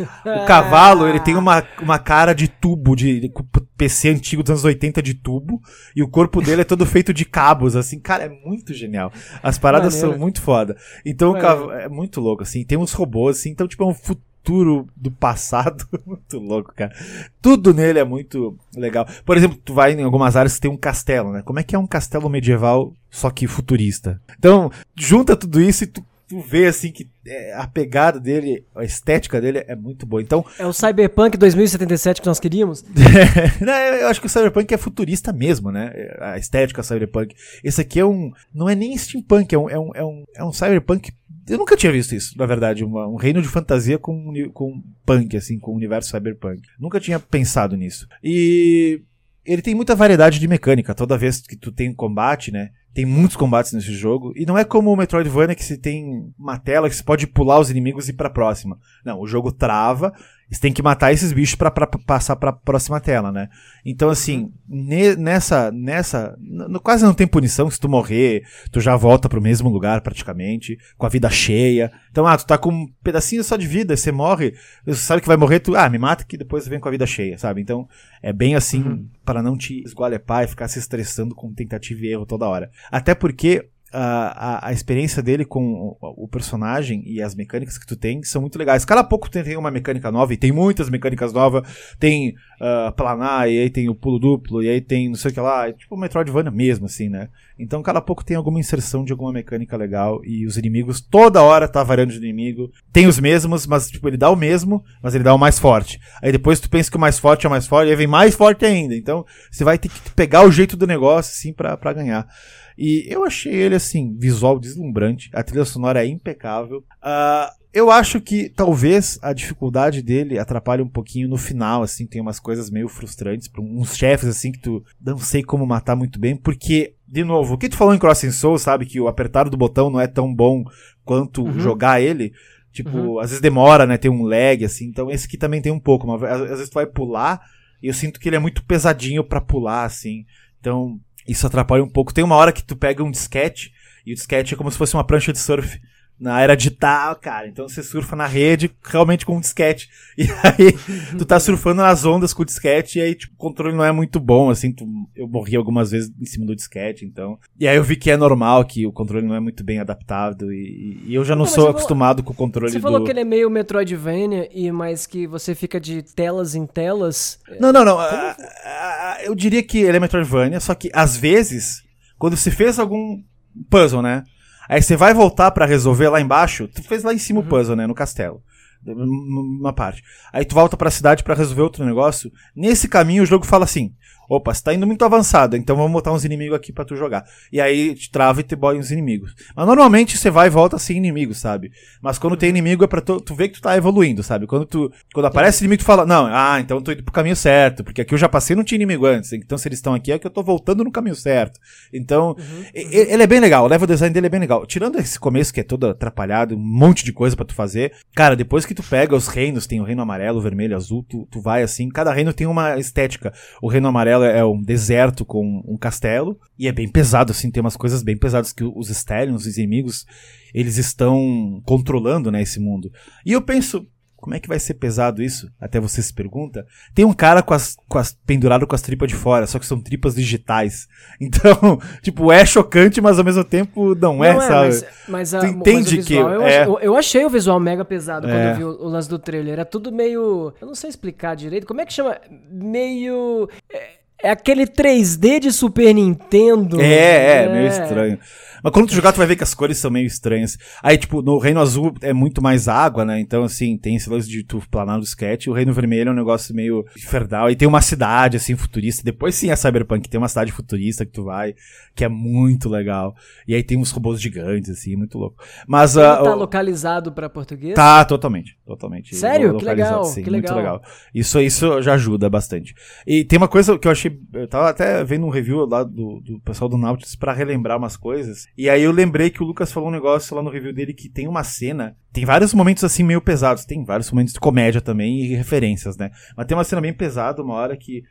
O cavalo, ele tem uma, uma cara de tubo, de, PC antigo dos anos 80 de tubo, e o corpo dele é todo feito de cabos, assim, cara, é muito genial. As paradas Maneiro. são muito foda. Então, o cavalo é muito louco, assim, tem uns robôs, assim, então, tipo, é um futuro do passado muito louco, cara. Tudo nele é muito legal. Por exemplo, tu vai em algumas áreas que tem um castelo, né? Como é que é um castelo medieval, só que futurista? Então, junta tudo isso e tu, tu vê, assim, que é, a pegada dele, a estética dele é muito boa. Então, É o Cyberpunk 2077 que nós queríamos? Não, eu acho que o Cyberpunk é futurista mesmo, né? A estética Cyberpunk. Esse aqui é um. Não é nem steampunk, é um, é um, é um, é um Cyberpunk. Eu nunca tinha visto isso, na verdade. uma- um reino de fantasia com, com punk, assim, com o universo Cyberpunk. Nunca tinha pensado nisso. E. Ele tem muita variedade de mecânica. Toda vez que tu tem um combate, né? Tem muitos combates nesse jogo. E não é como o Metroidvania que você tem uma tela que você pode pular os inimigos e ir pra próxima. Não, o jogo trava. Você tem que matar esses bichos pra passar pra próxima tela, né? Então, assim, ne- nessa. nessa n- quase não tem punição. Se tu morrer, tu já volta pro mesmo lugar praticamente, com a vida cheia. Então, ah, tu tá com um pedacinho só de vida, você morre, você sabe que vai morrer, tu, ah, me mata que depois vem com a vida cheia, sabe? Então, é bem assim, Uhum. para não te esgualepar e ficar se estressando com tentativa e erro toda hora. Até porque. A, a experiência dele com o, o personagem e as mecânicas que tu tem são muito legais. Cada pouco tem, tem uma mecânica nova, e tem muitas mecânicas novas. Tem ah, planar, e aí tem o pulo duplo, e aí tem não sei o que lá. É tipo Metroidvania mesmo, assim, né? Então cada pouco tem alguma inserção de alguma mecânica legal. E os inimigos, toda hora tá variando de inimigo. Tem os mesmos, mas tipo, ele dá o mesmo, mas ele dá o mais forte. Aí depois tu pensa que o mais forte é o mais forte, e aí vem mais forte ainda. Então você vai ter que pegar o jeito do negócio, assim, pra, pra ganhar. E eu achei ele, assim, visual deslumbrante. A trilha sonora é impecável. Ah, eu acho que talvez a dificuldade dele atrapalhe um pouquinho no final, assim, tem umas coisas meio frustrantes, pra uns chefes assim que tu não sei como matar muito bem, porque de novo, o que tu falou em Crossing Soul, sabe que o apertar do botão não é tão bom quanto Uhum. jogar ele. Tipo, Uhum. às vezes demora, né? Tem um lag, assim. Então esse aqui também tem um pouco. Mas às, às vezes tu vai pular e eu sinto que ele é muito pesadinho pra pular, assim. Então isso atrapalha um pouco. Tem uma hora que tu pega um disquete e o disquete é como se fosse uma prancha de surf. Na era digital, cara. Então você surfa na rede realmente com um disquete. E aí tu tá surfando nas ondas com o disquete e aí tipo, o controle não é muito bom, assim. Tu, eu morri algumas vezes em cima do disquete, então. E aí eu vi que é normal, que o controle não é muito bem adaptado e, e eu já não Não, sou você falou- acostumado com o controle Você do... falou que ele é meio Metroidvania, e mais que você fica de telas em telas. Não, não, não. Ah, eu diria que ele é Metroidvania, só que às vezes, quando você fez algum puzzle, né? Aí você vai voltar pra resolver lá embaixo, tu fez lá em cima o puzzle, né? No castelo. Uma parte. Aí tu volta pra cidade pra resolver outro negócio. Nesse caminho o jogo fala assim: opa, você tá indo muito avançado, então vamos botar uns inimigos aqui pra tu jogar. E aí te trava e te boia uns inimigos. Mas normalmente você vai e volta sem inimigos, sabe? Mas quando tem inimigo é pra tu, tu ver que tu tá evoluindo, sabe? Quando tu quando aparece inimigo tu fala: "Não, ah, então eu tô indo pro caminho certo, porque aqui eu já passei e não tinha inimigo antes. Então se eles estão aqui é que eu tô voltando no caminho certo". Então, e- e- ele é bem legal, o level design dele é bem legal. Tirando esse começo que é todo atrapalhado, um monte de coisa pra tu fazer. Cara, depois que tu pega os reinos, tem o reino amarelo, o vermelho, azul, tu, tu vai assim, cada reino tem uma estética. O reino amarelo é um deserto com um castelo, e é bem pesado, assim, tem umas coisas bem pesadas que os Stallions, os inimigos, eles estão controlando, né, esse mundo. E eu penso, como é que vai ser pesado isso? Até você se pergunta. Tem um cara com as, com as pendurado com as tripas de fora, só que são tripas digitais. Então, tipo, é chocante, mas ao mesmo tempo não, é, sabe? mas, mas, a, Tu mas entende o visual, que eu, é- achei, eu- achei o visual mega pesado quando É. eu vi o, o lance do trailer. Era tudo meio. Eu não sei explicar direito. Como é que chama? Meio. É, é aquele 3D de Super Nintendo. É, é, meio estranho. Mas quando tu jogar, tu vai ver que as cores são meio estranhas. Aí, tipo, no Reino Azul é muito mais água, né? Então, assim, tem esse lance de tu planar no sketch. O Reino Vermelho é um negócio meio infernal. E tem uma cidade, assim, futurista. Depois sim é Cyberpunk. Tem uma cidade futurista que tu vai, que é muito legal. E aí tem uns robôs gigantes, assim, muito louco. Mas, Ele ah, tá o- localizado pra português? Tá, totalmente. Totalmente. Sério? Que legal, Sim, que muito legal. legal. Isso, isso já ajuda bastante. E tem uma coisa que eu achei. Eu tava até vendo um review lá do, do pessoal do Nautilus pra relembrar umas coisas. E aí eu lembrei que o Lucas falou um negócio lá no review dele que tem uma cena. Tem vários momentos assim meio pesados. Tem vários momentos de comédia também e referências, né? Mas tem uma cena bem pesada, uma hora que.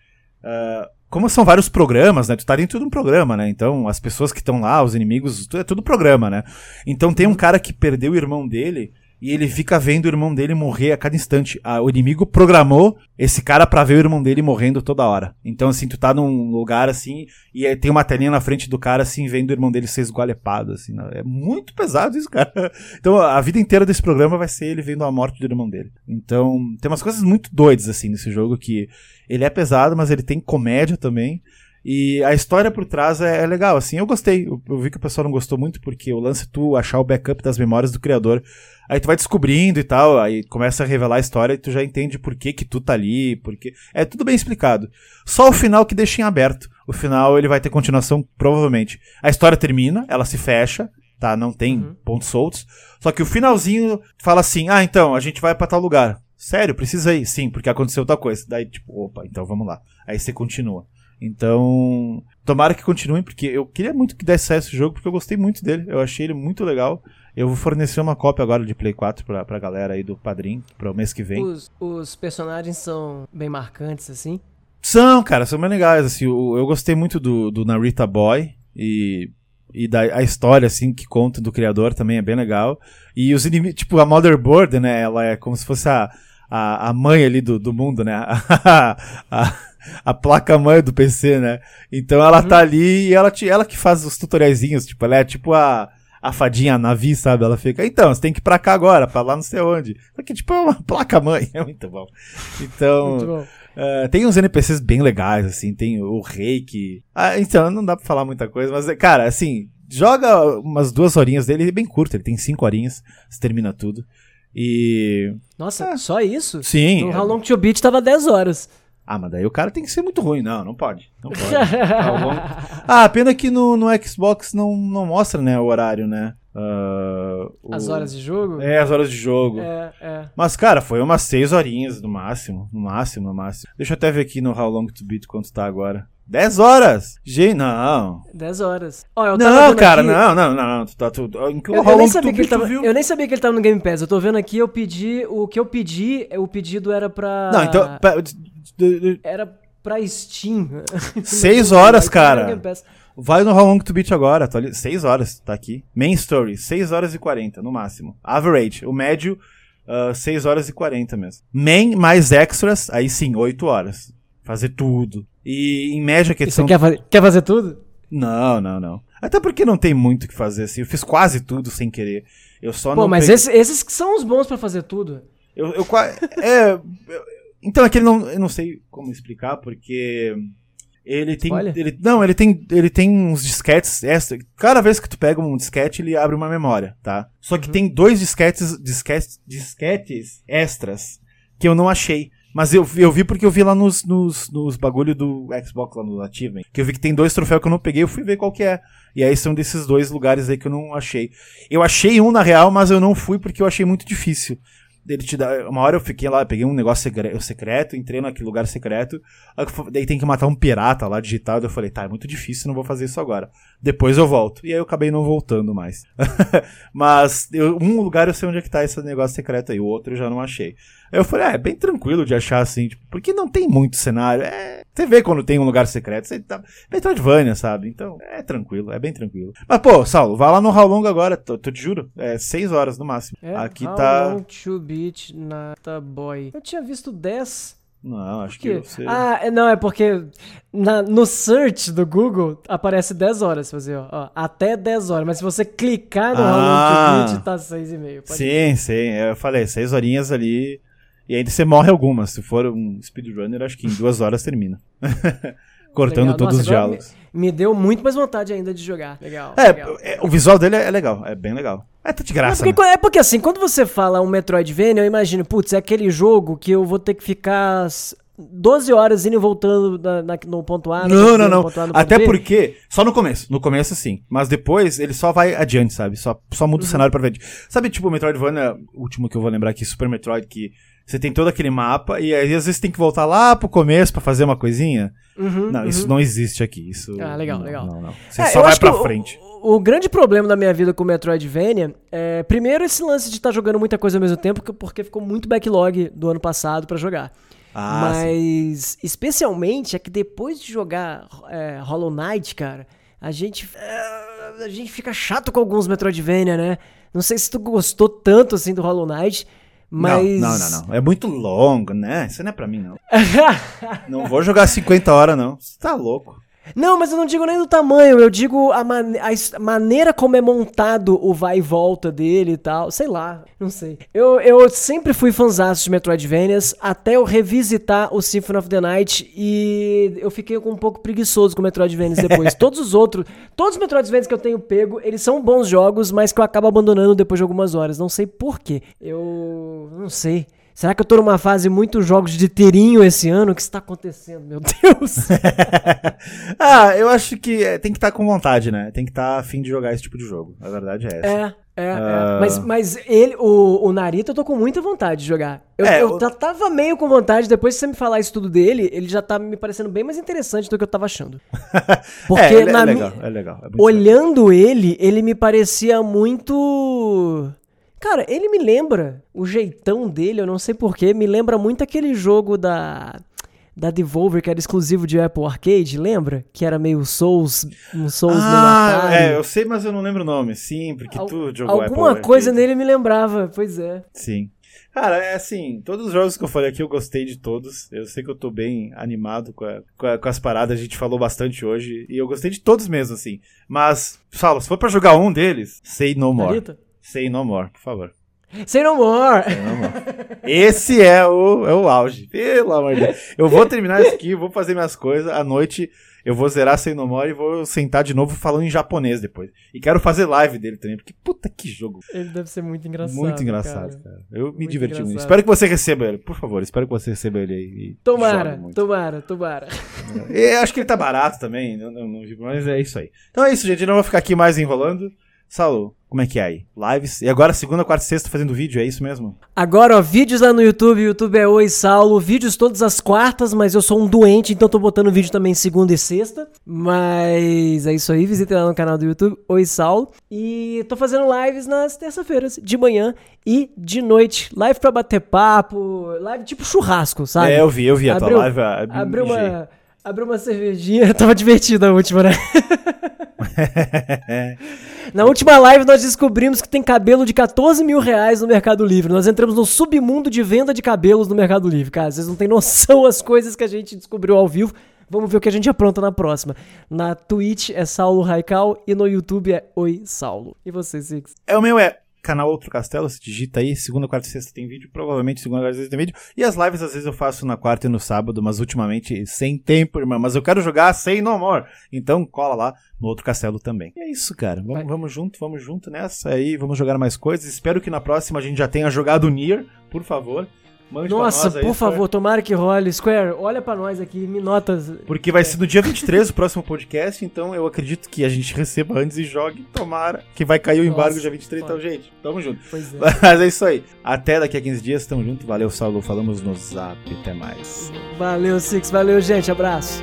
ah, como são vários programas, né? Tu tá dentro de um programa, né? Então, as pessoas que estão lá, os inimigos, é tudo programa, né? Então tem um cara que perdeu o irmão dele e ele fica vendo o irmão dele morrer a cada instante. Ah, o inimigo programou esse cara pra ver o irmão dele morrendo toda hora. Então, assim, tu tá num lugar assim e tem uma telinha na frente do cara, assim, vendo o irmão dele ser esgualepado, assim. né? É muito pesado isso, cara. Então, a vida inteira desse programa vai ser ele vendo a morte do irmão dele. Então, tem umas coisas muito doidas, assim, nesse jogo que ele é pesado, mas ele tem comédia também. E a história por trás é, é legal, assim, eu gostei. Eu, eu vi que o pessoal não gostou muito, porque o lance é tu achar o backup das memórias do criador. Aí tu vai descobrindo e tal, aí começa a revelar a história e tu já entende por que que tu tá ali, porque... É tudo bem explicado. Só o final que deixa em aberto. O final ele vai ter continuação, provavelmente. A história termina, ela se fecha, tá? Não tem Uhum. pontos soltos. Só que o finalzinho fala assim, ah, então, a gente vai pra tal lugar. Sério, precisa ir? Sim, porque aconteceu tal coisa. Daí, tipo, opa, então vamos lá. Aí você continua. Então, tomara que continue, porque eu queria muito que desse certo esse jogo, porque eu gostei muito dele. Eu achei ele muito legal. Eu vou fornecer uma cópia agora de Play 4 pra, pra galera aí do Padrim, para o mês que vem. Os, os personagens são bem marcantes, assim. São, cara, são bem legais, assim, eu, eu gostei muito do, do Narita Boy e, e da a história, assim, que conta do criador também é bem legal. E os inimigos, tipo, a Motherboard, né, ela é como se fosse a, a, a mãe ali do, do mundo, né, a, a, a placa-mãe do PC, né, então ela tá ali e ela, te, ela que faz os tutoriaizinhos, tipo, ela é tipo a... A fadinha navi, sabe? Ela fica, então, você tem que ir pra cá agora, pra lá não sei onde. Só que, tipo, é uma placa-mãe. É muito bom. Então, Muito bom. Uh, tem uns NPCs bem legais, assim, tem o rei que. Ah, então, não dá pra falar muita coisa, mas, cara, assim, joga umas duas horinhas dele, ele é bem curto, ele tem cinco horinhas, você termina tudo. E. Nossa, só isso? Sim. No How Long to Beat tava 10 horas. Ah, mas daí o cara tem que ser muito ruim. Não, não pode. Não pode. Tá bom. ah, pena que no, no Xbox não, não mostra, né, o horário, né? Uh, o- As horas de jogo? É, as horas de jogo. É, é. Mas, cara, foi umas seis horinhas no máximo. No máximo, no máximo. Deixa eu até ver aqui no How Long to Beat quanto tá agora. 10 horas! Gente, não. 10 horas. Ó, eu tava Não, cara, aqui- não, não, não, não. Tu tá tudo. Eu, How eu nem Long sabia to que ele tava, viu? eu nem sabia que ele tava no Game Pass. Eu tô vendo aqui, eu pedi. O que eu pedi, o pedido era pra. Não, então. d- Era pra Steam. Seis horas, Aí no cara. Vai no How Long to Beat agora. Tô ali, 6 horas, tá aqui. Main Story, 6 horas e 40 no máximo. Average, o médio, 6 horas e 40 mesmo. Main mais extras, aí sim, 8 horas. Fazer tudo. E em média que E Você quer fazer, quer fazer tudo? Não, não, não. Até porque não tem muito o que fazer assim. Eu fiz quase tudo sem querer. Eu só Pô, não. mas peguei- esse- esses que são os bons pra fazer tudo. Eu, eu é. eu- então é que ele não. Eu não sei como explicar, porque. Ele tem. Ele, não, ele tem. Ele tem uns disquetes extra. Cada vez que tu pega um disquete, ele abre uma memória, tá? Só que tem dois disquetes, disquetes. Disquetes extras que eu não achei. Mas eu, eu vi porque eu vi lá nos, nos, nos bagulho do Xbox, lá no Achievement. Que eu vi que tem dois troféus que eu não peguei, eu fui ver qual que é. E aí são desses dois lugares aí que eu não achei. Eu achei um na real, mas eu não fui porque eu achei muito difícil. Ele te dá, uma hora eu fiquei lá, peguei um negócio secre- secreto, entrei naquele lugar secreto, eu daí tem que matar um pirata lá digital, daí eu falei, tá, é muito difícil, não vou fazer isso agora. Depois eu volto. E aí eu acabei não voltando mais. Mas eu- um lugar eu sei onde é que tá esse negócio secreto aí, o outro eu já não achei. Eu falei, ah, é bem tranquilo de achar assim, tipo, porque não tem muito cenário. É, você vê quando tem um lugar secreto, você tá. Metroidvania, sabe? Então, é tranquilo, é bem tranquilo. Mas, pô, Saulo, vai lá no How Long agora, tô, tô te juro. É seis horas no máximo. É, Aqui How tá. Long to Beat Nata Boy. Eu tinha visto 10. Não, acho que você. Ah, é- não, é porque na- no search do Google aparece 10 horas fazer, ó, ó, Até 10 horas. Mas se você clicar no Ah. How Long to Beat, tá 6,5. Pode Sim, sim. Eu falei, seis horinhas ali. E ainda você morre algumas. Se for um speedrunner, acho que em duas horas termina. Cortando Legal. todos Nossa, os diálogos. Me, me deu muito mais vontade ainda de jogar. Legal. É, legal. é, o visual dele é, é legal, é bem legal. É, tá de graça. porque, né? é porque assim, quando você fala um Metroidvania, eu imagino, putz, é aquele jogo que eu vou ter que ficar s- 12 horas indo e voltando na- na- no ponto A. Não, não, não. A, Até B. porque, só no começo. No começo, sim. Mas depois, ele só vai adiante, sabe? Só, só muda o Uhum. cenário pra frente. Sabe, tipo, o Metroidvania, o último que eu vou lembrar aqui, Super Metroid, que você tem todo aquele mapa e aí às vezes tem que voltar lá pro começo pra fazer uma coisinha. Uhum, Não, isso uhum. não existe aqui. Isso, Ah, legal, não, legal. Não, não. Você É, só vai pra o- frente. O, o grande problema da minha vida com Metroidvania é, primeiro, esse lance de estar jogando muita coisa ao mesmo tempo, que- porque ficou muito backlog do ano passado pra jogar. Ah, Mas, especialmente, é que depois de jogar é, Hollow Knight, cara, a gente, é, a gente fica chato com alguns Metroidvania, né? Não sei se tu gostou tanto assim do Hollow Knight, mas. Não, não, não, não. É muito longo, né? Isso não é pra mim, não. não vou jogar 50 horas, não. Você tá louco. Não, mas eu não digo nem do tamanho, eu digo a, mane- a maneira como é montado o vai e volta dele e tal. Sei lá, não sei. Eu, eu sempre fui fãzaço de Metroidvanias até eu revisitar o Symphony of the Night e eu fiquei um pouco preguiçoso com Metroidvanias depois. todos os outros, todos os Metroidvanias que eu tenho pego, eles são bons jogos, mas que eu acabo abandonando depois de algumas horas. Não sei porquê. Eu não sei. Será que eu tô numa fase muito jogos de tirinho esse ano? O que está acontecendo, meu Deus? ah, eu acho que é, tem que estar com vontade, né? Tem que estar afim de jogar esse tipo de jogo. A verdade é essa. É, é, Ah. é. Mas, mas ele, o, o Narita, eu tô com muita vontade de jogar. Eu, É, eu o- já tava meio com vontade, depois de você me falar isso tudo dele, ele já tá me parecendo bem mais interessante do que eu tava achando. Porque é, ele- na é mi- legal, é legal. é muito legal. olhando ele, ele me parecia muito. Cara, ele me lembra, o jeitão dele, eu não sei porquê, me lembra muito aquele jogo da. Da Devolver, que era exclusivo de Apple Arcade, lembra? Que era meio Souls, um Souls meio Ah, Atari. é, eu sei, mas eu não lembro o nome. Sim, porque Al- tu jogou Alguma Apple coisa Arcade. nele me lembrava, pois é. Sim. Cara, é assim, todos os jogos que eu falei aqui eu gostei de todos. Eu sei que eu tô bem animado com, a- com, a- com as paradas, a gente falou bastante hoje. E eu gostei de todos mesmo, assim. Mas, Saulo, se for pra jogar um deles, Say No More. Narita? Say No More, por favor. Say no more! Say No More. Esse é o, é o auge. Pelo amor de Deus. Eu vou terminar isso aqui, vou fazer minhas coisas. À noite eu vou zerar Say No More e vou sentar de novo falando em japonês depois. E quero fazer live dele também, porque puta que jogo. Ele deve ser muito engraçado. Muito engraçado, cara. cara. Eu me Muito diverti muito. engraçado. Espero que você receba ele, por favor. Espero que você receba ele aí. Tomara, muito. tomara, tomara. E acho que ele tá barato também, não, não, não- mas é isso aí. Então é isso, gente. Eu não vou ficar aqui mais enrolando. Saulo, como é que é aí? Lives? E agora segunda, quarta e sexta fazendo vídeo, é isso mesmo? Agora, ó, vídeos lá no YouTube. YouTube é Oi Saulo. Vídeos todas as quartas, mas eu sou um doente, então tô botando vídeo também segunda e sexta. Mas é isso aí. Visite lá no canal do YouTube, Oi Saulo. E tô fazendo lives nas terça-feiras, de manhã e de noite. Live pra bater papo. Live tipo churrasco, sabe? É, eu vi, eu vi a Abriu- tua live. Abriu uma, abriu uma cervejinha. Tava divertida a última, né? Na última live nós descobrimos que tem cabelo de 14 mil reais no Mercado Livre. Nós entramos no submundo de venda de cabelos no Mercado Livre. Cara, vocês não têm noção as coisas que a gente descobriu ao vivo. Vamos ver o que a gente apronta na próxima. Na Twitch é Saulo Raical e no YouTube é Oi Saulo. E você, Six? É, o meu é canal Outro Castelo, se digita aí, segunda, quarta e sexta tem vídeo, provavelmente segunda, quarta e sexta tem vídeo. E as lives às vezes eu faço na quarta e no sábado, mas ultimamente sem tempo, irmão. Mas eu quero jogar sem no more. Então cola lá no Outro Castelo também. E é isso, cara. Vamos, vamos junto, vamos junto nessa aí, vamos jogar mais coisas. Espero que na próxima a gente já tenha jogado o Nier, por favor. Mande Nossa, nós aí, por Square. favor, tomara que role. Square, olha pra nós aqui, me nota. Porque vai ser no dia 23 o próximo podcast, então eu acredito que a gente receba antes e jogue, tomara, que vai cair o embargo Nossa, dia 23, então, foda. gente, tamo junto. Pois é. Mas é isso aí. Até daqui a 15 dias, tamo junto. Valeu, Saulo. Falamos no zap. Até mais. Valeu, Six. Valeu, gente. Abraço.